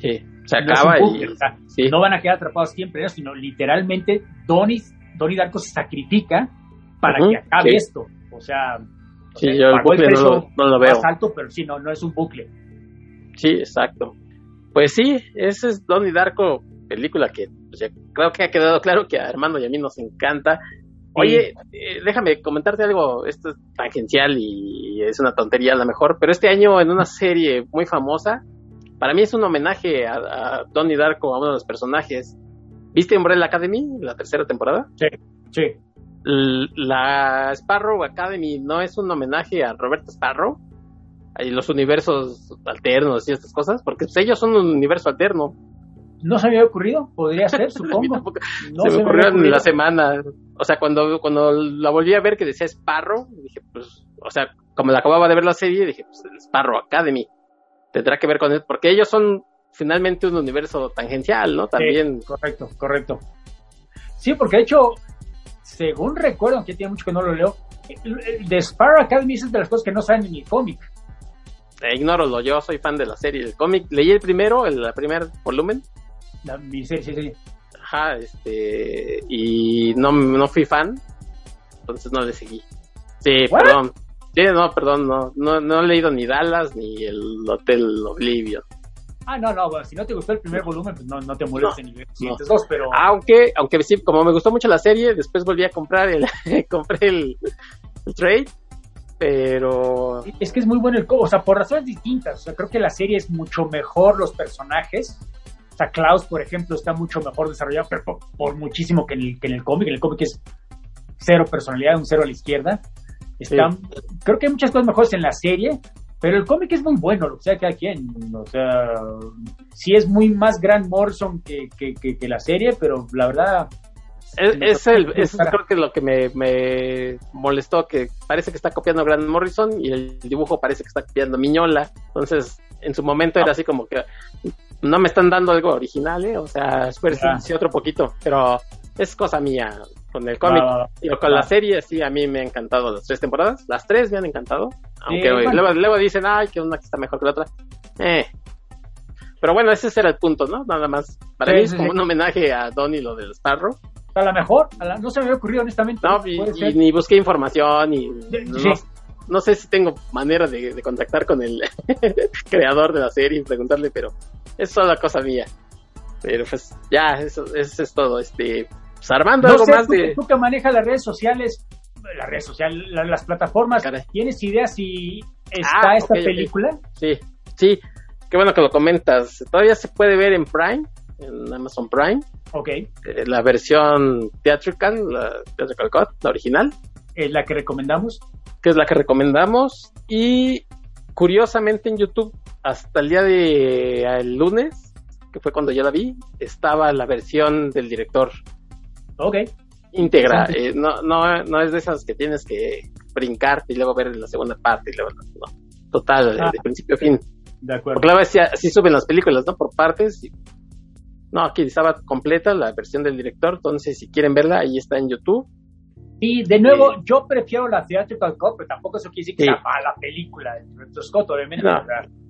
Sí, se no acaba bucle, y o sea, sí. no van a quedar atrapados siempre, ¿no? sino literalmente Donnie, Donnie Darko se sacrifica para que acabe sí. esto, o sea, o Sí, sea, yo el bucle no precio lo, no lo veo. más alto, pero sí, no, no es un bucle. Sí, exacto. Pues sí, ese es Donnie Darko, película que pues, creo que ha quedado claro que a Armando y a mí nos encanta. Oye, eh, déjame comentarte algo, esto es tangencial y es una tontería a lo mejor, pero este año en una serie muy famosa, para mí es un homenaje a, a Donnie Darko, a uno de los personajes. ¿Viste Umbrella Academy, la tercera temporada? Sí, L- La Sparrow Academy no es un homenaje a Roberto Sparrow y los universos alternos y estas cosas, porque pues, ellos son un universo alterno. no se me había ocurrido, podría ser, supongo. No se me ocurrió en la semana. O sea, cuando, cuando la volví a ver que decía Sparrow, dije, pues, o sea, como la acababa de ver la serie, dije, pues, Sparrow Academy. Tendrá que ver con él, porque ellos son finalmente un universo tangencial, ¿no? También. Correcto, correcto. Sí, porque de hecho, según recuerdo, aunque tiene mucho que no lo leo, el- el de Sparrow Academy es de las cosas que no salen en el cómic. Eh, ignóralo, yo soy fan de la serie, del cómic. Leí el primero, el, el primer volumen, La miniserie, sí, sí. Ajá, este, y no, no fui fan, entonces no le seguí. Sí, ¿What? perdón. Sí, no, perdón, no, no, no he leído ni Dallas ni el Hotel Oblivion. Ah, no, no, bueno, si no te gustó el primer volumen, pues no, no te molestes en los siguientes dos, pero Aunque, aunque sí, como me gustó mucho la serie, después volví a comprar el, compré el, el trade, pero es que es muy bueno el cómic, o sea, por razones distintas. O sea, creo que la serie es mucho mejor los personajes. O sea, Klaus, por ejemplo, está mucho mejor desarrollado, pero por, por muchísimo que en el, que en el cómic. En el cómic es cero personalidad, un cero a la izquierda. Está, Creo que hay muchas cosas mejores en la serie, pero el cómic es muy bueno, lo que sea cada quien. O sea, sí es muy más Grant Morrison que, que, que, que la serie, pero la verdad. es, me es el, es creo que lo que me, me molestó, que parece que está copiando Grant Morrison y el dibujo parece que está copiando Miñola. Entonces, en su momento era así como que no me están dando algo original, ¿eh? O sea, sí, otro poquito, pero es cosa mía. Con el cómic y con la serie, sí, a mí me han encantado las tres temporadas. Las tres me han encantado. Aunque bueno. luego, luego dicen, ay, que una está mejor que la otra. Eh. Pero bueno, ese era el punto, ¿no? Nada más. Para Sí, mí es sí, como sí. un homenaje a Donnie lo del Sparrow. A lo mejor, a la- no se me había ocurrido honestamente. No, y, y ni busqué información y no, sé si tengo manera de, de contactar con el creador de la serie y preguntarle, pero es solo cosa mía. Pero pues ya, eso, eso es todo. Este, pues Armando, No algo sé, más tú, de... tú que manejas las redes sociales, las redes sociales, la- las plataformas, Caray. ¿tienes idea si está Ah, esta ok, ok. película? Sí, sí, qué bueno que lo comentas. Todavía se puede ver en Prime, en Amazon Prime, Ok, eh, la versión theatrical, la theatrical cut, la original, es la que recomendamos. que es la que recomendamos. Y curiosamente en YouTube, hasta el día de el lunes, que fue cuando yo la vi, estaba la versión del director Ok, íntegra. Eh, no, no, no es de esas que tienes que brincar y luego ver la segunda parte y luego no. Total, de- Ah. de principio a fin. de acuerdo. Porque luego así, así suben las películas, ¿no? Por partes. y- No, aquí estaba completa la versión del director, entonces si quieren verla, ahí está en YouTube. Y de nuevo, Sí. yo prefiero la Theatrical Cut, pero tampoco eso quiere decir que Sí. sea mala película de Scott, obviamente. No.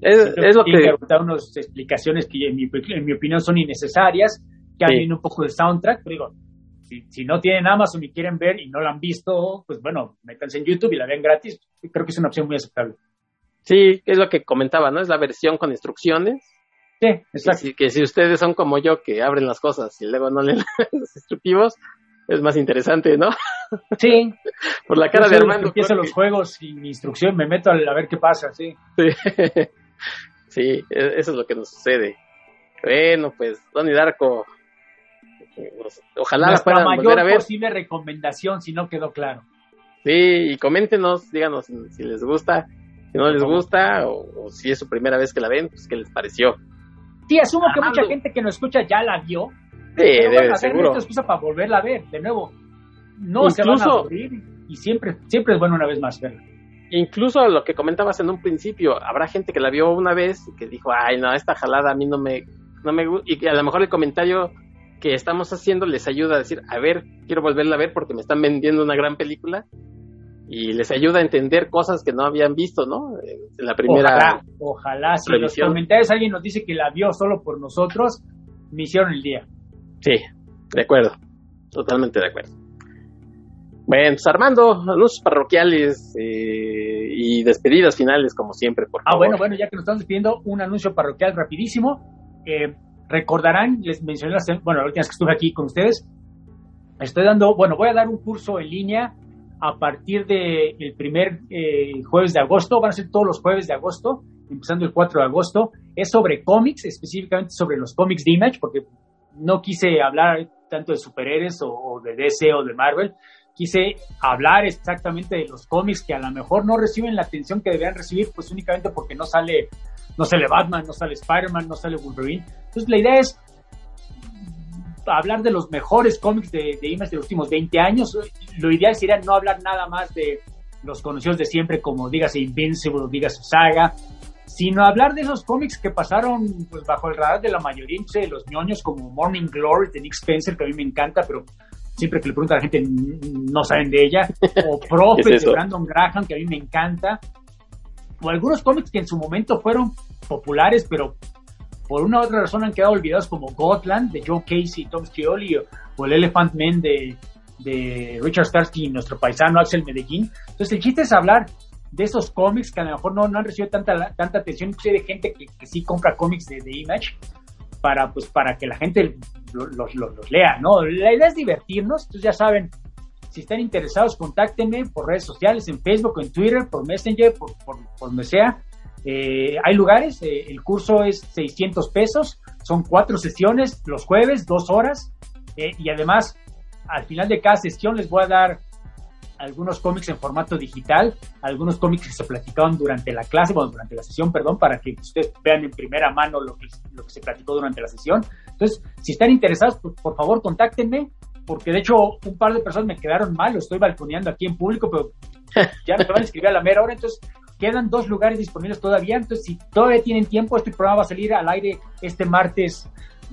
Es, lo que... dar unas explicaciones que en mi, en mi opinión son innecesarias, que Sí. alguien un poco del soundtrack, pero digo, si, si no tienen Amazon y quieren ver y no la han visto, pues bueno, métanse en YouTube y la vean gratis. Creo que es una opción muy aceptable. Sí, es lo que comentaba, ¿no? Es la versión con instrucciones. Sí, Que exacto. si, que si ustedes son como yo, que abren las cosas y luego no leen los instructivos, es más interesante, ¿no? Sí. Por la cara de Armando. Empiezo los juegos sin instrucción, me meto a, ver qué pasa, sí. Sí. E, eso es lo que nos sucede. Bueno, pues, Donnie Darko, ojalá la puedan mayor a ver. posible recomendación, si no quedó claro. Sí, y coméntenos, díganos si les gusta, si no les gusta, o, si es su primera vez que la ven, pues qué les pareció. Sí, asumo que mucha gente que nos escucha ya la vio. Sí, debe, seguro. excusa para volverla a ver, de nuevo. No se van a aburrir y siempre, siempre es bueno una vez más verla. Incluso lo que comentabas en un principio, habrá gente que la vio una vez y que dijo, ay, no, esta jalada a mí no me, no me gusta, y que a lo mejor el comentario que estamos haciendo les ayuda a decir, a ver, quiero volverla a ver porque me están vendiendo una gran película y les ayuda a entender cosas que no habían visto, ¿no? En la primera. Ojalá, ojalá. Si en los comentarios alguien nos dice que la vio solo por nosotros, me hicieron el día. Sí, de acuerdo. Totalmente de acuerdo. Bueno, pues Armando, anuncios parroquiales eh, y despedidas finales, como siempre, por ah, favor. Ah, bueno, bueno, ya que nos estamos despidiendo, un anuncio parroquial rapidísimo. Eh, recordarán, les mencioné, la, bueno, la última vez que estuve aquí con ustedes, estoy dando, bueno, voy a dar un curso en línea a partir del el primer eh, jueves de agosto, van a ser todos los jueves de agosto, empezando el 4 de agosto, es sobre cómics, específicamente sobre los cómics de Image, porque no quise hablar tanto de superhéroes o, de DC o de Marvel, quise hablar exactamente de los cómics que a lo mejor no reciben la atención que deberían recibir, pues únicamente porque no sale, no sale Batman, no sale Spider-Man, no sale Wolverine. Entonces la idea es hablar de los mejores cómics de, de Image de los últimos 20 años. Lo ideal sería no hablar nada más de los conocidos de siempre, como dígase Invincible, dígase Saga, sino hablar de esos cómics que pasaron pues, bajo el radar de la mayoría de los ñoños, como Morning Glory de Nick Spencer, que a mí me encanta, pero siempre que le pregunto a la gente no saben de ella, o Prophet de Brandon Graham, que a mí me encanta, o algunos cómics que en su momento fueron populares, pero por una u otra razón han quedado olvidados como Gotland de Joe Casey y Tom Scioli o, el Elephant Man de, Richard Starsky y nuestro paisano Axel Medellín. Entonces el chiste es hablar de esos cómics que a lo mejor no, han recibido tanta, tanta atención, inclusive de gente que, sí compra cómics de, Image para, pues, para que la gente los, lea, ¿no? La idea es divertirnos, entonces ya saben, si están interesados, contáctenme por redes sociales, en Facebook, en Twitter, por Messenger, por, por, por donde sea. Eh, hay lugares, eh, el curso es 600 pesos, son cuatro sesiones los jueves, dos horas, eh, y además al final de cada sesión les voy a dar algunos cómics en formato digital, algunos cómics que se platicaban durante la clase, bueno, durante la sesión, perdón, para que ustedes vean en primera mano lo que, lo que se platicó durante la sesión. Entonces, si están interesados, por, por favor, contáctenme, porque de hecho un par de personas me quedaron mal, lo estoy balconeando aquí en público, pero ya me van a escribir a la mera hora, entonces Quedan dos lugares disponibles todavía, entonces si todavía tienen tiempo, este programa va a salir al aire este martes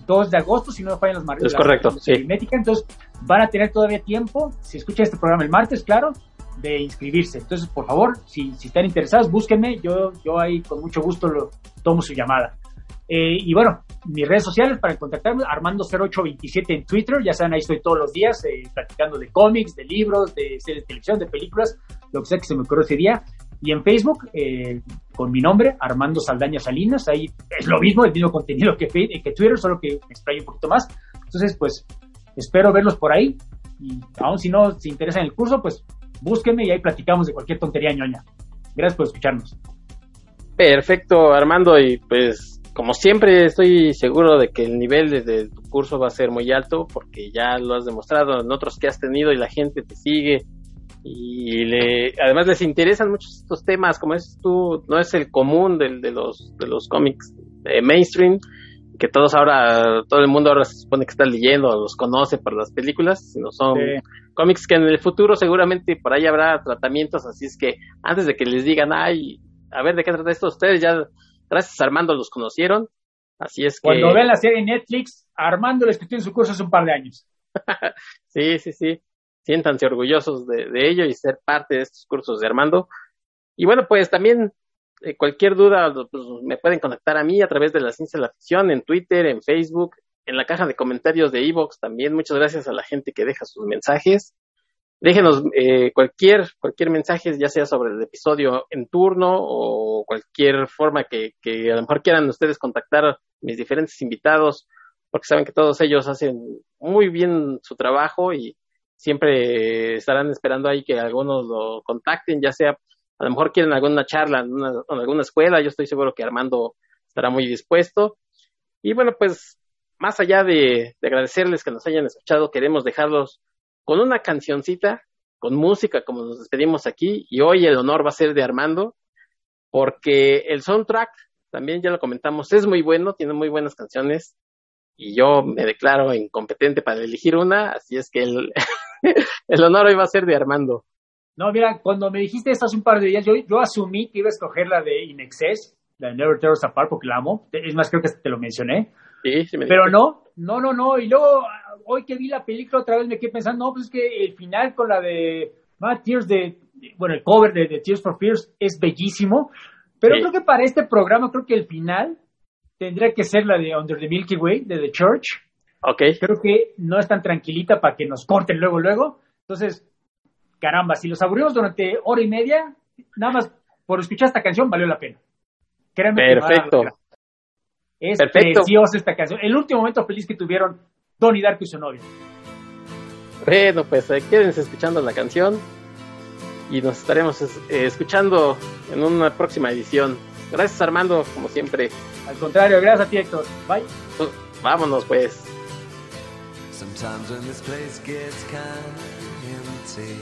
2 de agosto, si no me fallan los martes. Es correcto, sí. Entonces van a tener todavía tiempo, si escuchan este programa el martes, claro, de inscribirse. Entonces, por favor, si, si están interesados, búsquenme, yo, yo ahí con mucho gusto lo, tomo su llamada. Eh, y bueno, mis redes sociales para contactarme, Armando0827 en Twitter, ya saben, ahí estoy todos los días eh, platicando de cómics, de libros, de series de televisión, de películas, lo que sea que se me ocurrió ese día. Y en Facebook, eh, con mi nombre, Armando Saldaña Salinas, ahí es lo mismo, el mismo contenido que, que Twitter, solo que me explayo un poquito más. Entonces, pues, espero verlos por ahí. Y aún si no se interesan en el curso, pues búsquenme y ahí platicamos de cualquier tontería ñoña. Gracias por escucharnos. Perfecto, Armando, y pues como siempre estoy seguro de que el nivel de, tu curso va a ser muy alto porque ya lo has demostrado en otros que has tenido y la gente te sigue y le, además les interesan muchos estos temas, como es tú, no es el común de, de los de los cómics de mainstream, que todos ahora, todo el mundo ahora se supone que está leyendo o los conoce por las películas, sino son cómics que en el futuro seguramente por ahí habrá tratamientos, así es que antes de que les digan, ay, a ver de qué trata esto, ustedes ya, gracias a Armando, los conocieron, así es que... Cuando vean la serie Netflix, Armando les escribió en su curso hace un par de años. sí, sí, sí siéntanse orgullosos de, ello y ser parte de estos cursos de Armando. Y bueno, pues también eh, cualquier duda pues, me pueden contactar a mí a través de la ciencia de la ficción en Twitter, en Facebook, en la caja de comentarios de Evox también. Muchas gracias a la gente que deja sus mensajes. Déjenos eh, cualquier, cualquier mensaje, ya sea sobre el episodio en turno o cualquier forma que, que a lo mejor quieran ustedes contactar a mis diferentes invitados, porque saben que todos ellos hacen muy bien su trabajo y siempre estarán esperando ahí que algunos lo contacten, ya sea, a lo mejor quieren alguna charla en, en alguna escuela, yo estoy seguro que Armando estará muy dispuesto. Y bueno, pues más allá de, agradecerles que nos hayan escuchado, queremos dejarlos con una cancioncita, con música, como nos despedimos aquí. Y hoy el honor va a ser de Armando, porque el soundtrack, también ya lo comentamos, es muy bueno, tiene muy buenas canciones. Y yo me declaro incompetente para elegir una, así es que el, el honor hoy va a ser de Armando. No, mira, cuando me dijiste esto hace un par de días, yo, yo asumí que iba a escoger la de Inexcess, la de Never Tear Us Apart, porque la amo. Es más, creo que te lo mencioné. Pero no, no, no, no. Y luego, hoy que vi la película otra vez me quedé pensando, no, pues es que el final con la de ah, Tears de, bueno, el cover de, Tears for Fears es bellísimo. Pero creo que para este programa, creo que el final tendría que ser la de Under the Milky Way, de The Church. Ok. Creo que no es tan tranquilita para que nos corten luego, luego. Entonces, caramba, si los aburrimos durante hora y media, nada más por escuchar esta canción valió la pena. Perfecto. Es preciosa esta canción. El último momento feliz que tuvieron Donnie Darko y su novio. Bueno, pues eh, quédense escuchando la canción y nos estaremos eh, escuchando en una próxima edición. Gracias Armando, como siempre. Al contrario, gracias a ti Héctor. Bye. Pues, vámonos pues. Sometimes when this place gets kind of empty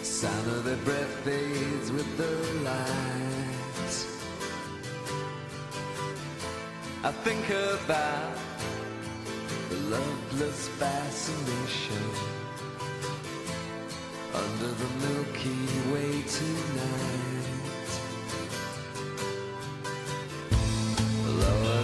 Sound of their breath fades with the light I think about the loveless fascination under the Milky Way tonight. Lower